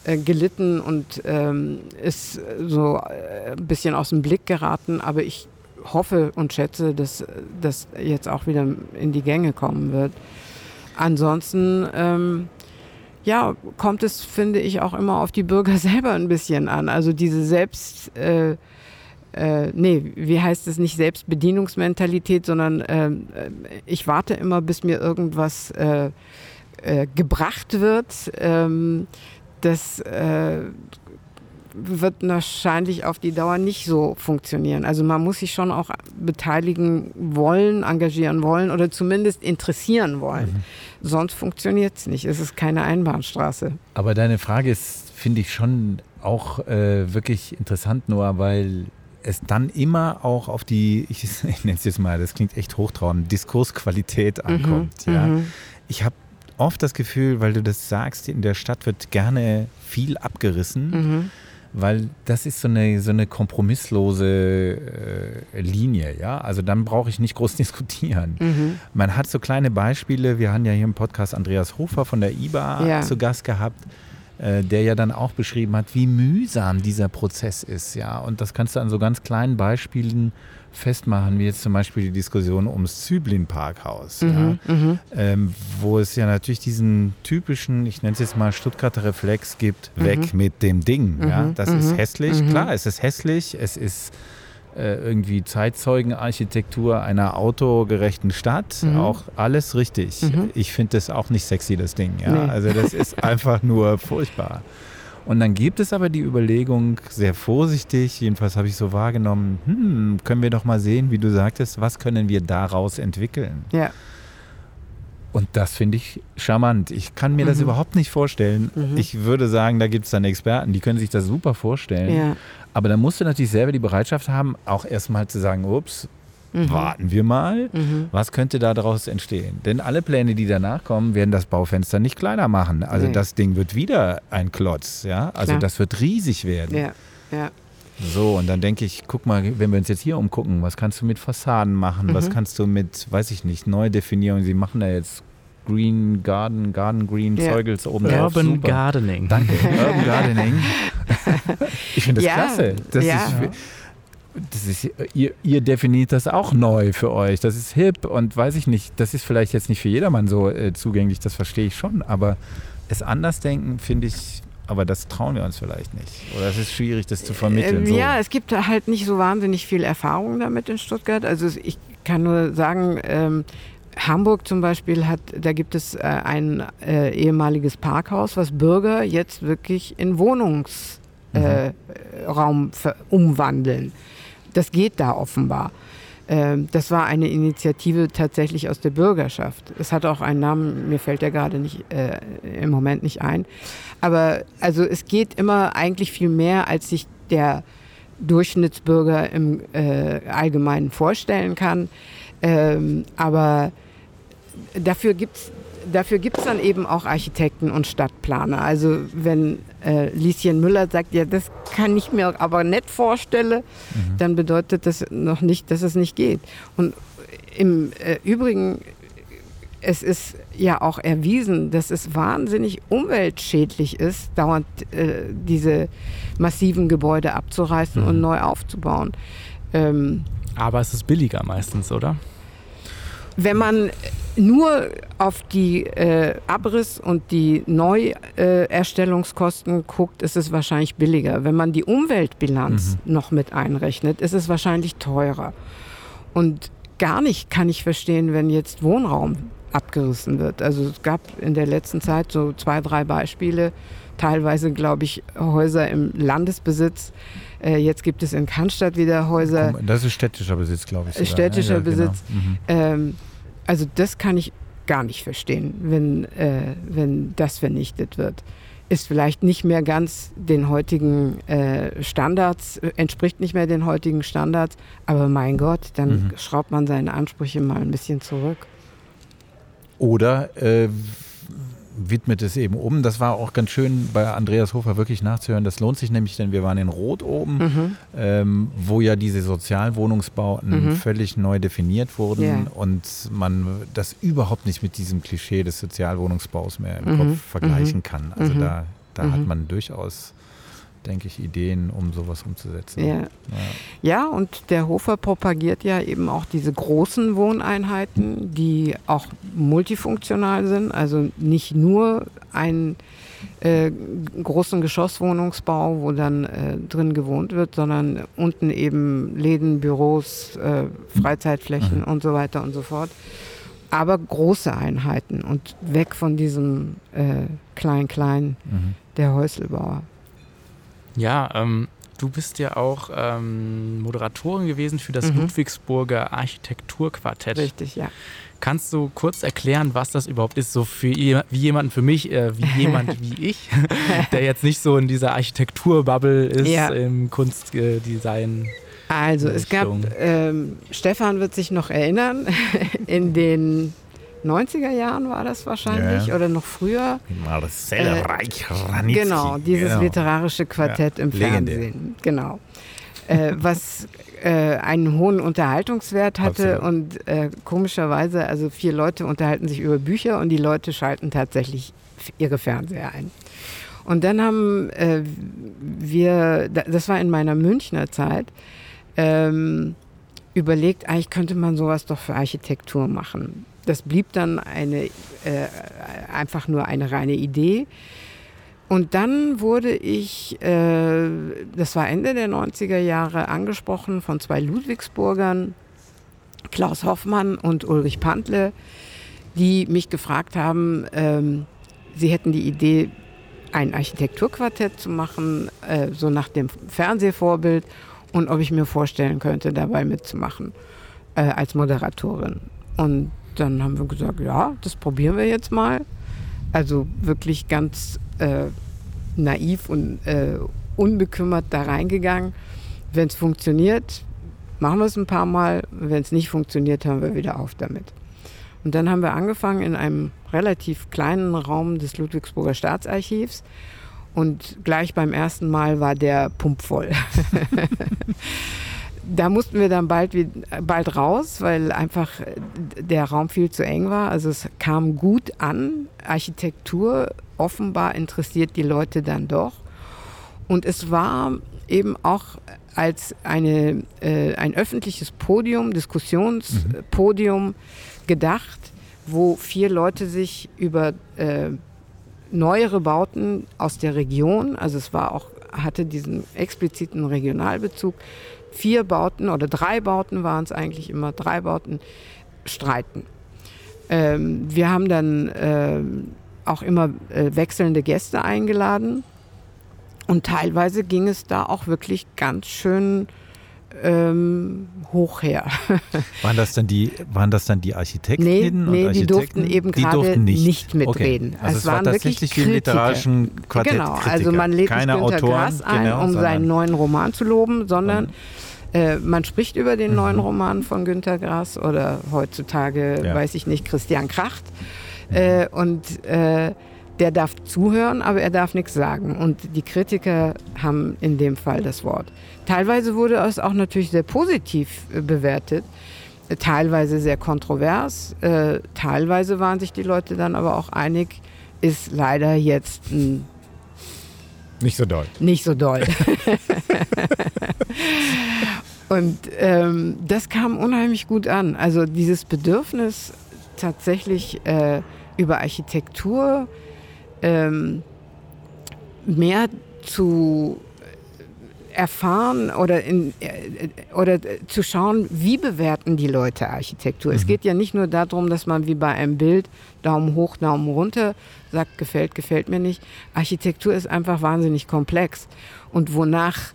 [SPEAKER 3] äh, gelitten und ähm, ist so äh, ein bisschen aus dem Blick geraten. Aber ich hoffe und schätze, dass das jetzt auch wieder in die Gänge kommen wird. Ansonsten, ähm, ja, kommt es, finde ich, auch immer auf die Bürger [laughs] selber ein bisschen an. Also diese Selbst, äh, äh, nee, wie heißt es nicht Selbstbedienungsmentalität, sondern äh, ich warte immer, bis mir irgendwas äh, äh, gebracht wird. Ähm, das äh, wird wahrscheinlich auf die Dauer nicht so funktionieren. Also man muss sich schon auch beteiligen wollen, engagieren wollen oder zumindest interessieren wollen. Mhm. Sonst funktioniert es nicht. Es ist keine Einbahnstraße.
[SPEAKER 4] Aber deine Frage ist, finde ich schon auch äh, wirklich interessant, Noah, weil es dann immer auch auf die, ich, [laughs] ich nenne es jetzt mal, das klingt echt hochtrauend, Diskursqualität mhm. ankommt. Mhm, ja. Mhm. Ich habe oft das Gefühl, weil du das sagst, in der Stadt wird gerne viel abgerissen. Mhm weil das ist so eine, so eine kompromisslose äh, Linie, ja. Also dann brauche ich nicht groß [laughs] diskutieren. Mhm. Man hat so kleine Beispiele. Wir haben ja hier im Podcast Andreas Hofer von der IBA ja. zu Gast gehabt, äh, der ja dann auch beschrieben hat, wie mühsam dieser Prozess ist, ja. Und das kannst du an so ganz kleinen Beispielen festmachen, wie jetzt zum Beispiel die Diskussion ums Züblin-Parkhaus, mhm, ja, mhm. ähm, wo es ja natürlich diesen typischen, ich nenne es jetzt mal Stuttgarter Reflex gibt, mhm. weg mit dem Ding. Ja. Mhm, das ist mhm, hässlich, klar, es ist hässlich, es ist äh, irgendwie Zeitzeugenarchitektur einer autogerechten Stadt, auch alles richtig. Ich finde das auch nicht sexy, das Ding. Ja. Nee. Also das ist [laughs] einfach nur furchtbar. Und dann gibt es aber die Überlegung, sehr vorsichtig, jedenfalls habe ich so wahrgenommen, hm, können wir doch mal sehen, wie du sagtest, was können wir daraus entwickeln?
[SPEAKER 3] Ja.
[SPEAKER 4] Und das finde ich charmant. Ich kann mir mhm. das überhaupt nicht vorstellen. Mhm. Ich würde sagen, da gibt es dann Experten, die können sich das super vorstellen. Ja. Aber da musst du natürlich selber die Bereitschaft haben, auch erstmal zu sagen, ups, mhm. warten wir mal, mhm. was könnte da daraus entstehen? Denn alle Pläne, die danach kommen, werden das Baufenster nicht kleiner machen. Also nee. das Ding wird wieder ein Klotz, ja. Also Klar. das wird riesig werden.
[SPEAKER 3] Ja, ja.
[SPEAKER 4] So, und dann denke ich, guck mal, wenn wir uns jetzt hier umgucken, was kannst du mit Fassaden machen? Mhm. Was kannst du mit, weiß ich nicht, Neudefinierung? Sie machen da jetzt Green Garden, Garden Green ja. Zeugels oben
[SPEAKER 2] ja. drauf. Urban Super. Gardening.
[SPEAKER 4] Danke, Urban Gardening. [laughs] ich finde das ja. klasse. Das
[SPEAKER 3] ja.
[SPEAKER 4] ist, das ist, ihr, ihr, definiert das auch neu für euch. Das ist hip und weiß ich nicht, das ist vielleicht jetzt nicht für jedermann so äh, zugänglich, das verstehe ich schon, aber es anders denken finde ich, aber das trauen wir uns vielleicht nicht. Oder es ist schwierig, das zu vermitteln.
[SPEAKER 3] Ähm, so. Ja, es gibt halt nicht so wahnsinnig viel Erfahrung damit in Stuttgart. Also ich kann nur sagen, ähm, Hamburg zum Beispiel hat, da gibt es äh, ein äh, ehemaliges Parkhaus, was Bürger jetzt wirklich in Wohnungsraum äh, umwandeln. Das geht da offenbar. Ähm, das war eine Initiative tatsächlich aus der Bürgerschaft. Es hat auch einen Namen, mir fällt der gerade nicht äh, im Moment nicht ein. Aber also es geht immer eigentlich viel mehr, als sich der Durchschnittsbürger im äh, Allgemeinen vorstellen kann. Ähm, aber dafür gibt es dafür gibt es dann eben auch Architekten und Stadtplaner. Also wenn äh, Lieschen Müller sagt, ja, das kann ich mir aber nicht vorstellen, mhm. dann bedeutet das noch nicht, dass es nicht geht. Und im äh, Übrigen, es ist ja auch erwiesen, dass es wahnsinnig umweltschädlich ist, dauernd äh, diese massiven Gebäude abzureißen mhm. und neu aufzubauen. Ähm,
[SPEAKER 2] aber es ist billiger meistens, oder?
[SPEAKER 3] Wenn man nur auf die äh, Abriss- und die Neuerstellungskosten guckt, ist es wahrscheinlich billiger. Wenn man die Umweltbilanz mhm. noch mit einrechnet, ist es wahrscheinlich teurer. Und gar nicht kann ich verstehen, wenn jetzt Wohnraum abgerissen wird. Also es gab in der letzten Zeit so zwei, drei Beispiele, teilweise, glaube ich, Häuser im Landesbesitz. Äh, jetzt gibt es in Cannstatt wieder Häuser.
[SPEAKER 4] Das ist städtischer Besitz, glaube ich.
[SPEAKER 3] Sogar. Städtischer ja, ja, Besitz. Genau. Mhm. Ähm, also das kann ich gar nicht verstehen, wenn, äh, wenn das vernichtet wird. Ist vielleicht nicht mehr ganz den heutigen äh, Standards, entspricht nicht mehr den heutigen Standards, aber mein Gott, dann mhm. schraubt man seine Ansprüche mal ein bisschen zurück.
[SPEAKER 4] Oder äh, widmet es eben um. Das war auch ganz schön bei Andreas Hofer wirklich nachzuhören. Das lohnt sich nämlich, denn wir waren in Rot oben, mhm. ähm, wo ja diese Sozialwohnungsbauten mhm. völlig neu definiert wurden yeah. und man das überhaupt nicht mit diesem Klischee des Sozialwohnungsbaus mehr im mhm. Kopf vergleichen mhm. kann. Also mhm. da, da hat mhm. man durchaus denke ich, Ideen, um sowas umzusetzen.
[SPEAKER 3] Ja. ja. ja, und der Hofer propagiert ja eben auch diese großen Wohneinheiten, die auch multifunktional sind, also nicht nur einen äh, großen Geschosswohnungsbau, wo dann äh, drin gewohnt wird, sondern unten eben Läden, Büros, äh, Freizeitflächen mhm. und so weiter und so fort. Aber große Einheiten und weg von diesem Klein-Klein äh, der Häuslebauer.
[SPEAKER 2] Ja, ähm, du bist ja auch ähm, Moderatorin gewesen für das mhm. Ludwigsburger Architekturquartett.
[SPEAKER 3] Richtig, ja.
[SPEAKER 2] Kannst du kurz erklären, was das überhaupt ist, so für wie jemanden für mich, äh, wie [laughs] jemand wie ich, [laughs] der jetzt nicht so in dieser Architekturbubble ist, ja. im Kunstdesign?
[SPEAKER 3] Also es gab, ähm, Stefan wird sich noch erinnern, [laughs] in den 90er Jahren war das wahrscheinlich ja. oder noch früher.
[SPEAKER 4] Marcel äh, Reich Ranitzky.
[SPEAKER 3] Genau, dieses genau. literarische Quartett ja. im Legendär. Fernsehen. Genau. Äh, was äh, einen hohen Unterhaltungswert hatte Absolut. und äh, komischerweise, also vier Leute unterhalten sich über Bücher und die Leute schalten tatsächlich ihre Fernseher ein. Und dann haben äh, wir, das war in meiner Münchner Zeit, ähm, überlegt, eigentlich könnte man sowas doch für Architektur machen. Das blieb dann eine, äh, einfach nur eine reine Idee. Und dann wurde ich, äh, das war Ende der 90er Jahre, angesprochen von zwei Ludwigsburgern, Klaus Hoffmann und Ulrich Pantle, die mich gefragt haben, ähm, sie hätten die Idee, ein Architekturquartett zu machen, äh, so nach dem Fernsehvorbild, und ob ich mir vorstellen könnte, dabei mitzumachen äh, als Moderatorin. Und dann haben wir gesagt, ja, das probieren wir jetzt mal. Also wirklich ganz äh, naiv und äh, unbekümmert da reingegangen. Wenn es funktioniert, machen wir es ein paar Mal. Wenn es nicht funktioniert, hören wir wieder auf damit. Und dann haben wir angefangen in einem relativ kleinen Raum des Ludwigsburger Staatsarchivs. Und gleich beim ersten Mal war der pumpvoll. [laughs] da mussten wir dann bald, bald raus, weil einfach der Raum viel zu eng war. Also es kam gut an. Architektur offenbar interessiert die Leute dann doch. Und es war eben auch als eine, äh, ein öffentliches Podium, Diskussionspodium mhm. gedacht, wo vier Leute sich über äh, neuere Bauten aus der Region, also es war auch, hatte diesen expliziten Regionalbezug, vier Bauten oder drei Bauten waren es eigentlich immer, drei Bauten streiten. Ähm, wir haben dann ähm, auch immer äh, wechselnde Gäste eingeladen und teilweise ging es da auch wirklich ganz schön ähm, hoch her. [laughs]
[SPEAKER 4] waren, das dann die, waren das dann die Architekten?
[SPEAKER 3] Nee, nee die durften eben gerade nicht. nicht. mitreden.
[SPEAKER 4] Okay. Also es, es war tatsächlich wie im literarischen Quartett
[SPEAKER 3] Genau, Kritiker. also man lädt Keine nicht Günter Autoren, Grass ein, genau, um seinen neuen Roman zu loben, sondern äh, man spricht über den mhm. neuen Roman von Günter Grass oder heutzutage, ja. weiß ich nicht, Christian Kracht. Äh, und äh, der darf zuhören, aber er darf nichts sagen. Und die Kritiker haben in dem Fall das Wort. Teilweise wurde es auch natürlich sehr positiv äh, bewertet, äh, teilweise sehr kontrovers, äh, teilweise waren sich die Leute dann aber auch einig, ist leider jetzt ein
[SPEAKER 4] nicht so doll.
[SPEAKER 3] Nicht so doll. [laughs] Und ähm, das kam unheimlich gut an. Also dieses Bedürfnis tatsächlich äh, über Architektur ähm, mehr zu erfahren oder, in, äh, oder zu schauen, wie bewerten die Leute Architektur. Mhm. Es geht ja nicht nur darum, dass man wie bei einem Bild Daumen hoch, Daumen runter sagt, gefällt, gefällt mir nicht. Architektur ist einfach wahnsinnig komplex. Und wonach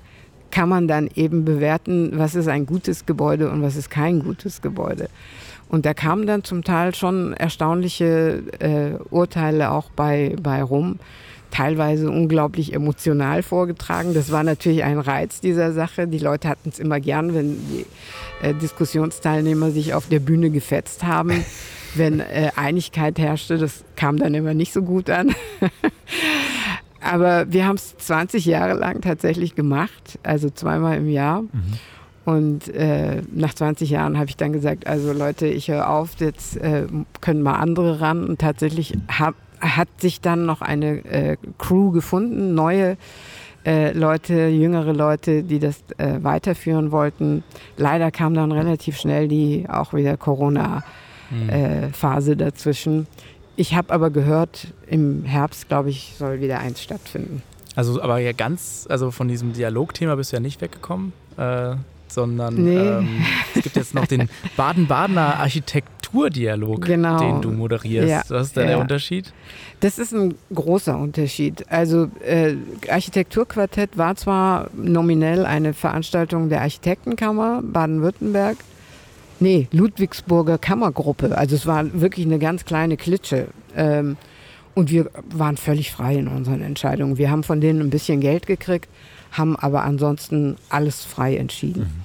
[SPEAKER 3] kann man dann eben bewerten, was ist ein gutes Gebäude und was ist kein gutes Gebäude. Und da kamen dann zum Teil schon erstaunliche äh, Urteile auch bei, bei rum, teilweise unglaublich emotional vorgetragen. Das war natürlich ein Reiz dieser Sache. Die Leute hatten es immer gern, wenn die äh, Diskussionsteilnehmer sich auf der Bühne gefetzt haben. [laughs] wenn äh, Einigkeit herrschte, das kam dann immer nicht so gut an. [laughs] Aber wir haben es 20 Jahre lang tatsächlich gemacht, also zweimal im Jahr. Mhm. Und äh, nach 20 Jahren habe ich dann gesagt, also Leute, ich höre auf, jetzt äh, können mal andere ran. Und tatsächlich hab, hat sich dann noch eine äh, Crew gefunden, neue äh, Leute, jüngere Leute, die das äh, weiterführen wollten. Leider kam dann relativ schnell die auch wieder Corona-Phase mhm. Äh, dazwischen. Ich habe aber gehört, im Herbst, glaube ich, soll wieder eins stattfinden.
[SPEAKER 2] Also, aber ja ganz, also von diesem Dialogthema bist du ja nicht weggekommen. Äh, sondern
[SPEAKER 3] nee. ähm,
[SPEAKER 2] es gibt jetzt noch den Baden-Badener Architekturdialog, genau. den du moderierst. Ja. Was ist da ja. der Unterschied?
[SPEAKER 3] Das ist ein großer Unterschied. Also äh, Architekturquartett war zwar nominell eine Veranstaltung der Architektenkammer Baden-Württemberg, nee, Ludwigsburger Kammergruppe. Also es war wirklich eine ganz kleine Klitsche. Ähm, und wir waren völlig frei in unseren Entscheidungen. Wir haben von denen ein bisschen Geld gekriegt haben aber ansonsten alles frei entschieden. Mhm.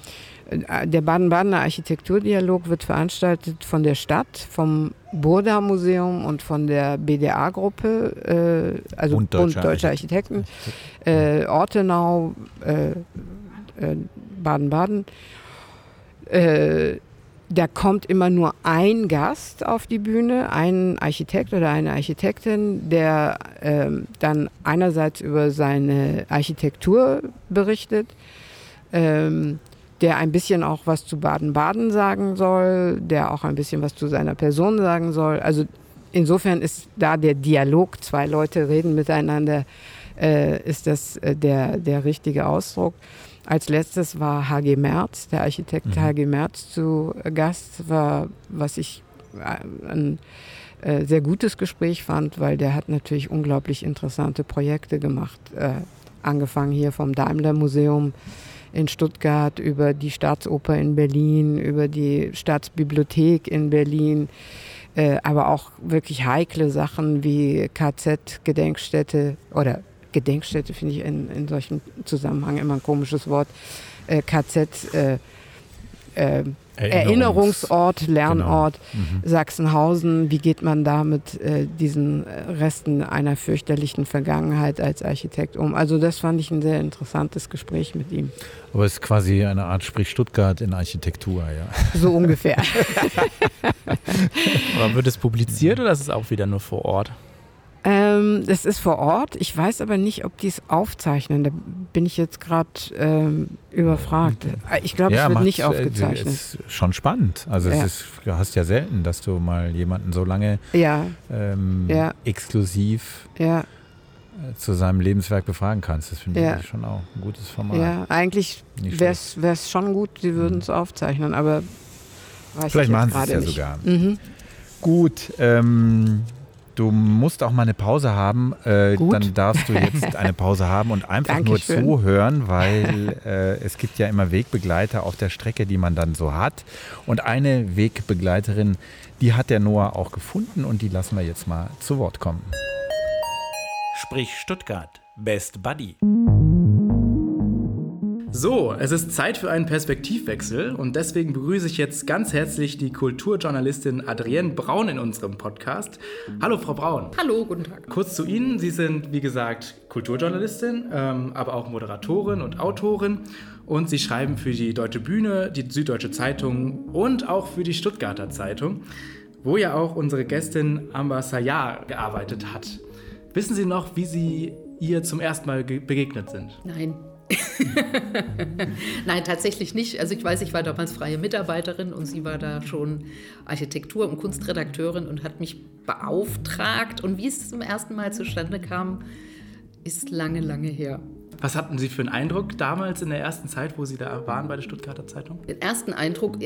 [SPEAKER 3] Der Baden-Badener Architekturdialog wird veranstaltet von der Stadt, vom Burda Museum und von der BDA-Gruppe, äh, also Bund Deutscher, Deutscher Architekten, äh, Ortenau, äh, äh Baden-Baden. Äh, da kommt immer nur ein Gast auf die Bühne, ein Architekt oder eine Architektin, der ähm, dann einerseits über seine Architektur berichtet, ähm, der ein bisschen auch was zu Baden-Baden sagen soll, der auch ein bisschen was zu seiner Person sagen soll. Also insofern ist da der Dialog, zwei Leute reden miteinander, äh, ist das äh, der, der richtige Ausdruck. Als letztes war HG Merz, der Architekt mhm. HG Merz zu Gast, war, was ich äh, ein äh, sehr gutes Gespräch fand, weil der hat natürlich unglaublich interessante Projekte gemacht. Äh, angefangen hier vom Daimler Museum in Stuttgart, über die Staatsoper in Berlin, über die Staatsbibliothek in Berlin, äh, aber auch wirklich heikle Sachen wie KZ-Gedenkstätte oder Gedenkstätte finde ich in, in solchen Zusammenhang immer ein komisches Wort. Äh, KZ äh, äh, Erinnerungsort, Lernort genau. mhm. Sachsenhausen. Wie geht man da mit äh, diesen Resten einer fürchterlichen Vergangenheit als Architekt um? Also das fand ich ein sehr interessantes Gespräch mit ihm.
[SPEAKER 4] Aber es ist quasi eine Art Sprich Stuttgart in Architektur, ja.
[SPEAKER 3] So ungefähr. [laughs]
[SPEAKER 2] Aber wird es publiziert oder ist es auch wieder nur vor Ort?
[SPEAKER 3] Ähm, das ist vor Ort. Ich weiß aber nicht, ob die es aufzeichnen. Da bin ich jetzt gerade ähm, überfragt. Ich glaube, ja, es wird nicht äh, aufgezeichnet.
[SPEAKER 4] Ist schon spannend. Also ja. ist, du hast ja selten, dass du mal jemanden so lange
[SPEAKER 3] ja.
[SPEAKER 4] Ähm, exklusiv äh, zu seinem Lebenswerk befragen kannst. Das finde ich schon auch ein gutes Format.
[SPEAKER 3] Ja, eigentlich wäre es schon gut, sie würden es mhm. aufzeichnen, aber
[SPEAKER 4] Vielleicht machen sie es ja nicht. sogar. Mhm. Gut, ähm, Du musst auch mal eine Pause haben. Äh, dann darfst du jetzt eine [laughs] Pause haben und einfach nur zuhören, weil [laughs] äh, es gibt ja immer Wegbegleiter auf der Strecke, die man dann so hat. Und eine Wegbegleiterin, die hat der Noah auch gefunden und die lassen wir jetzt mal zu Wort kommen.
[SPEAKER 1] Sprich Stuttgart, Best Buddy.
[SPEAKER 2] So, es ist Zeit für einen Perspektivwechsel und deswegen begrüße ich jetzt ganz herzlich die Kulturjournalistin Adrienne Braun in unserem Podcast. Hallo, Frau Braun.
[SPEAKER 5] Hallo, guten Tag.
[SPEAKER 2] Kurz zu Ihnen. Sie sind, wie gesagt, Kulturjournalistin, ähm, aber auch Moderatorin und Autorin und Sie schreiben für die Deutsche Bühne, die Süddeutsche Zeitung und auch für die Stuttgarter Zeitung, wo ja auch unsere Gästin Amba Sayar gearbeitet hat. Wissen Sie noch, wie Sie ihr zum ersten Mal begegnet sind?
[SPEAKER 5] Nein. [laughs] Nein, tatsächlich nicht. Also ich weiß, ich war damals freie Mitarbeiterin und sie war da schon Architektur- und Kunstredakteurin und hat mich beauftragt. Und wie es zum ersten Mal zustande kam, ist lange, lange her.
[SPEAKER 2] Was hatten Sie für einen Eindruck damals in der ersten Zeit, wo Sie da waren bei der Stuttgarter Zeitung?
[SPEAKER 5] Den ersten Eindruck,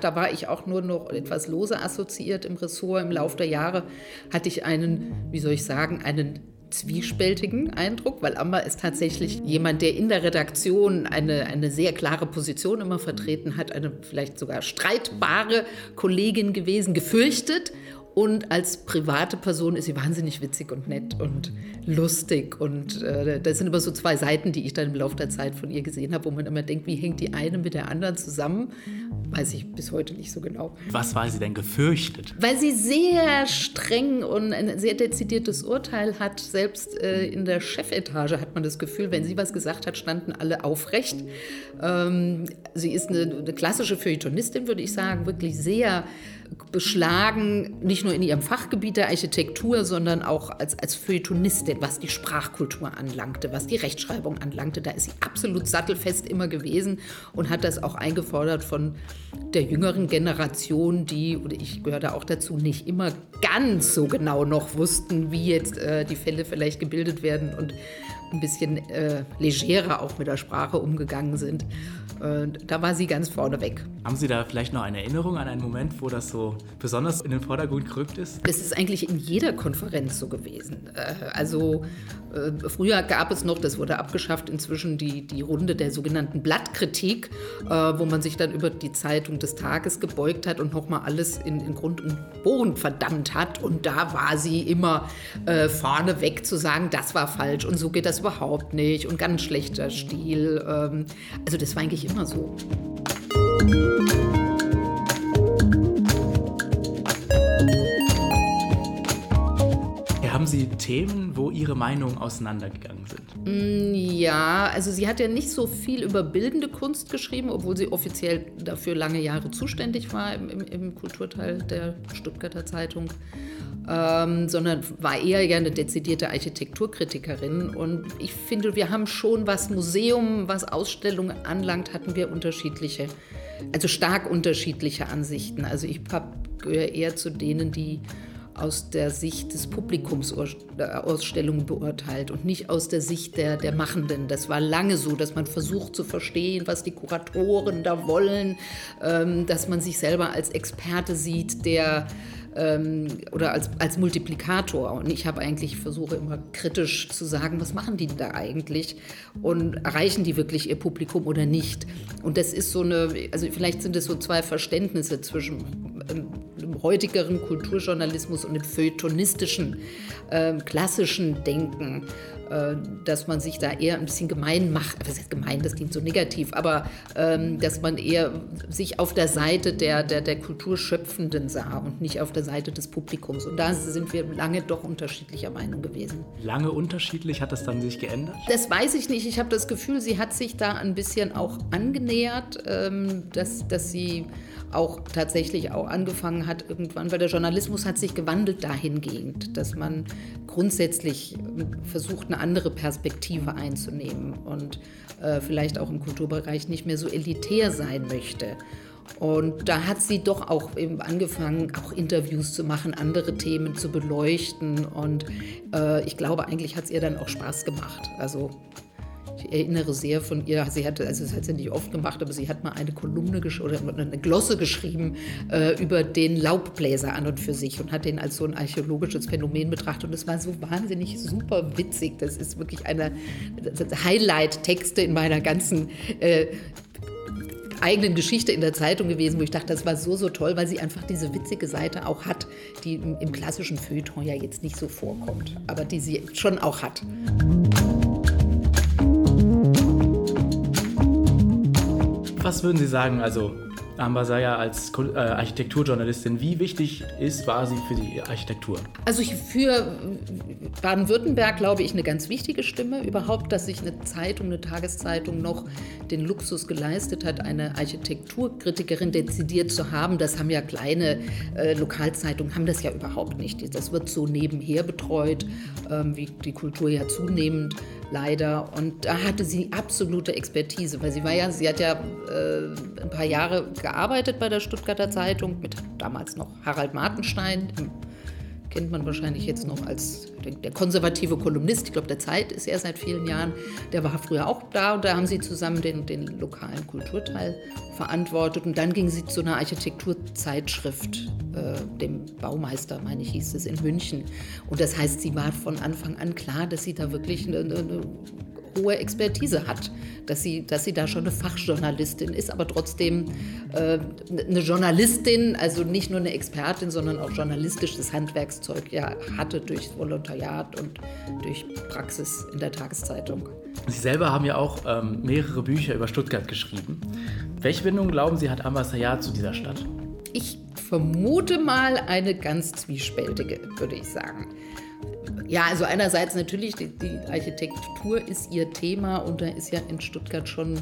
[SPEAKER 5] da war ich auch nur noch etwas lose assoziiert im Ressort. Im Laufe der Jahre hatte ich einen, wie soll ich sagen, einen zwiespältigen Eindruck, weil Amber ist tatsächlich jemand, der in der Redaktion eine, eine sehr klare Position immer vertreten hat, eine vielleicht sogar streitbare Kollegin gewesen, gefürchtet und als private Person ist sie wahnsinnig witzig und nett und lustig. Und äh, das sind immer so zwei Seiten, die ich dann im Laufe der Zeit von ihr gesehen habe, wo man immer denkt, wie hängt die eine mit der anderen zusammen? Weiß ich bis heute nicht so genau.
[SPEAKER 2] Was war sie denn gefürchtet?
[SPEAKER 5] Weil sie sehr streng und ein sehr dezidiertes Urteil hat. Selbst äh, in der Chefetage hat man das Gefühl, wenn sie was gesagt hat, standen alle aufrecht. Ähm, sie ist eine, eine klassische Feuilletonistin, würde ich sagen, wirklich sehr beschlagen, nicht nur in ihrem Fachgebiet der Architektur, sondern auch als, als Feuilletonistin, was die Sprachkultur anlangte, was die Rechtschreibung anlangte. Da ist sie absolut sattelfest immer gewesen und hat das auch eingefordert von der jüngeren Generation, die, oder ich gehöre da auch dazu, nicht immer ganz so genau noch wussten, wie jetzt äh, die Fälle vielleicht gebildet werden und ein bisschen äh, legerer auch mit der Sprache umgegangen sind. Und da war sie ganz vorne weg.
[SPEAKER 2] Haben Sie da vielleicht noch eine Erinnerung an einen Moment, wo das so besonders in den Vordergrund gerückt ist?
[SPEAKER 5] Es ist eigentlich in jeder Konferenz so gewesen. Äh, also früher gab es noch, das wurde abgeschafft, inzwischen die, die Runde der sogenannten Blattkritik, äh, wo man sich dann über die Zeitung des Tages gebeugt hat und nochmal alles in, in Grund und Boden verdammt hat. Und da war sie immer vorne weg zu sagen, das war falsch und so geht das überhaupt nicht und ganz schlechter Stil. Ähm, also das war eigentlich immer so.
[SPEAKER 2] Haben Sie Themen, wo Ihre Meinungen auseinandergegangen sind?
[SPEAKER 5] Mm, ja, also sie hat ja nicht so viel über bildende Kunst geschrieben, obwohl sie offiziell dafür lange Jahre zuständig war im, im, im Kulturteil der Stuttgarter Zeitung ähm, sondern war eher ja eine dezidierte Architekturkritikerin. Und ich finde, wir haben schon, was Museum, was Ausstellungen anlangt, hatten wir unterschiedliche, also stark unterschiedliche Ansichten. Also ich gehöre eher zu denen, die aus der Sicht des Publikums Ausstellungen beurteilt und nicht aus der Sicht der, der Machenden. Das war lange so, dass man versucht zu verstehen, was die Kuratoren da wollen, ähm, dass man sich selber als Experte sieht, der ähm, oder als, als Multiplikator. Und ich habe eigentlich versuche immer kritisch zu sagen, was machen die da eigentlich und erreichen die wirklich ihr Publikum oder nicht. Und das ist so eine, also vielleicht sind es so zwei Verständnisse zwischen heutigeren Kulturjournalismus und dem feuilletonistischen, äh, klassischen Denken. Äh, dass man sich da eher ein bisschen gemein macht. Was heißt gemein, das klingt so negativ, aber ähm, dass man eher sich auf der Seite der, der, der Kulturschöpfenden sah und nicht auf der Seite des Publikums. Und da sind wir lange doch unterschiedlicher Meinung gewesen.
[SPEAKER 2] Lange unterschiedlich? Hat das dann sich geändert?
[SPEAKER 5] Das weiß ich nicht. Ich habe das Gefühl, sie hat sich da ein bisschen auch angenähert, ähm, dass, dass sie auch tatsächlich auch angefangen hat irgendwann, weil der Journalismus hat sich gewandelt dahingehend, dass man grundsätzlich versucht, eine andere Perspektive einzunehmen und äh, vielleicht auch im Kulturbereich nicht mehr so elitär sein möchte. Und da hat sie doch auch eben angefangen, auch Interviews zu machen, andere Themen zu beleuchten. Und äh, ich glaube, eigentlich hat es ihr dann auch Spaß gemacht. Also ich erinnere sehr von ihr, sie hatte, also das hat sie nicht oft gemacht, aber sie hat mal eine Kolumne oder eine Glosse geschrieben äh, über den Laubbläser an und für sich und hat den als so ein archäologisches Phänomen betrachtet. Und es war so wahnsinnig super witzig. Das ist wirklich eine Highlight-Texte in meiner ganzen äh, eigenen Geschichte in der Zeitung gewesen, wo ich dachte, das war so, so toll, weil sie einfach diese witzige Seite auch hat, die im, im klassischen Feuilleton ja jetzt nicht so vorkommt, aber die sie schon auch hat.
[SPEAKER 2] Was würden Sie sagen, also Ambasaya als äh, Architekturjournalistin, wie wichtig ist, war sie für die Architektur?
[SPEAKER 5] Also für Baden-Württemberg glaube ich eine ganz wichtige Stimme. Überhaupt, dass sich eine Zeitung, eine Tageszeitung noch den Luxus geleistet hat, eine Architekturkritikerin dezidiert zu haben. Das haben ja kleine äh, Lokalzeitungen, haben das ja überhaupt nicht. Das wird so nebenher betreut, ähm, wie die Kultur ja zunehmend leider. Und da hatte sie absolute Expertise, weil sie war ja, sie hat ja äh, ein paar Jahre gearbeitet bei der Stuttgarter Zeitung mit damals noch Harald Martenstein, kennt man wahrscheinlich jetzt noch als der konservative Kolumnist, ich glaube, der Zeit ist er seit vielen Jahren, der war früher auch da und da haben sie zusammen den, den lokalen Kulturteil verantwortet. Und dann ging sie zu einer Architekturzeitschrift, äh, dem Baumeister, meine ich, hieß es, in München. Und das heißt, sie war von Anfang an klar, dass sie da wirklich eine, eine hohe Expertise hat, dass sie, dass sie da schon eine Fachjournalistin ist, aber trotzdem äh, eine Journalistin, also nicht nur eine Expertin, sondern auch journalistisches Handwerkszeug ja, hatte durch Volontariat und durch Praxis in der Tageszeitung.
[SPEAKER 2] Sie selber haben ja auch ähm, mehrere Bücher über Stuttgart geschrieben. Welche Bindung glauben Sie hat Ambassador zu dieser Stadt?
[SPEAKER 5] Ich vermute mal eine ganz zwiespältige, würde ich sagen. Ja, also einerseits natürlich, die, die, Architektur ist ihr Thema und da ist ja in Stuttgart schon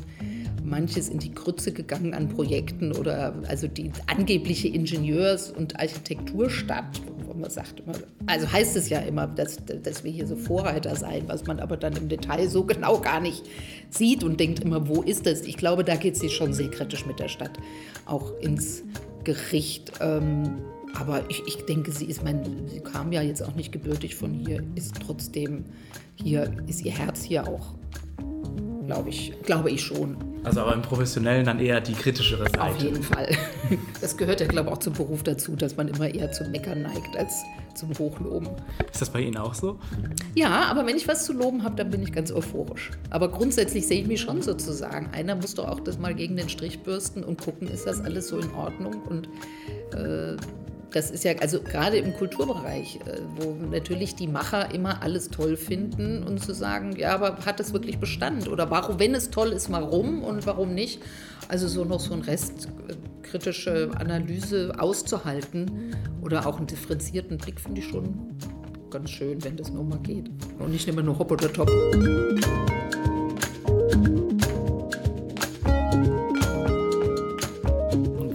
[SPEAKER 5] manches in die Krütze gegangen an Projekten oder also die angebliche Ingenieurs- und Architekturstadt, wo man sagt immer, also heißt es ja immer, dass, dass wir hier so Vorreiter seien, was man aber dann im Detail so genau gar nicht sieht und denkt immer, wo ist das? Ich glaube, da geht sie schon sehr kritisch mit der Stadt auch ins Gericht. Ähm, aber ich, ich denke, sie ist mein, sie kam ja jetzt auch nicht gebürtig von hier, ist trotzdem hier, ist ihr Herz hier auch, glaube ich, glaube ich schon.
[SPEAKER 2] Also aber im Professionellen dann eher die kritischere Seite.
[SPEAKER 5] Auf jeden Fall. [laughs] Das gehört ja, glaube ich, auch zum Beruf dazu, dass man immer eher zum Meckern neigt als zum Hochloben.
[SPEAKER 2] Ist das bei Ihnen auch so?
[SPEAKER 5] Ja, aber wenn ich was zu loben habe, dann bin ich ganz euphorisch. Aber grundsätzlich sehe ich mich schon sozusagen. Einer muss doch auch das mal gegen den Strich bürsten und gucken, ist das alles so in Ordnung und äh, das ist ja, also gerade im Kulturbereich, äh, wo natürlich die Macher immer alles toll finden und zu sagen, ja, aber hat es wirklich Bestand? Oder warum, wenn es toll ist, warum und warum nicht? Also so noch so ein Rest äh, kritische Analyse auszuhalten oder auch einen differenzierten Blick finde ich schon ganz schön, wenn das nur mal geht. Und nicht immer nur hopp oder top.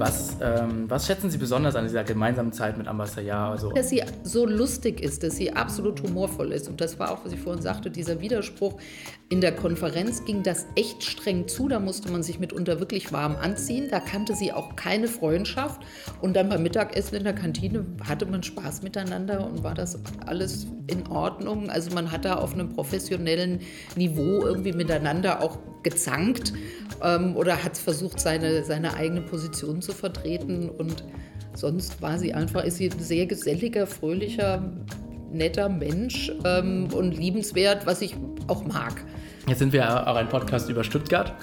[SPEAKER 2] Was, ähm, was schätzen Sie besonders an dieser gemeinsamen Zeit mit Ambassador? Also
[SPEAKER 5] dass sie so lustig ist, dass sie absolut humorvoll ist. Und das war auch, was ich vorhin sagte, dieser Widerspruch. In der Konferenz ging das echt streng zu. Da musste man sich mitunter wirklich warm anziehen. Da kannte sie auch keine Freundschaft. Und dann beim Mittagessen in der Kantine hatte man Spaß miteinander und war das alles in Ordnung. Also man hat da auf einem professionellen Niveau irgendwie miteinander auch gezankt ähm, oder hat versucht, seine, seine eigene Position zu vertreten und sonst war sie einfach, ist sie ein sehr geselliger, fröhlicher, netter Mensch ähm, und liebenswert, was ich auch mag.
[SPEAKER 2] Jetzt sind wir auch ein Podcast über Stuttgart,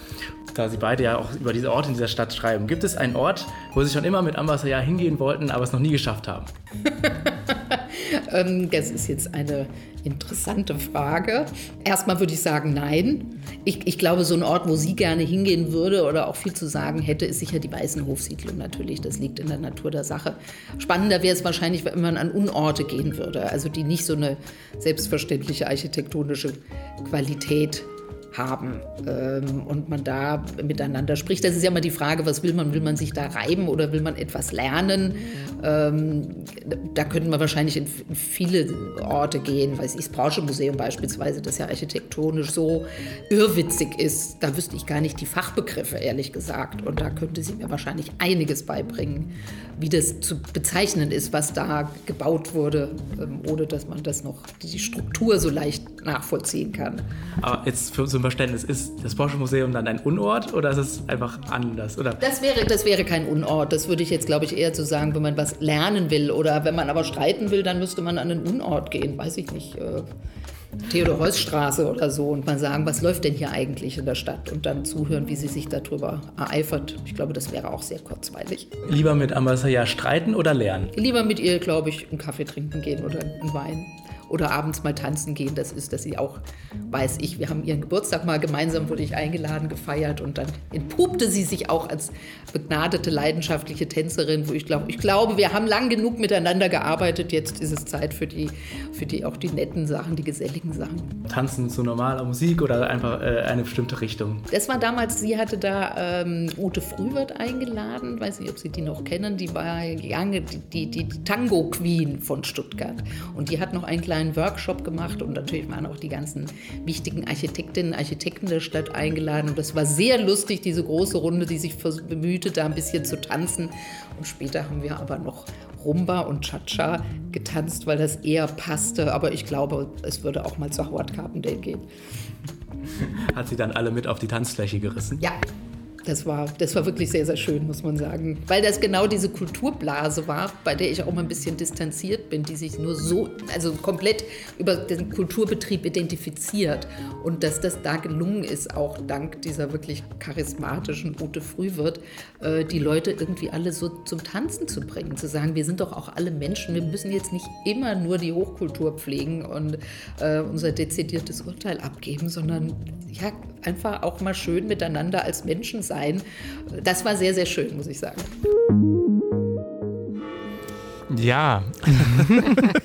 [SPEAKER 2] da Sie beide ja auch über diese Orte in dieser Stadt schreiben. Gibt es einen Ort, wo Sie schon immer mit Ambassador hingehen wollten, aber es noch nie geschafft haben? [laughs]
[SPEAKER 5] Ähm, das ist jetzt eine interessante Frage. Erstmal würde ich sagen, nein. Ich, ich, glaube, so ein Ort, wo sie gerne hingehen würde oder auch viel zu sagen hätte, ist sicher die Weißenhofsiedlung natürlich. Das liegt in der Natur der Sache. Spannender wäre es wahrscheinlich, wenn man an Unorte gehen würde, also die nicht so eine selbstverständliche architektonische Qualität haben ähm, und man da miteinander spricht. Das ist ja immer die Frage, was will man? Will man sich da reiben oder will man etwas lernen? Ähm, da könnten wir wahrscheinlich in viele Orte gehen, weiß ich, das Porsche-Museum beispielsweise, das ja architektonisch so irrwitzig ist. Da wüsste ich gar nicht die Fachbegriffe, ehrlich gesagt. Und da könnte sie mir wahrscheinlich einiges beibringen, wie das zu bezeichnen ist, was da gebaut wurde, ähm, ohne dass man das noch, die Struktur so leicht nachvollziehen kann.
[SPEAKER 2] Aber jetzt für zum Verständnis, ist das Porsche-Museum dann ein Unort oder ist es einfach anders? Oder?
[SPEAKER 5] Das, wäre, das wäre kein Unort. Das würde ich jetzt, glaube ich, eher zu so sagen, wenn man was lernen will oder wenn man aber streiten will, dann müsste man an einen Unort gehen, weiß ich nicht. Äh, Theodor-Heuss-Straße oder so und mal sagen, was läuft denn hier eigentlich in der Stadt und dann zuhören, wie sie sich darüber ereifert. Ich glaube, das wäre auch sehr kurzweilig.
[SPEAKER 2] Lieber mit Ambassador streiten oder lernen?
[SPEAKER 5] Lieber mit ihr, glaube ich, einen Kaffee trinken gehen oder einen Wein oder abends mal tanzen gehen. Das ist, dass sie auch weiß ich, wir haben ihren Geburtstag mal gemeinsam, wurde ich eingeladen, gefeiert und dann entpuppte sie sich auch als begnadete, leidenschaftliche Tänzerin, wo ich glaube, ich glaube, wir haben lang genug miteinander gearbeitet. Jetzt ist es Zeit für die, für die auch die netten Sachen, die geselligen Sachen.
[SPEAKER 2] Tanzen zu normaler Musik oder einfach äh, eine bestimmte Richtung?
[SPEAKER 5] Das war damals, sie hatte da ähm, Ute Frühwirt eingeladen, weiß nicht, ob Sie die noch kennen, die war die, die, die, die Tango Queen von Stuttgart und die hat noch einen kleinen Workshop gemacht und natürlich waren auch die ganzen wichtigen Architektinnen und Architekten der Stadt eingeladen. Und das war sehr lustig, diese große Runde, die sich bemühte, da ein bisschen zu tanzen. Und später haben wir aber noch Rumba und Cha-Cha getanzt, weil das eher passte. Aber ich glaube, es würde auch mal zu Howard Carpendale gehen.
[SPEAKER 2] Hat sie dann alle mit auf die Tanzfläche gerissen?
[SPEAKER 5] Ja, das war, das war wirklich sehr, sehr schön, muss man sagen. Weil das genau diese Kulturblase war, bei der ich auch mal ein bisschen distanziert bin, die sich nur so, also komplett über den Kulturbetrieb identifiziert. Und dass das da gelungen ist, auch dank dieser wirklich charismatischen Ute Frühwirt, äh, die Leute irgendwie alle so zum Tanzen zu bringen. Zu sagen, wir sind doch auch alle Menschen, wir müssen jetzt nicht immer nur die Hochkultur pflegen und äh, unser dezidiertes Urteil abgeben, sondern ja, einfach auch mal schön miteinander als Menschen sein. Das war sehr, sehr schön, muss ich sagen.
[SPEAKER 2] Ja. [laughs]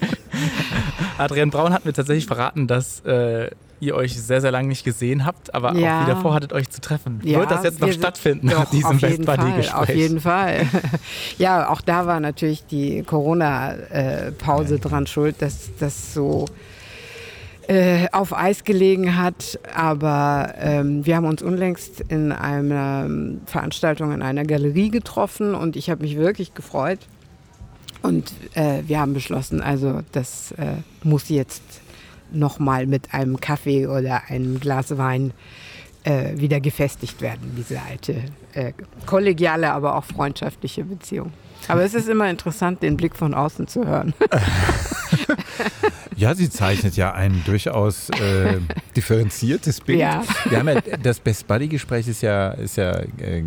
[SPEAKER 2] Adrian Braun hat mir tatsächlich verraten, dass äh, ihr euch sehr, sehr lange nicht gesehen habt, aber ja. auch wieder vorhattet, euch zu treffen. Ja, Wird das jetzt noch stattfinden
[SPEAKER 3] nach diesem Best Buddy-Gespräch? Auf jeden Fall. [laughs] ja, auch da war natürlich die Corona-Pause äh, dran schuld, dass das so äh, auf Eis gelegen hat. Aber ähm, wir haben uns unlängst in einer Veranstaltung in einer Galerie getroffen und ich habe mich wirklich gefreut. Und äh, wir haben beschlossen, also das äh, muss jetzt nochmal mit einem Kaffee oder einem Glas Wein äh, wieder gefestigt werden, diese alte äh, kollegiale, aber auch freundschaftliche Beziehung. Aber es ist immer interessant, den Blick von außen zu hören. [laughs]
[SPEAKER 4] Ja, sie zeichnet ja ein durchaus äh, [laughs] differenziertes Bild. Ja. Wir haben ja, das Best Buddy-Gespräch ist ja, ist ja äh,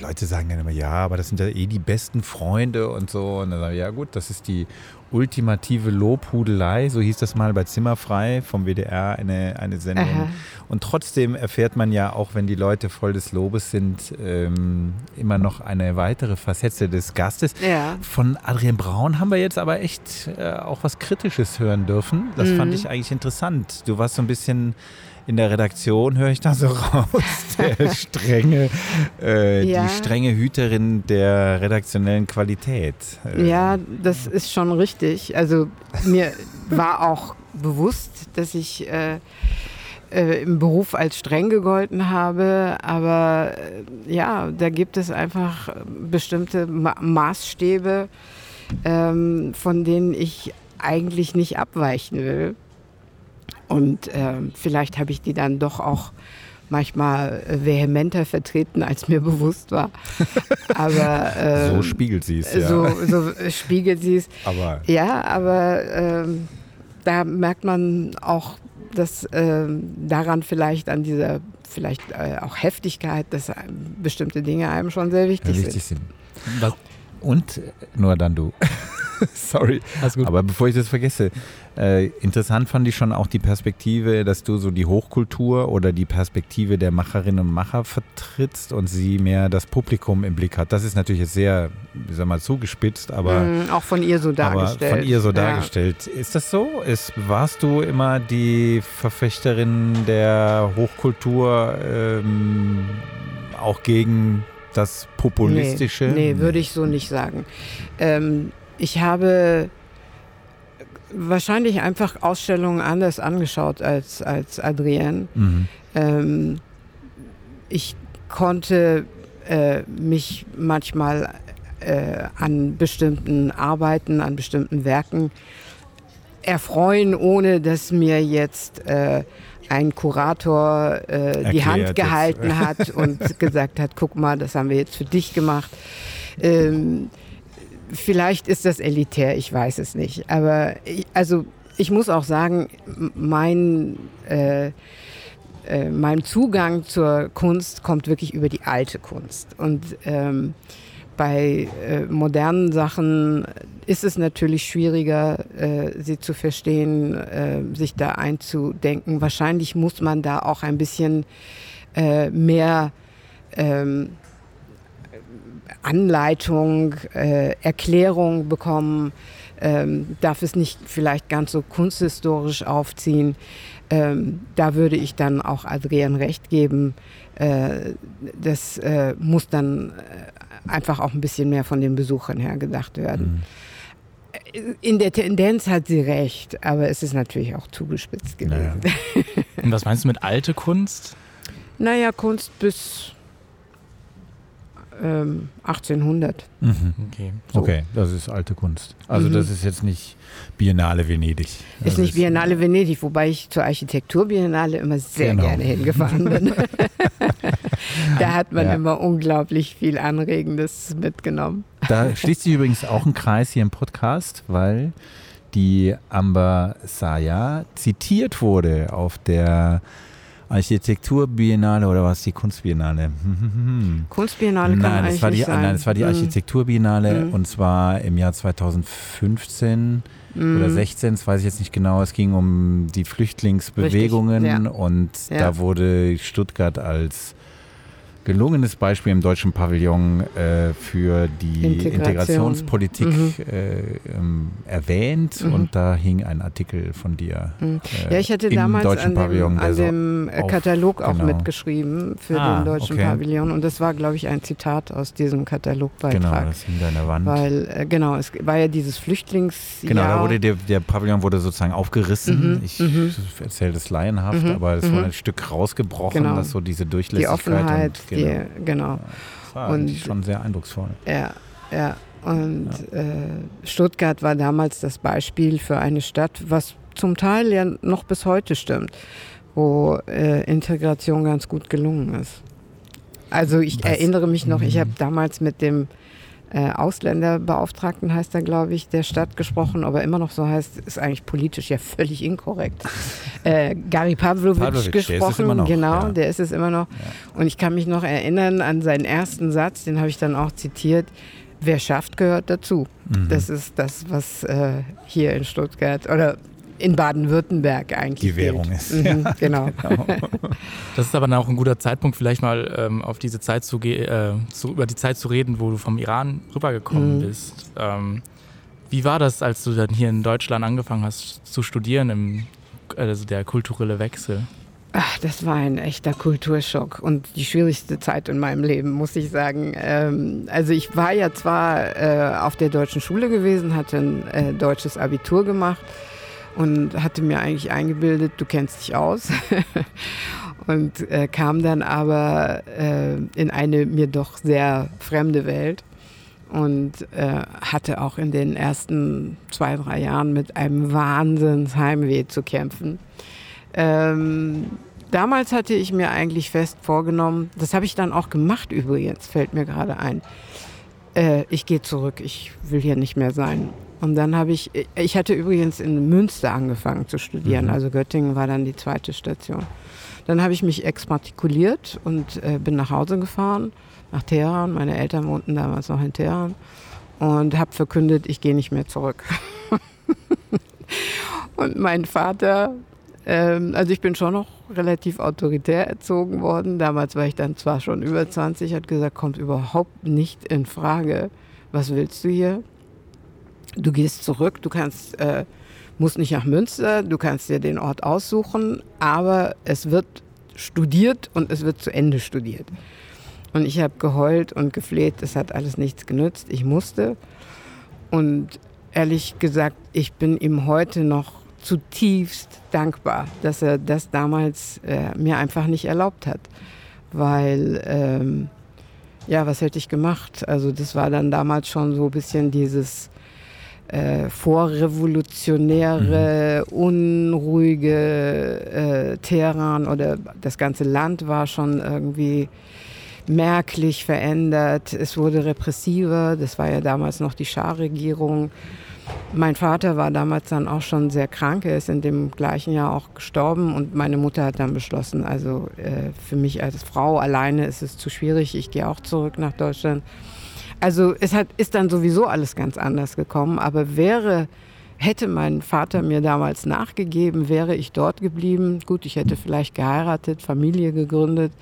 [SPEAKER 4] Leute sagen dann immer, ja, aber das sind ja eh die besten Freunde und so. Und dann sagen wir, ja gut, das ist die ultimative Lobhudelei, so hieß das mal bei Zimmerfrei vom WDR, eine, eine Sendung. Aha. Und trotzdem erfährt man ja, auch wenn die Leute voll des Lobes sind, ähm, immer noch eine weitere Facette des Gastes. Ja. Von Adrian Braun haben wir jetzt aber echt äh, auch was Kritisches hören dürfen. Das mhm. fand ich eigentlich interessant. Du warst so ein bisschen in der Redaktion höre ich da so raus, [laughs] der strenge, äh, ja. die strenge Hüterin der redaktionellen Qualität.
[SPEAKER 3] Äh. Ja, das ist schon richtig. Also mir war auch bewusst, dass ich äh, äh, im Beruf als streng gegolten habe, aber äh, ja, da gibt es einfach bestimmte Ma Maßstäbe, ähm, von denen ich eigentlich nicht abweichen will. Und äh, vielleicht habe ich die dann doch auch manchmal vehementer vertreten, als mir bewusst war. [laughs]
[SPEAKER 4] Aber äh, so spiegelt sie es. Ja.
[SPEAKER 3] So, so spiegelt sie es. Aber ja, aber äh, da merkt man auch, dass äh, daran vielleicht an dieser vielleicht äh, auch Heftigkeit, dass bestimmte Dinge einem schon sehr wichtig, ja, wichtig sind.
[SPEAKER 4] sind. Und nur dann du. [laughs] Sorry. Aber bevor ich das vergesse, äh, interessant fand ich schon auch die Perspektive, dass du so die Hochkultur oder die Perspektive der Macherinnen und Macher vertrittst und sie mehr das Publikum im Blick hat. Das ist natürlich jetzt sehr, wie sag mal, zugespitzt, aber.
[SPEAKER 3] Mm, auch von ihr so dargestellt.
[SPEAKER 4] von ihr so dargestellt. Ist das so? Ist, warst du immer die Verfechterin der Hochkultur ähm, auch gegen das Populistische?
[SPEAKER 3] Nee, nee, würde ich so nicht sagen. Ähm, ich habe wahrscheinlich einfach Ausstellungen anders angeschaut als, als Adrienne. Mhm. Ähm, ich konnte äh, mich manchmal äh, an bestimmten Arbeiten, an bestimmten Werken erfreuen, ohne dass mir jetzt äh, ein Kurator äh, die Hand gehalten jetzt. hat und [laughs] gesagt hat, guck mal, das haben wir jetzt für dich gemacht. Ähm, vielleicht ist das elitär, ich weiß es nicht. Aber ich, also ich muss auch sagen, mein, äh, äh, mein Zugang zur Kunst kommt wirklich über die alte Kunst. Und ähm, bei äh, modernen Sachen ist es natürlich schwieriger, äh, sie zu verstehen, äh, sich da einzudenken. Wahrscheinlich muss man da auch ein bisschen äh, mehr ähm, Anleitung, äh, Erklärung bekommen, ähm, darf es nicht vielleicht ganz so kunsthistorisch aufziehen. Ähm, da würde ich dann auch Adrian recht geben. Äh, das äh, muss dann äh, einfach auch ein bisschen mehr von den Besuchern her gedacht werden. Mhm. In der Tendenz hat sie recht, aber es ist natürlich auch zugespitzt gewesen. Naja.
[SPEAKER 2] Und was meinst du mit alte Kunst?
[SPEAKER 3] Naja, Kunst bis 1800.
[SPEAKER 4] Ähm, mhm. Okay. So. okay, das ist alte Kunst. Also mhm. das ist jetzt nicht Biennale Venedig.
[SPEAKER 3] Das ist nicht Biennale Venedig, wobei ich zur Architekturbiennale immer sehr genau. gerne hingefahren bin. [laughs] [laughs] da hat man ja. immer unglaublich viel Anregendes mitgenommen.
[SPEAKER 4] Da schließt sich übrigens auch ein Kreis hier im Podcast, weil die Amber Saya zitiert wurde auf der Architekturbiennale oder was die Kunstbiennale? [laughs]
[SPEAKER 3] Kunstbiennale kann
[SPEAKER 4] nein,
[SPEAKER 3] das
[SPEAKER 4] war die,
[SPEAKER 3] sein.
[SPEAKER 4] Nein, es war die hm. Architekturbiennale mhm. und zwar im Jahr 2015 mhm. oder 16, das weiß ich jetzt nicht genau. Es ging um die Flüchtlingsbewegungen Richtig, ja. und ja. da wurde Stuttgart als gelungenes Beispiel im deutschen Pavillon äh, für die Integration. Integrationspolitik mhm. äh, ähm, erwähnt mhm. und da hing ein Artikel von dir.
[SPEAKER 3] Mhm. Äh, ja, ich hatte damals an dem, an dem äh, Katalog auch genau. mitgeschrieben für ah, den deutschen okay. Pavillon und das war, glaube ich, ein Zitat aus diesem Katalogbeitrag.
[SPEAKER 4] Genau, das hing da an der Wand.
[SPEAKER 3] Weil, äh, genau, es war ja dieses Flüchtlingsjahr.
[SPEAKER 4] Genau, da wurde der, der Pavillon wurde sozusagen aufgerissen. Mhm. Ich mhm. erzähle das laienhaft, mhm. aber es wurde ein Stück rausgebrochen, genau. dass so diese Durchlässigkeit
[SPEAKER 3] die Offenheit, und, genau. Die, genau.
[SPEAKER 4] Das war und, schon sehr eindrucksvoll.
[SPEAKER 3] Ja, ja. Und ja. Äh, Stuttgart war damals das Beispiel für eine Stadt, was zum Teil ja noch bis heute stimmt, wo äh, Integration ganz gut gelungen ist. Also ich was? erinnere mich noch, ich mhm. habe damals mit dem äh, Ausländerbeauftragten heißt er, glaube ich, der Stadt gesprochen, aber immer noch so heißt, ist eigentlich politisch ja völlig inkorrekt. [laughs] äh, Gary Pavlovic, Pavlovic gesprochen, noch, genau, ja. der ist es immer noch. Ja. Und ich kann mich noch erinnern an seinen ersten Satz, den habe ich dann auch zitiert. Wer schafft, gehört dazu. Mhm. Das ist das, was äh, hier in Stuttgart oder in Baden-Württemberg eigentlich.
[SPEAKER 4] Die Währung gilt. ist.
[SPEAKER 3] Mhm, [laughs] ja. genau. genau.
[SPEAKER 2] Das ist aber dann auch ein guter Zeitpunkt, vielleicht mal ähm, auf diese Zeit zu, äh, zu, über die Zeit zu reden, wo du vom Iran rübergekommen mhm. bist. Ähm, wie war das, als du dann hier in Deutschland angefangen hast zu studieren, im, also der kulturelle Wechsel?
[SPEAKER 3] Ach, das war ein echter Kulturschock und die schwierigste Zeit in meinem Leben, muss ich sagen. Ähm, also ich war ja zwar äh, auf der deutschen Schule gewesen, hatte ein äh, deutsches Abitur gemacht, und hatte mir eigentlich eingebildet, du kennst dich aus. [laughs] und äh, kam dann aber äh, in eine mir doch sehr fremde Welt und äh, hatte auch in den ersten zwei, drei Jahren mit einem Wahnsinnsheimweh zu kämpfen. Ähm, damals hatte ich mir eigentlich fest vorgenommen, das habe ich dann auch gemacht übrigens, fällt mir gerade ein. Äh, ich gehe zurück, ich will hier nicht mehr sein. Und dann habe ich, ich hatte übrigens in Münster angefangen zu studieren, mhm. also Göttingen war dann die zweite Station. Dann habe ich mich exmatrikuliert und äh, bin nach Hause gefahren, nach Teheran. Meine Eltern wohnten damals noch in Teheran und habe verkündet, ich gehe nicht mehr zurück. [laughs] und mein Vater, ähm, also ich bin schon noch relativ autoritär erzogen worden. Damals war ich dann zwar schon über 20, hat gesagt, kommt überhaupt nicht in Frage. Was willst du hier? Du gehst zurück, du kannst, äh, musst nicht nach Münster, du kannst dir den Ort aussuchen, aber es wird studiert und es wird zu Ende studiert. Und ich habe geheult und gefleht, es hat alles nichts genützt, ich musste. Und ehrlich gesagt, ich bin ihm heute noch zutiefst dankbar, dass er das damals äh, mir einfach nicht erlaubt hat. Weil, ähm, ja, was hätte ich gemacht? Also das war dann damals schon so ein bisschen dieses äh, vorrevolutionäre, mhm. unruhige äh, Teheran oder das ganze Land war schon irgendwie merklich verändert. Es wurde repressiver. Das war ja damals noch die Schah-Regierung. Mein Vater war damals dann auch schon sehr krank. Er ist in dem gleichen Jahr auch gestorben und meine Mutter hat dann beschlossen, also äh, für mich als Frau alleine ist es zu schwierig. Ich gehe auch zurück nach Deutschland. Also es hat, ist dann sowieso alles ganz anders gekommen. Aber wäre, hätte mein Vater mir damals nachgegeben, wäre ich dort geblieben. Gut, ich hätte vielleicht geheiratet, Familie gegründet.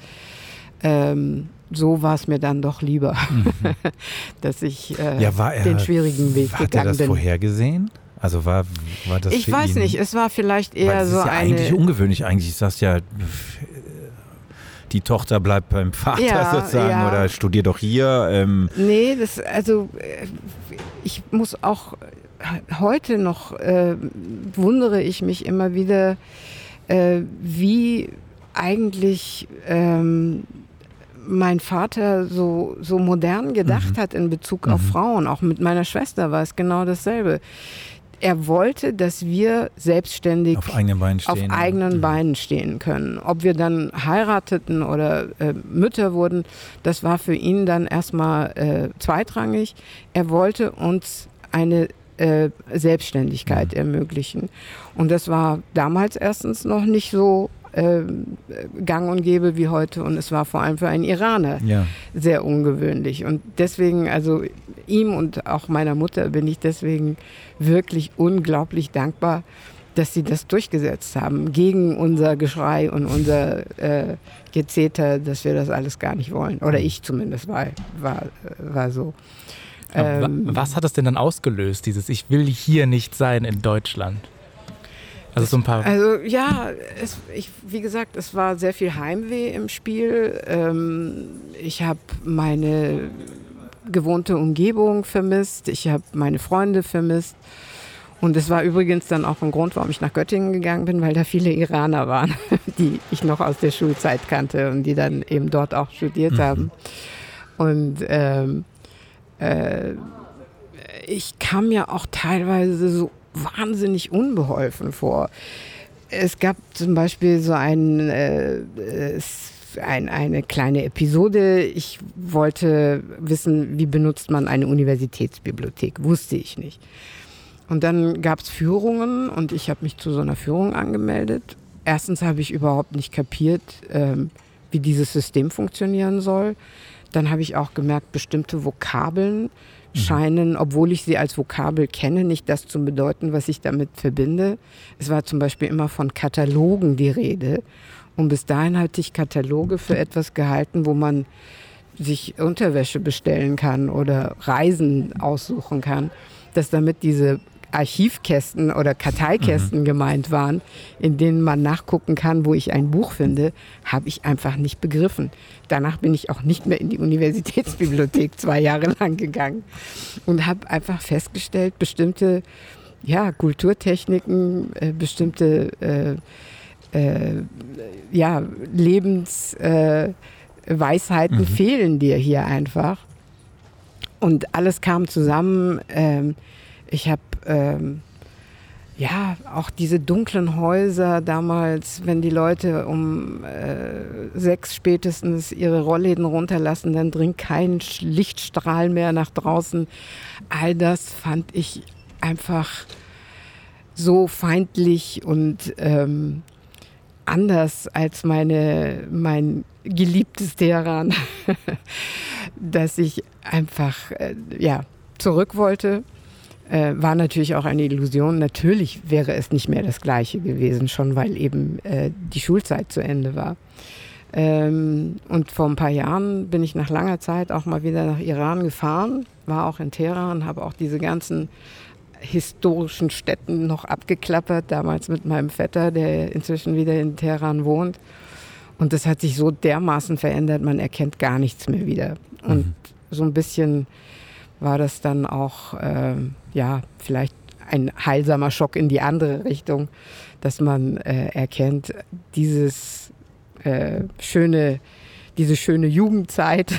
[SPEAKER 3] Ähm, so war es mir dann doch lieber, mhm. [laughs] dass ich äh, ja, er, den schwierigen Weg gegangen bin. Hat er das bin.
[SPEAKER 4] vorhergesehen? Also war, war das
[SPEAKER 3] Ich weiß ihn? nicht, es war vielleicht eher so
[SPEAKER 4] ist ja
[SPEAKER 3] eine...
[SPEAKER 4] eigentlich ungewöhnlich. Eigentlich ist das ja die Tochter bleibt beim Vater ja, sozusagen ja. oder studiert doch hier.
[SPEAKER 3] Ähm. Nee, das, also äh, ich muss auch heute noch, äh, wundere ich mich immer wieder, äh, wie eigentlich ähm, mein Vater so, so modern gedacht mhm. hat in Bezug mhm. auf Frauen. Auch mit meiner Schwester war es genau dasselbe er wollte, dass wir selbstständig
[SPEAKER 4] auf eigenen Beinen stehen,
[SPEAKER 3] auf eigenen mhm. Beinen stehen können. Ob wir dann heirateten oder äh, Mütter wurden, das war für ihn dann erstmal äh, zweitrangig. Er wollte uns eine äh, Selbstständigkeit mhm. ermöglichen. Und das war damals erstens noch nicht so äh, gang und gäbe wie heute und es war vor allem für einen Iraner ja. sehr ungewöhnlich. Und deswegen, also ihm und auch meiner Mutter bin ich deswegen wirklich unglaublich dankbar, dass sie das durchgesetzt haben gegen unser Geschrei und unser äh, Gezeter, dass wir das alles gar nicht wollen. Oder ich zumindest war, war, war so.
[SPEAKER 2] Ähm, was hat das denn dann ausgelöst, dieses Ich will hier nicht sein in Deutschland? Also so ein paar.
[SPEAKER 3] Also ja, es, ich, wie gesagt, es war sehr viel Heimweh im Spiel. Ähm, ich habe meine gewohnte Umgebung vermisst. Ich habe meine Freunde vermisst. Und es war übrigens dann auch ein Grund, warum ich nach Göttingen gegangen bin, weil da viele Iraner waren, [laughs] die ich noch aus der Schulzeit kannte und die dann eben dort auch studiert mhm. haben. Und ähm, äh, ich kam mir auch teilweise so wahnsinnig unbeholfen vor. Es gab zum Beispiel so ein, äh, ein, eine kleine Episode. Ich wollte wissen, wie benutzt man eine Universitätsbibliothek. Wusste ich nicht. Und dann gab es Führungen und ich habe mich zu so einer Führung angemeldet. Erstens habe ich überhaupt nicht kapiert, ähm, wie dieses System funktionieren soll. Dann habe ich auch gemerkt, bestimmte Vokabeln. Scheinen, obwohl ich sie als Vokabel kenne, nicht das zu bedeuten, was ich damit verbinde. Es war zum Beispiel immer von Katalogen die Rede. Und bis dahin hatte ich Kataloge für etwas gehalten, wo man sich Unterwäsche bestellen kann oder Reisen aussuchen kann, dass damit diese Archivkästen oder Karteikästen mhm. gemeint waren, in denen man nachgucken kann, wo ich ein Buch finde, habe ich einfach nicht begriffen. Danach bin ich auch nicht mehr in die Universitätsbibliothek [laughs] zwei Jahre lang gegangen und habe einfach festgestellt, bestimmte ja, Kulturtechniken, äh, bestimmte äh, äh, ja, Lebensweisheiten mhm. fehlen dir hier einfach. Und alles kam zusammen. Ähm, ich habe ähm, ja, auch diese dunklen Häuser damals, wenn die Leute um äh, sechs spätestens ihre Rollläden runterlassen, dann dringt kein Lichtstrahl mehr nach draußen. All das fand ich einfach so feindlich und ähm, anders als meine, mein geliebtes Teheran, [laughs] dass ich einfach äh, ja, zurück wollte äh, war natürlich auch eine Illusion. Natürlich wäre es nicht mehr das Gleiche gewesen, schon weil eben äh, die Schulzeit zu Ende war. Ähm, und vor ein paar Jahren bin ich nach langer Zeit auch mal wieder nach Iran gefahren, war auch in Teheran, habe auch diese ganzen historischen Städten noch abgeklappert, damals mit meinem Vetter, der inzwischen wieder in Teheran wohnt. Und das hat sich so dermaßen verändert, man erkennt gar nichts mehr wieder. Und mhm. so ein bisschen war das dann auch, äh, ja, vielleicht ein heilsamer Schock in die andere Richtung, dass man äh, erkennt, dieses äh, schöne, diese schöne Jugendzeit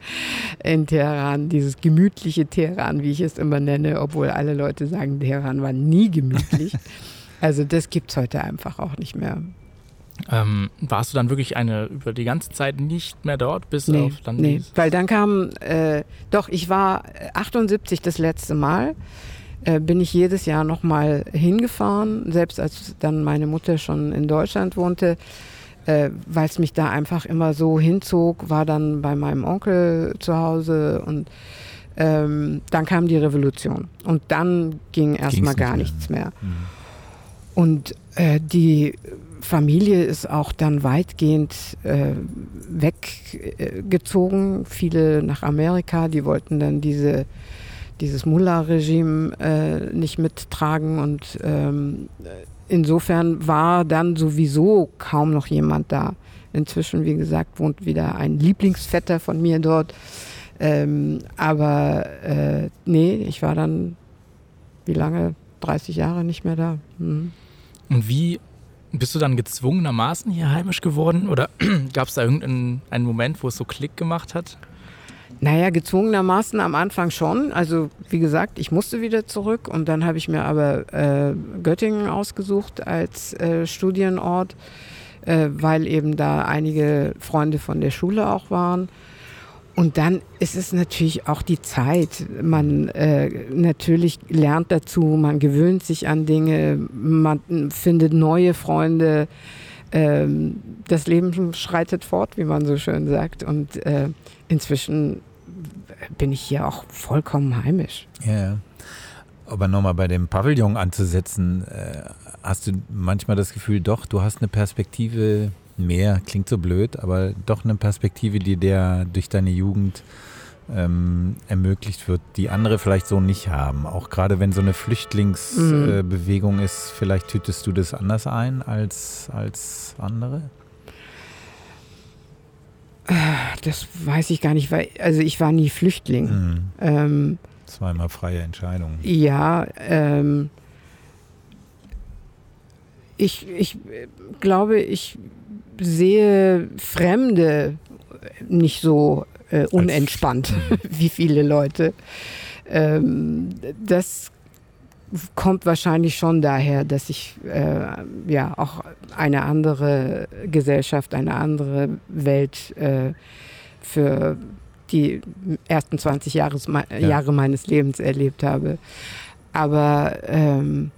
[SPEAKER 3] [laughs] in Teheran, dieses gemütliche Teheran, wie ich es immer nenne, obwohl alle Leute sagen, Teheran war nie gemütlich. [laughs] Also das gibt es heute einfach auch nicht mehr.
[SPEAKER 2] Ähm, warst du dann wirklich eine über die ganze Zeit nicht mehr dort, bis
[SPEAKER 3] nee,
[SPEAKER 2] auf dann
[SPEAKER 3] Nee, weil dann kam, äh, doch, ich war 78 das letzte Mal, äh, bin ich jedes Jahr nochmal hingefahren, selbst als dann meine Mutter schon in Deutschland wohnte, äh, weil es mich da einfach immer so hinzog, war dann bei meinem Onkel zu Hause und ähm, dann kam die Revolution und dann ging erstmal gar mehr. nichts mehr. Mhm. Und äh, die Familie ist auch dann weitgehend äh, weggezogen. Viele nach Amerika, die wollten dann diese, dieses Mullah-Regime äh, nicht mittragen. Und ähm, insofern war dann sowieso kaum noch jemand da. Inzwischen, wie gesagt, wohnt wieder ein Lieblingsvetter von mir dort. Ähm, aber äh, nee, ich war dann, wie lange? 30 Jahre nicht mehr da.
[SPEAKER 2] Mhm. Und wie bist du dann gezwungenermaßen hier heimisch geworden oder [clears throat] gab es da irgendeinen einen Moment, wo es so Klick gemacht hat?
[SPEAKER 3] Naja, gezwungenermaßen am Anfang schon. Also wie gesagt, ich musste wieder zurück und dann habe ich mir aber äh, Göttingen ausgesucht als äh, Studienort, äh, weil eben da einige Freunde von der Schule auch waren. Und dann ist es natürlich auch die Zeit. Man äh, natürlich lernt dazu, man gewöhnt sich an Dinge, man findet neue Freunde. Ähm, das Leben schreitet fort, wie man so schön sagt. Und äh, inzwischen bin ich hier auch vollkommen heimisch.
[SPEAKER 4] Ja, aber nochmal bei dem Pavillon anzusetzen, äh, hast du manchmal das Gefühl, doch, du hast eine Perspektive mehr, klingt so blöd, aber doch eine Perspektive, die der durch deine Jugend ähm, ermöglicht wird, die andere vielleicht so nicht haben. Auch gerade wenn so eine Flüchtlingsbewegung mhm. äh, ist, vielleicht tütest du das anders ein als, als andere?
[SPEAKER 3] Das weiß ich gar nicht, weil also ich war nie Flüchtling. Mhm.
[SPEAKER 4] Ähm, Zweimal freie Entscheidung.
[SPEAKER 3] Ja, ähm, ich, ich glaube, ich sehe Fremde nicht so äh, unentspannt [laughs] wie viele Leute. Ähm, das kommt wahrscheinlich schon daher, dass ich äh, ja auch eine andere Gesellschaft, eine andere Welt äh, für die ersten 20 Jahres, ja. Jahre meines Lebens erlebt habe. Aber ähm,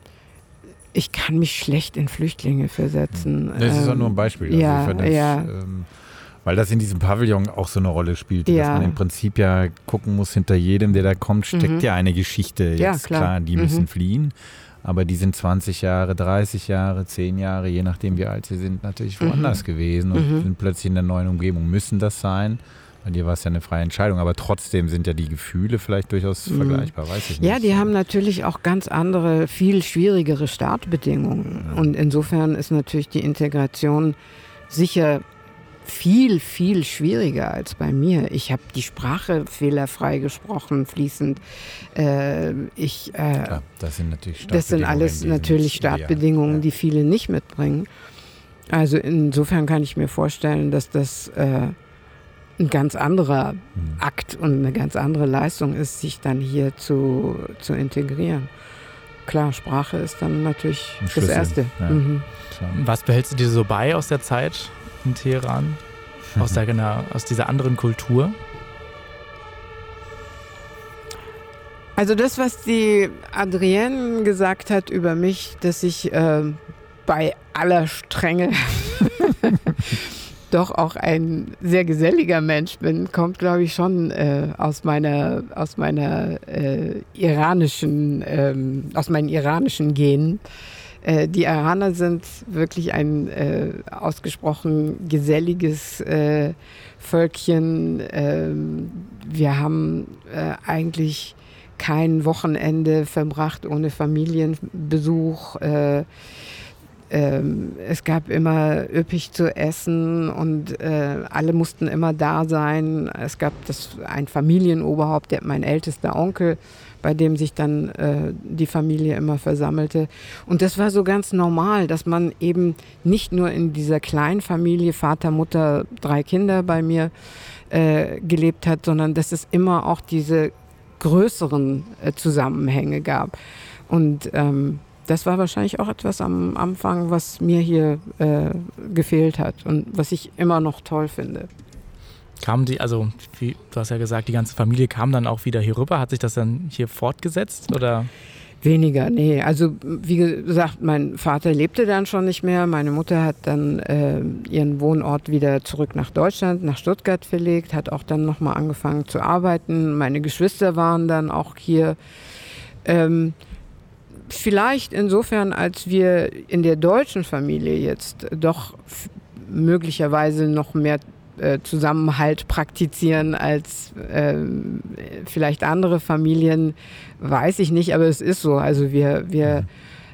[SPEAKER 3] ich kann mich schlecht in Flüchtlinge versetzen.
[SPEAKER 4] Das ist ja nur ein Beispiel.
[SPEAKER 3] Also ja, das, ja.
[SPEAKER 4] Ähm, weil das in diesem Pavillon auch so eine Rolle spielt, ja. dass man im Prinzip ja gucken muss, hinter jedem, der da kommt, steckt mhm. ja eine Geschichte. Jetzt ja, klar. klar die mhm. müssen fliehen, aber die sind 20 Jahre, 30 Jahre, 10 Jahre, je nachdem wie alt sie sind, natürlich mhm. woanders mhm. gewesen und mhm. sind plötzlich in der neuen Umgebung. Müssen das sein? Bei dir war es ja eine freie Entscheidung, aber trotzdem sind ja die Gefühle vielleicht durchaus mhm. vergleichbar, weiß ich nicht.
[SPEAKER 3] Ja, die haben natürlich auch ganz andere, viel schwierigere Startbedingungen. Ja. Und insofern ist natürlich die Integration sicher viel, viel schwieriger als bei mir. Ich habe die Sprache fehlerfrei gesprochen, fließend. Äh, ich, äh, Klar,
[SPEAKER 4] das sind natürlich
[SPEAKER 3] Das sind alles natürlich Startbedingungen, ja. die viele nicht mitbringen. Also insofern kann ich mir vorstellen, dass das äh, ein ganz anderer hm. Akt und eine ganz andere Leistung ist, sich dann hier zu, zu integrieren. klar, Sprache ist dann natürlich das Erste. Ja.
[SPEAKER 2] Mhm. Was behältst du dir so bei aus der Zeit in Teheran? Aus, [laughs] der, genau, aus dieser anderen Kultur?
[SPEAKER 3] Also das, was die Adrienne gesagt hat über mich, dass ich äh, bei aller Strenge [laughs] [laughs] doch auch ein sehr geselliger Mensch bin, kommt, glaube ich, schon äh, aus meiner, aus meiner äh, iranischen, ähm, aus meinen iranischen Genen. Äh, die Iraner sind wirklich ein äh, ausgesprochen geselliges äh, Völkchen. Ähm, wir haben äh, eigentlich kein Wochenende verbracht ohne Familienbesuch. Äh, ähm, es gab immer üppig zu essen und äh, alle mussten immer da sein. Es gab das, ein Familienoberhaupt, der, mein ältester Onkel, bei dem sich dann äh, die Familie immer versammelte. Und das war so ganz normal, dass man eben nicht nur in dieser kleinen Familie, Vater, Mutter, drei Kinder bei mir äh, gelebt hat, sondern dass es immer auch diese größeren äh, Zusammenhänge gab. Und ähm, das war wahrscheinlich auch etwas am Anfang, was mir hier äh, gefehlt hat und was ich immer noch toll finde.
[SPEAKER 2] Kamen die, also wie du hast ja gesagt, die ganze Familie kam dann auch wieder hier rüber. Hat sich das dann hier fortgesetzt oder?
[SPEAKER 3] Weniger, nee. Also wie gesagt, mein Vater lebte dann schon nicht mehr. Meine Mutter hat dann äh, ihren Wohnort wieder zurück nach Deutschland, nach Stuttgart verlegt, hat auch dann nochmal angefangen zu arbeiten. Meine Geschwister waren dann auch hier. Ähm, vielleicht insofern, als wir in der deutschen Familie jetzt doch möglicherweise noch mehr äh, Zusammenhalt praktizieren als äh, vielleicht andere Familien, weiß ich nicht, aber es ist so. Also wir, wir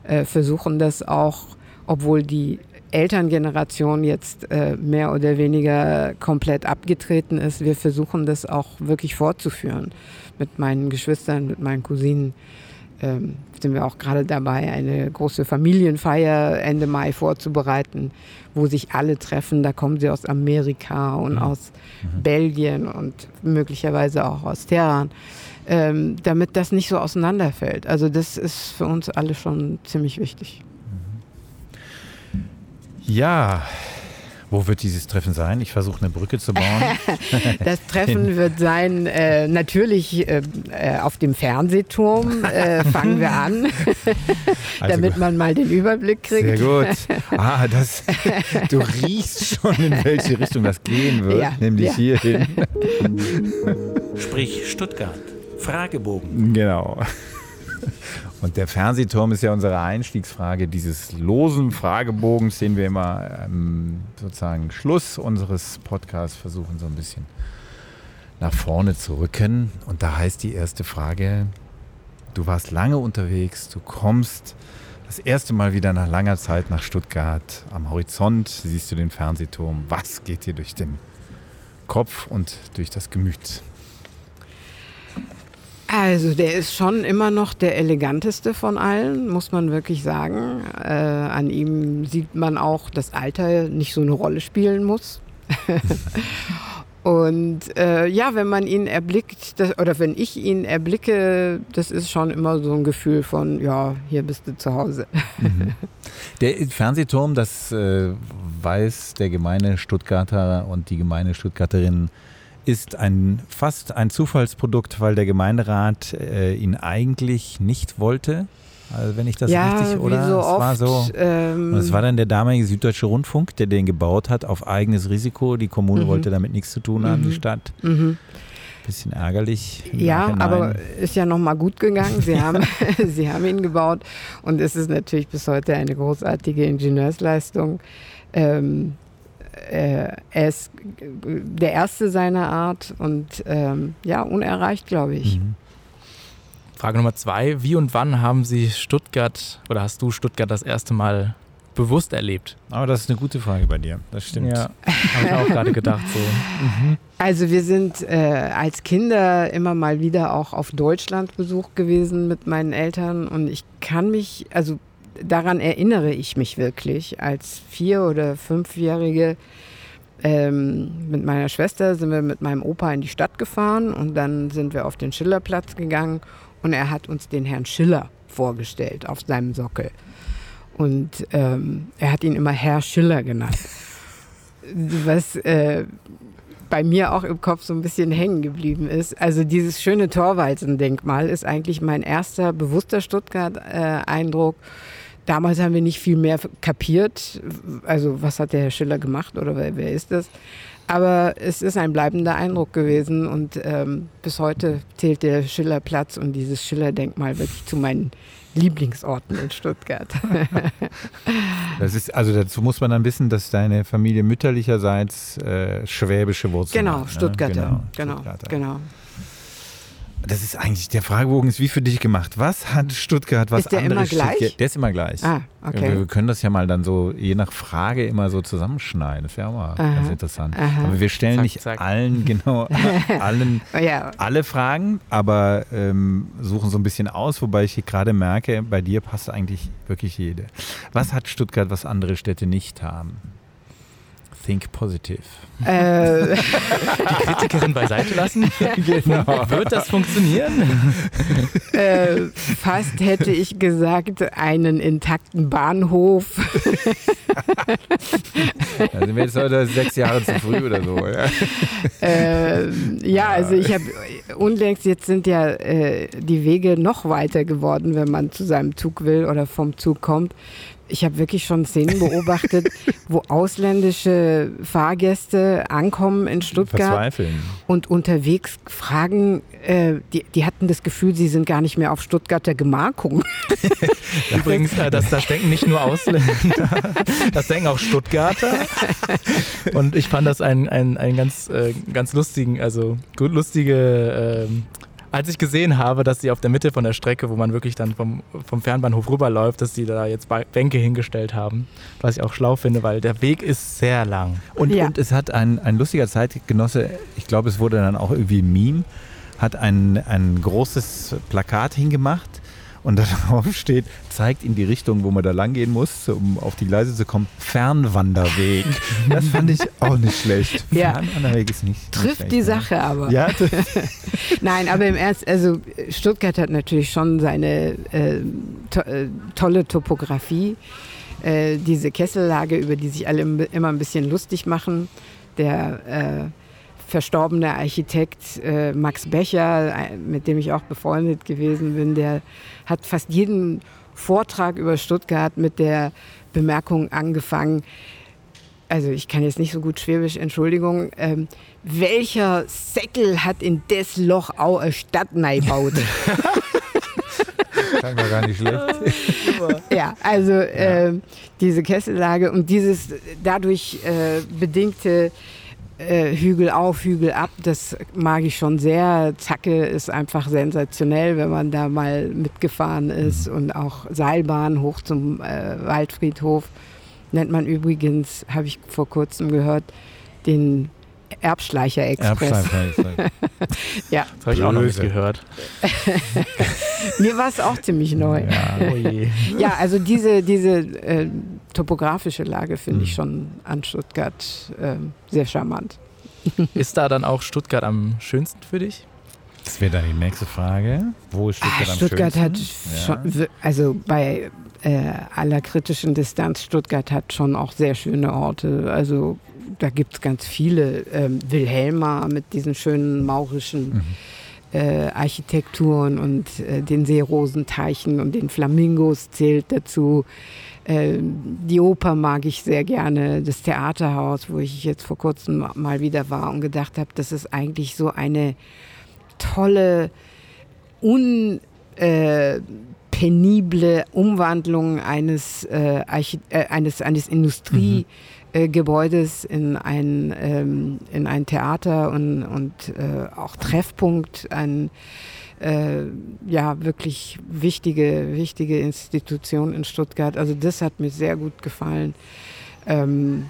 [SPEAKER 3] äh, versuchen das auch, obwohl die Elterngeneration jetzt äh, mehr oder weniger komplett abgetreten ist, wir versuchen das auch wirklich fortzuführen mit meinen Geschwistern, mit meinen Cousinen ähm, sind wir auch gerade dabei, eine große Familienfeier Ende Mai vorzubereiten, wo sich alle treffen. Da kommen sie aus Amerika und mhm. aus mhm. Belgien und möglicherweise auch aus Teheran, ähm, damit das nicht so auseinanderfällt. Also das ist für uns alle schon ziemlich wichtig.
[SPEAKER 4] Ja, wo wird dieses Treffen sein? Ich versuche eine Brücke zu bauen. [laughs]
[SPEAKER 3] das Treffen wird sein, äh, natürlich äh, äh, auf dem Fernsehturm. Äh, fangen wir an, [laughs] [laughs] also damit man mal den Überblick kriegt.
[SPEAKER 4] Sehr gut. Ah, das, du riechst schon, in welche Richtung das gehen wird, ja, nämlich ja. hierhin.
[SPEAKER 1] Sprich Stuttgart. Fragebogen.
[SPEAKER 4] Genau. Und der Fernsehturm ist ja unsere Einstiegsfrage dieses losen Fragebogens, den wir immer ähm, sozusagen Schluss unseres Podcasts versuchen, so ein bisschen nach vorne zu rücken. Und da heißt die erste Frage, du warst lange unterwegs, du kommst das erste Mal wieder nach langer Zeit nach Stuttgart. Am Horizont siehst du den Fernsehturm. Was geht dir durch den Kopf und durch das Gemüt?
[SPEAKER 3] Also der ist schon immer noch der eleganteste von allen, muss man wirklich sagen. Äh, an ihm sieht man auch, dass Alter nicht so eine Rolle spielen muss. [laughs] Und äh, ja, wenn man ihn erblickt, das, oder wenn ich ihn erblicke, das ist schon immer so ein Gefühl von, ja, hier bist du zu Hause. Mhm.
[SPEAKER 4] Der Fernsehturm, das äh, weiß der gemeine Stuttgarter und die gemeine Stuttgarterin ist ein, fast ein Zufallsprodukt, weil der Gemeinderat äh, ihn eigentlich nicht wollte. Also wenn ich das
[SPEAKER 3] ja,
[SPEAKER 4] richtig oder
[SPEAKER 3] so es oft,
[SPEAKER 4] war so ähm, und es war dann der damalige Süddeutsche Rundfunk, der den gebaut hat auf eigenes Risiko. Die Kommune mhm. wollte damit nichts zu tun haben, mhm. die Stadt. Mhm. Bisschen ärgerlich.
[SPEAKER 3] Ja, Nachhinein. aber ist ja nochmal gut gegangen. Sie haben, [laughs] [laughs] Sie haben ihn gebaut und es ist natürlich bis heute eine großartige Ingenieursleistung. Ähm, äh, er ist der erste seiner Art und ähm, ja, unerreicht, glaube ich. Mhm.
[SPEAKER 2] Frage Nummer zwei: Wie und wann haben Sie Stuttgart oder hast du Stuttgart das erste Mal bewusst erlebt?
[SPEAKER 4] Aber das ist eine gute Frage bei dir. Das stimmt.
[SPEAKER 2] Ja, [laughs] habe ich auch gerade gedacht. So. Mhm.
[SPEAKER 3] Also wir sind äh, als Kinder immer mal wieder auch auf Deutschlandbesuch gewesen mit meinen Eltern und ich kann mich, also daran erinnere ich mich wirklich. Als vier- oder fünfjährige ähm, mit meiner Schwester sind wir mit meinem Opa in die Stadt gefahren und dann sind wir auf den Schillerplatz gegangen und er hat uns den Herrn Schiller vorgestellt auf seinem Sockel. Und ähm, er hat ihn immer Herr Schiller genannt. Was äh, bei mir auch im Kopf so ein bisschen hängen geblieben ist. Also dieses schöne Torwalzen-Denkmal ist eigentlich mein erster bewusster Stuttgart-Eindruck. Damals haben wir nicht viel mehr kapiert. Also was hat der Herr Schiller gemacht oder wer, wer ist das? Aber es ist ein bleibender Eindruck gewesen und ähm, bis heute zählt der Schillerplatz und dieses Schiller-Denkmal wirklich zu meinen Lieblingsorten in Stuttgart. [laughs]
[SPEAKER 4] das ist, also dazu muss man dann wissen, dass deine Familie mütterlicherseits äh, schwäbische Wurzeln
[SPEAKER 3] genau,
[SPEAKER 4] hat. Ne?
[SPEAKER 3] Stuttgarter. Genau, genau, genau.
[SPEAKER 4] Das ist eigentlich, der Fragebogen ist wie für dich gemacht. Was hat Stuttgart, was
[SPEAKER 3] ist der immer gleich?
[SPEAKER 4] Stuttgart, der ist immer gleich.
[SPEAKER 3] Ah, okay.
[SPEAKER 4] Wir, können das ja mal dann so je nach Frage immer so zusammenschneiden. Das wäre auch mal aha, ganz interessant. Aha. Aber wir stellen zack, nicht zack. allen [laughs] genau allen [laughs] ja. alle Fragen, aber ähm, suchen so ein bisschen aus, wobei ich gerade merke, bei dir passt eigentlich wirklich jede. Was hat Stuttgart, was andere Städte nicht haben? Think positive.
[SPEAKER 2] Äh. Die Kritikerin beiseite lassen? Genau. Wird das funktionieren?
[SPEAKER 3] Äh, fast hätte ich gesagt, einen intakten Bahnhof.
[SPEAKER 4] Da sind wir jetzt heute sechs Jahre zu früh oder so. Ja,
[SPEAKER 3] äh, ja also ich habe unlängst, jetzt sind ja äh, die Wege noch weiter geworden, wenn man zu seinem Zug will oder vom Zug kommt ich habe wirklich schon Szenen beobachtet, [laughs] wo ausländische Fahrgäste ankommen in Stuttgart
[SPEAKER 4] Verzweifeln.
[SPEAKER 3] und unterwegs fragen, äh, die, die hatten das Gefühl, sie sind gar nicht mehr auf Stuttgarter Gemarkung. [laughs]
[SPEAKER 2] Übrigens, äh, das, das denken nicht nur Ausländer, [laughs] das denken auch Stuttgarter. Und ich fand das einen, einen ganz, äh, ganz lustigen, also gut lustige äh, als ich gesehen habe, dass sie auf der Mitte von der Strecke, wo man wirklich dann vom, vom Fernbahnhof rüberläuft, dass sie da jetzt Bänke hingestellt haben, was ich auch schlau finde, weil der Weg ist sehr lang.
[SPEAKER 4] Und, ja. und es hat ein, ein lustiger Zeitgenosse, ich glaube, es wurde dann auch irgendwie ein Meme, hat ein, ein großes Plakat hingemacht und darauf [laughs] steht, zeigt in die Richtung, wo man da lang gehen muss, um auf die Gleise zu kommen, Fernwanderweg. Das fand ich auch nicht schlecht. [laughs]
[SPEAKER 3] Ja. Fernwanderweg ist nicht Trifft schlecht, die ne? Sache aber.
[SPEAKER 4] Ja. [laughs]
[SPEAKER 3] Nein, aber im Ernst, also Stuttgart hat natürlich schon seine äh, to äh, tolle Topografie. Äh, diese Kessellage, über die sich alle immer ein bisschen lustig machen. Der verstorbene Architekt äh, Max Becher, äh, mit dem ich auch befreundet gewesen bin, der hat fast jeden Vortrag über Stuttgart mit der Bemerkung angefangen, also ich kann jetzt nicht so gut Schwäbisch, Entschuldigung, ähm, welcher Säckel hat in das Loch auch eine Stadt neibaut? [laughs] [laughs]
[SPEAKER 4] Klang war gar nicht schlecht.
[SPEAKER 3] ja, also ja. Äh, diese Kessellage und dieses dadurch äh, bedingte äh, Hügel auf, Hügel ab, das mag ich schon sehr. Zacke ist einfach sensationell, wenn man da mal mitgefahren ist mhm. und auch Seilbahn hoch zum äh, Waldfriedhof nennt man übrigens, habe ich vor kurzem gehört, den Erbschleicher Express. Erbschleicher [laughs]
[SPEAKER 2] ja. Das habe ich auch noch nicht gehört. [laughs]
[SPEAKER 3] Mir war es auch ziemlich neu. Ja, oh ja also diese, diese äh, topografische Lage finde ich hm. schon an Stuttgart äh, sehr charmant. [laughs]
[SPEAKER 2] Ist da dann auch Stuttgart am schönsten für dich?
[SPEAKER 4] Das wäre dann die nächste Frage. Wo ist Stuttgart ah,
[SPEAKER 3] am Stuttgart
[SPEAKER 4] schönsten?
[SPEAKER 3] hat schon, also bei äh, aller kritischen Distanz, Stuttgart hat schon auch sehr schöne Orte. Also da gibt es ganz viele. Ähm, Wilhelma mit diesen schönen maurischen mhm. äh, Architekturen und äh, den Seerosenteichen und den Flamingos zählt dazu. Äh, die Oper mag ich sehr gerne, das Theaterhaus, wo ich jetzt vor kurzem mal wieder war und gedacht habe, das ist eigentlich so eine tolle, un äh, penible Umwandlung eines, äh, äh, eines, eines Industrie- mhm. äh, in ein, ähm, in ein Theater und, und äh, auch Treffpunkt, ein äh, ja wirklich wichtige, wichtige Institution in Stuttgart. Also das hat mir sehr gut gefallen. Ähm,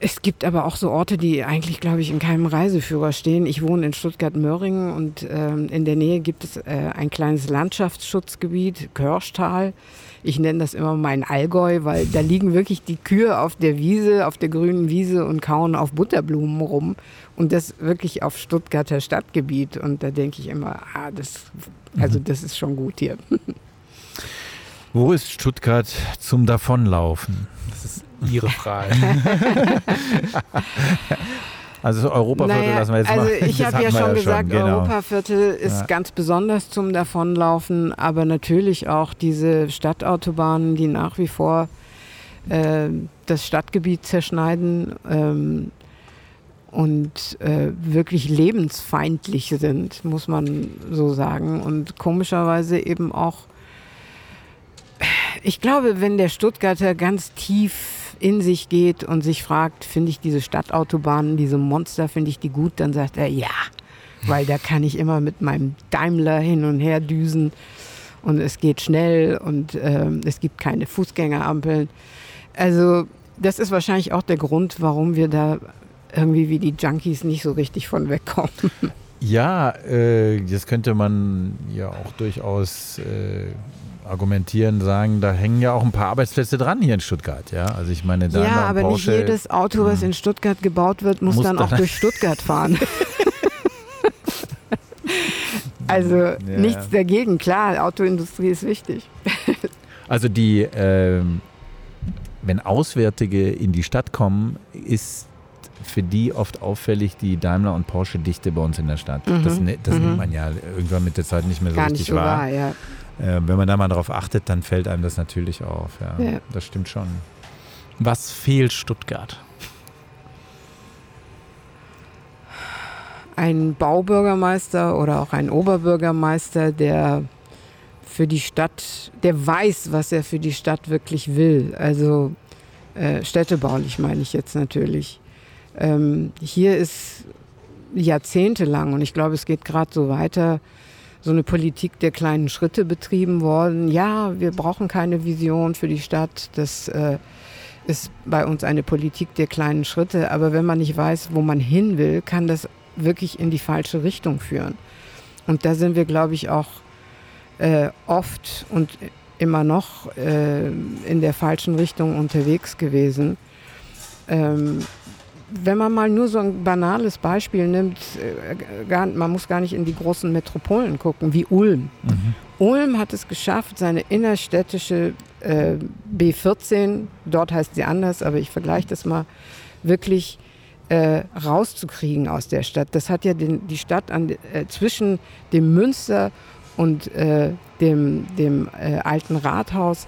[SPEAKER 3] Es gibt aber auch so Orte, die eigentlich, glaube ich, in keinem Reiseführer stehen. Ich wohne in Stuttgart-Möhringen und ähm, in der Nähe gibt es äh, ein kleines Landschaftsschutzgebiet, Körschtal. Ich nenne das immer mein Allgäu, weil da liegen wirklich die Kühe auf der Wiese, auf der grünen Wiese und kauen auf Butterblumen rum. Und das wirklich auf Stuttgarter Stadtgebiet. Und da denke ich immer, ah, das, also mhm. das ist schon gut hier. [laughs]
[SPEAKER 4] Wo ist Stuttgart zum Davonlaufen?
[SPEAKER 2] Das ist Ihre Frage. [laughs]
[SPEAKER 4] Also Europaviertel naja, lassen wir jetzt
[SPEAKER 3] also
[SPEAKER 4] mal. [laughs]
[SPEAKER 3] Ich habe ja schon gesagt, schon, genau. Europaviertel ist ja. ganz besonders zum Davonlaufen, aber natürlich auch diese Stadtautobahnen, die nach wie vor äh, das Stadtgebiet zerschneiden ähm, und äh, wirklich lebensfeindlich sind, muss man so sagen. Und komischerweise eben auch, ich glaube, wenn der Stuttgarter ganz tief in sich geht und sich fragt, finde ich diese Stadtautobahnen, diese Monster, finde ich die gut, dann sagt er ja, weil da kann ich immer mit meinem Daimler hin und her düsen und es geht schnell und äh, es gibt keine Fußgängerampeln. Also das ist wahrscheinlich auch der Grund, warum wir da irgendwie wie die Junkies nicht so richtig von wegkommen. [laughs]
[SPEAKER 4] Ja, äh, das könnte man ja auch durchaus äh, argumentieren, sagen, da hängen ja auch ein paar Arbeitsplätze dran hier in Stuttgart. Ja, also ich meine,
[SPEAKER 3] da ja, aber Porsche, nicht jedes Auto, was hm. in Stuttgart gebaut wird, muss, muss dann auch durch Stuttgart fahren. [laughs] also ja. nichts dagegen, klar, Autoindustrie ist wichtig. [laughs]
[SPEAKER 4] also die, äh, wenn Auswärtige in die Stadt kommen, ist für die oft auffällig die Daimler- und Porsche-Dichte bei uns in der Stadt. Mhm. Das, ne, das mhm. nimmt man ja irgendwann mit der Zeit nicht mehr so Gar richtig so wahr. wahr ja. Äh, wenn man da mal darauf achtet, dann fällt einem das natürlich auf. Ja, ja. Das stimmt schon.
[SPEAKER 2] Was fehlt Stuttgart?
[SPEAKER 3] Ein Baubürgermeister oder auch ein Oberbürgermeister, der für die Stadt, der weiß, was er für die Stadt wirklich will. Also äh, städtebaulich meine ich jetzt natürlich. Ähm, hier ist jahrzehntelang, und ich glaube, es geht gerade so weiter, so eine Politik der kleinen Schritte betrieben worden. Ja, wir brauchen keine Vision für die Stadt. Das äh, ist bei uns eine Politik der kleinen Schritte. Aber wenn man nicht weiß, wo man hin will, kann das wirklich in die falsche Richtung führen. Und da sind wir, glaube ich, auch äh, oft und immer noch äh, in der falschen Richtung unterwegs gewesen. Ähm, wenn man mal nur so ein banales Beispiel nimmt, äh, man muss gar nicht in die großen Metropolen gucken, wie Ulm. Mhm. Ulm hat es geschafft, seine innerstädtische äh, B14, dort heißt sie anders, aber ich vergleiche das mal, wirklich äh, rauszukriegen aus der Stadt. Das hat ja den, die Stadt an, äh, zwischen dem Münster und äh, dem, dem äh, alten Rathaus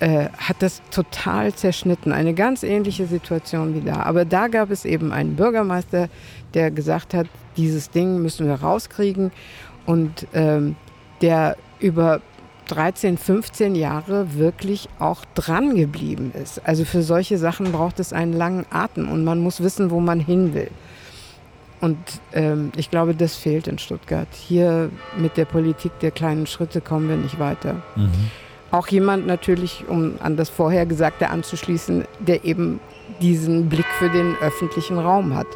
[SPEAKER 3] äh, hat das total zerschnitten. Eine ganz ähnliche Situation wie da. Aber da gab es eben einen Bürgermeister, der gesagt hat, dieses Ding müssen wir rauskriegen und ähm, der über 13, 15 Jahre wirklich auch dran geblieben ist. Also für solche Sachen braucht es einen langen Atem und man muss wissen, wo man hin will. Und ähm, ich glaube, das fehlt in Stuttgart. Hier mit der Politik der kleinen Schritte kommen wir nicht weiter. Mhm auch jemand natürlich, um an das Vorhergesagte anzuschließen, der eben diesen Blick für den öffentlichen Raum hat.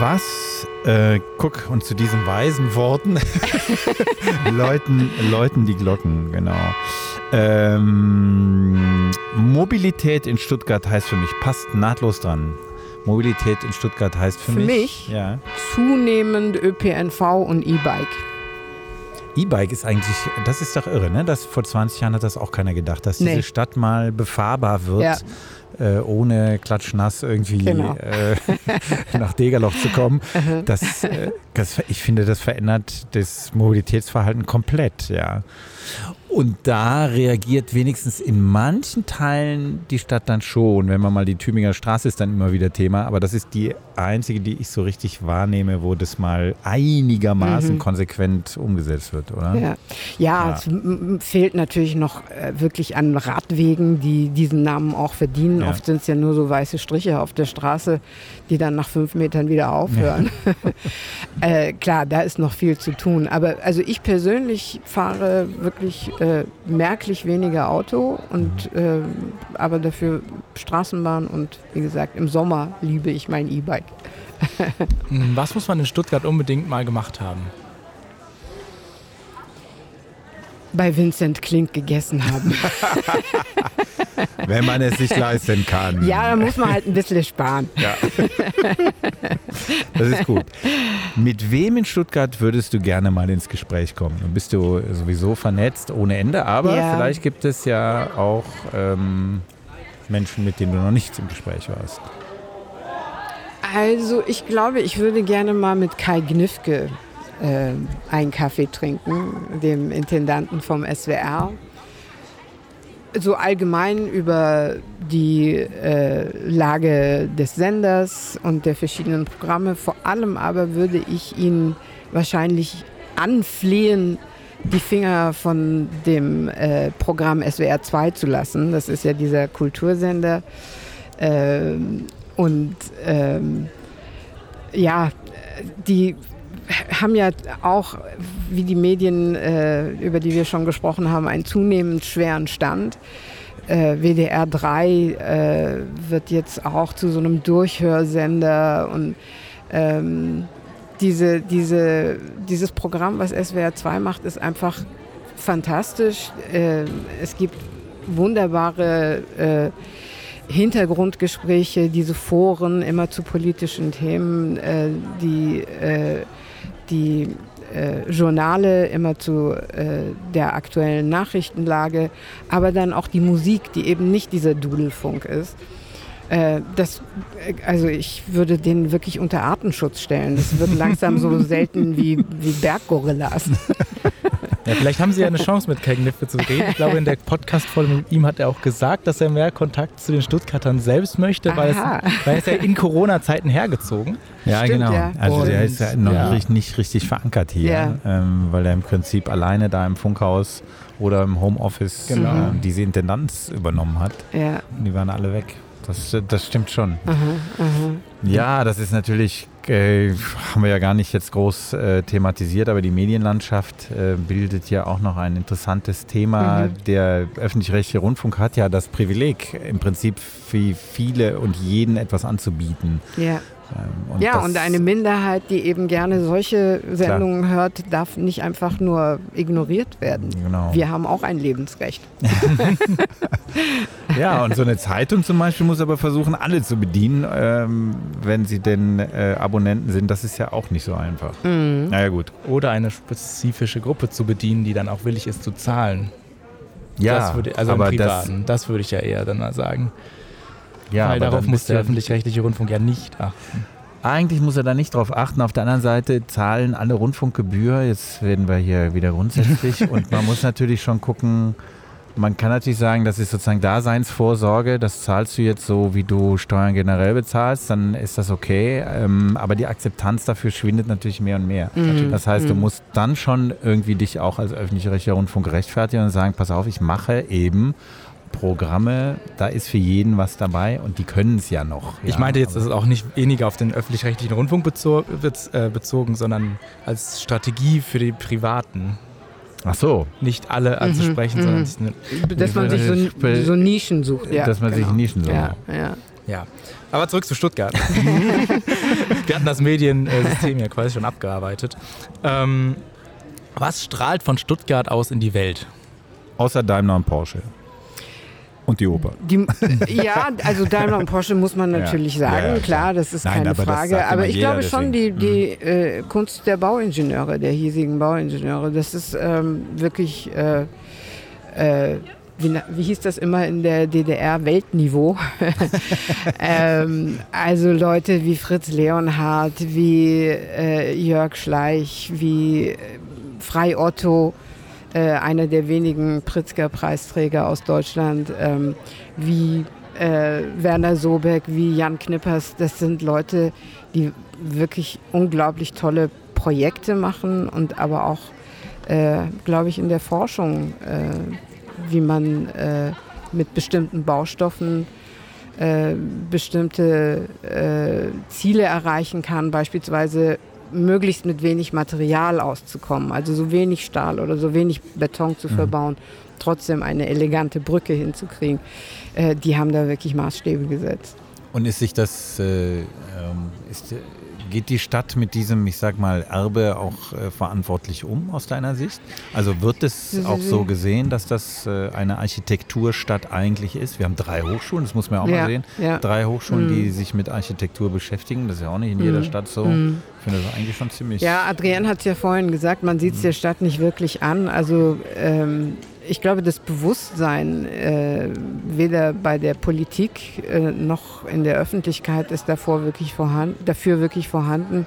[SPEAKER 4] Was, äh, guck, und zu diesen weisen Worten [laughs] läuten, läuten die Glocken, genau. Ähm, Mobilität in Stuttgart heißt für mich, passt nahtlos dran. Mobilität in Stuttgart heißt für,
[SPEAKER 3] für
[SPEAKER 4] mich,
[SPEAKER 3] mich ja. zunehmend ÖPNV und E-Bike.
[SPEAKER 4] E-Bike ist eigentlich, das ist doch irre, ne? Das, vor 20 Jahren hat das auch keiner gedacht, dass nee. diese Stadt mal befahrbar wird. Ja. Äh, ohne klatschnass irgendwie genau. äh, [laughs] nach Degerloch zu kommen. Das, äh, das, ich finde, das verändert das Mobilitätsverhalten komplett, ja. Und da reagiert wenigstens in manchen Teilen die Stadt dann schon. Wenn man mal die Tübinger Straße ist dann immer wieder Thema, aber das ist die einzige, die ich so richtig wahrnehme, wo das mal einigermaßen mhm. konsequent umgesetzt wird, oder?
[SPEAKER 3] Ja, ja, ja. es fehlt natürlich noch äh, wirklich an Radwegen, die diesen Namen auch verdienen. Ja. Oft sind es ja nur so weiße Striche auf der Straße, die dann nach fünf Metern wieder aufhören. [laughs] Äh, klar, da ist noch viel zu tun. Aber also ich persönlich fahre wirklich äh, merklich weniger Auto und äh, aber dafür Straßenbahn und wie gesagt, im Sommer liebe ich mein E-Bike. [laughs]
[SPEAKER 2] Was muss man in Stuttgart unbedingt mal gemacht haben?
[SPEAKER 3] Bei Vincent Klink gegessen haben. [laughs]
[SPEAKER 4] Wenn man es sich leisten kann.
[SPEAKER 3] Ja, dann muss man halt ein bisschen sparen. Ja.
[SPEAKER 4] Das ist gut. Mit wem in Stuttgart würdest du gerne mal ins Gespräch kommen? Dann bist du sowieso vernetzt ohne Ende, aber ja. vielleicht gibt es ja auch ähm, Menschen, mit denen du noch nicht im Gespräch warst.
[SPEAKER 3] Also ich glaube, ich würde gerne mal mit Kai Gnifke äh, einen Kaffee trinken, dem Intendanten vom SWR. So allgemein über die äh, Lage des Senders und der verschiedenen Programme. Vor allem aber würde ich ihn wahrscheinlich anflehen, die Finger von dem äh, Programm SWR 2 zu lassen. Das ist ja dieser Kultursender. Ähm, und ähm, ja, die haben ja auch, wie die Medien, äh, über die wir schon gesprochen haben, einen zunehmend schweren Stand. Äh, WDR 3 äh, wird jetzt auch zu so einem Durchhörsender und ähm, diese, diese, dieses Programm, was SWR 2 macht, ist einfach fantastisch. Äh, es gibt wunderbare äh, Hintergrundgespräche, diese Foren immer zu politischen Themen, äh, die, die äh, Journale immer zu äh, der aktuellen Nachrichtenlage, aber dann auch die Musik, die eben nicht dieser Dudelfunk ist. Äh, das, also ich würde den wirklich unter Artenschutz stellen. Das wird langsam so [laughs] selten wie, wie Berggorillas.
[SPEAKER 2] Ja, vielleicht haben Sie ja eine Chance, mit Kai Gniffe zu reden. Ich glaube, in der Podcast-Folge mit ihm hat er auch gesagt, dass er mehr Kontakt zu den Stuttgartern selbst möchte, weil, es, weil er ist ja in Corona-Zeiten hergezogen.
[SPEAKER 4] Ja, Stimmt, genau. Ja. Also Und, der ist ja noch ja. nicht richtig verankert hier, ja. ähm, weil er im Prinzip alleine da im Funkhaus oder im Homeoffice genau. äh, diese Intendanz übernommen hat. Ja. Die waren alle weg. Das, das stimmt schon. Aha, aha. Ja, das ist natürlich äh, haben wir ja gar nicht jetzt groß äh, thematisiert, aber die Medienlandschaft äh, bildet ja auch noch ein interessantes Thema. Mhm. Der öffentlich-rechtliche Rundfunk hat ja das Privileg, im Prinzip für viele und jeden etwas anzubieten.
[SPEAKER 3] Ja. Ähm, und ja, und eine Minderheit, die eben gerne solche Sendungen klar. hört, darf nicht einfach nur ignoriert werden. Genau. Wir haben auch ein Lebensrecht. [laughs] [laughs]
[SPEAKER 4] ja, und so eine Zeitung zum Beispiel muss aber versuchen, alle zu bedienen, ähm, wenn sie denn äh, Abonnenten sind. Das ist ja auch nicht so einfach.
[SPEAKER 2] Mhm. Naja, gut. Oder eine spezifische Gruppe zu bedienen, die dann auch willig ist zu zahlen. Ja, das würde, also aber das, das würde ich ja eher dann mal sagen. Ja, Weil darauf muss der öffentlich-rechtliche Rundfunk ja nicht achten.
[SPEAKER 4] Eigentlich muss er da nicht drauf achten. Auf der anderen Seite zahlen alle Rundfunkgebühr. Jetzt werden wir hier wieder grundsätzlich. [laughs] und man muss natürlich schon gucken, man kann natürlich sagen, das ist sozusagen Daseinsvorsorge. Das zahlst du jetzt so, wie du Steuern generell bezahlst, dann ist das okay. Ähm, aber die Akzeptanz dafür schwindet natürlich mehr und mehr. Mhm. Das heißt, du mhm. musst dann schon irgendwie dich auch als öffentlich-rechtlicher Rundfunk rechtfertigen und sagen, pass auf, ich mache eben Programme, da ist für jeden was dabei und die können es ja noch.
[SPEAKER 2] Ja, ich meinte jetzt, das ist auch nicht weniger auf den öffentlich-rechtlichen Rundfunk äh, bezogen, sondern als Strategie für die Privaten.
[SPEAKER 4] Ach so.
[SPEAKER 2] Nicht alle anzusprechen, mhm, sondern
[SPEAKER 3] mhm. dass man sich so, so, Nischen sucht.
[SPEAKER 4] Ja, dass man genau. sich Nischen sucht.
[SPEAKER 3] Ja, ja.
[SPEAKER 2] ja. Aber zurück zu Stuttgart. [laughs] Wir hatten das Mediensystem ja quasi schon abgearbeitet. Ähm, was strahlt von Stuttgart aus in die Welt?
[SPEAKER 4] Außer Daimler und Porsche. Und die Oper. Die,
[SPEAKER 3] ja, also Daimler und Porsche muss man natürlich ja, sagen, ja, klar, das ist Nein, keine aber Frage. Aber ich jeder, glaube schon, die, die mhm. äh, Kunst der Bauingenieure, der hiesigen Bauingenieure, das ist ähm, wirklich, äh, äh, wie, wie, hieß das immer in der DDR, Weltniveau. [laughs] ähm, also Leute wie Fritz Leonhardt, wie äh, Jörg Schleich, wie äh, Frei Otto äh, einer der wenigen Pritzker-Preisträger aus Deutschland, ähm, wie äh, Werner Sobeck, wie Jan Knippers. Das sind Leute, die wirklich unglaublich tolle Projekte machen und aber auch, äh, glaube ich, in der Forschung, äh, wie man äh, mit bestimmten Baustoffen äh, bestimmte Ziele erreichen kann, beispielsweise möglichst mit wenig Material auszukommen, also so wenig Stahl oder so wenig Beton zu mhm. verbauen, trotzdem eine elegante Brücke hinzukriegen. Äh, die haben da wirklich Maßstäbe gesetzt.
[SPEAKER 4] Und ist sich das, äh, ähm, ist, geht die Stadt mit diesem, ich sag mal, Erbe auch äh, verantwortlich um aus deiner Sicht? Also wird es auch so gesehen, dass das äh, eine Architekturstadt eigentlich ist? Wir haben drei Hochschulen, das muss man auch ja, mal sehen. Ja. Drei Hochschulen, mhm. die sich mit Architektur beschäftigen. Das ist ja auch nicht in jeder mhm. Stadt so. Mhm. Ich finde das eigentlich schon ziemlich.
[SPEAKER 3] Ja, Adrienne hat es ja vorhin gesagt, man sieht es der Stadt nicht wirklich an. Also ähm, ich glaube, das Bewusstsein äh, weder bei der Politik äh, noch in der Öffentlichkeit ist davor wirklich vorhanden, dafür wirklich vorhanden.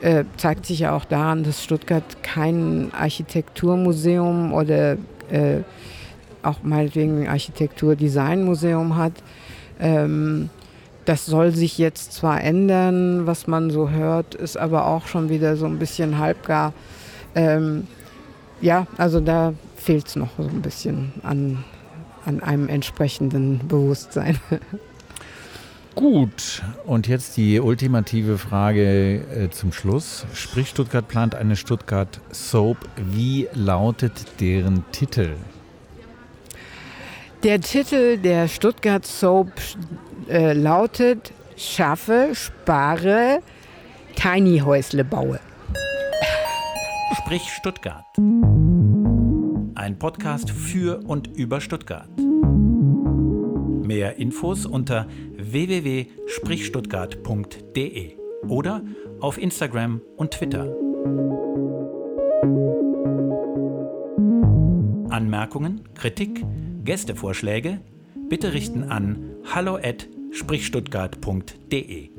[SPEAKER 3] Äh, zeigt sich ja auch daran, dass Stuttgart kein Architekturmuseum oder äh, auch meinetwegen ein Architektur-Design-Museum hat. Ähm, das soll sich jetzt zwar ändern, was man so hört, ist aber auch schon wieder so ein bisschen halbgar. Ähm, ja, also da fehlt es noch so ein bisschen an, an einem entsprechenden Bewusstsein. [laughs]
[SPEAKER 4] Gut, und jetzt die ultimative Frage äh, zum Schluss. Sprich, Stuttgart plant eine Stuttgart Soap. Wie lautet deren Titel?
[SPEAKER 3] Der Titel der Stuttgart Soap äh, lautet Schaffe, spare, Tiny Häusle baue.
[SPEAKER 1] Sprich Stuttgart. Ein Podcast für und über Stuttgart. Mehr Infos unter www.sprichstuttgart.de oder auf Instagram und Twitter. Anmerkungen, Kritik, Gästevorschläge bitte richten an hallo@sprichstuttgart.de.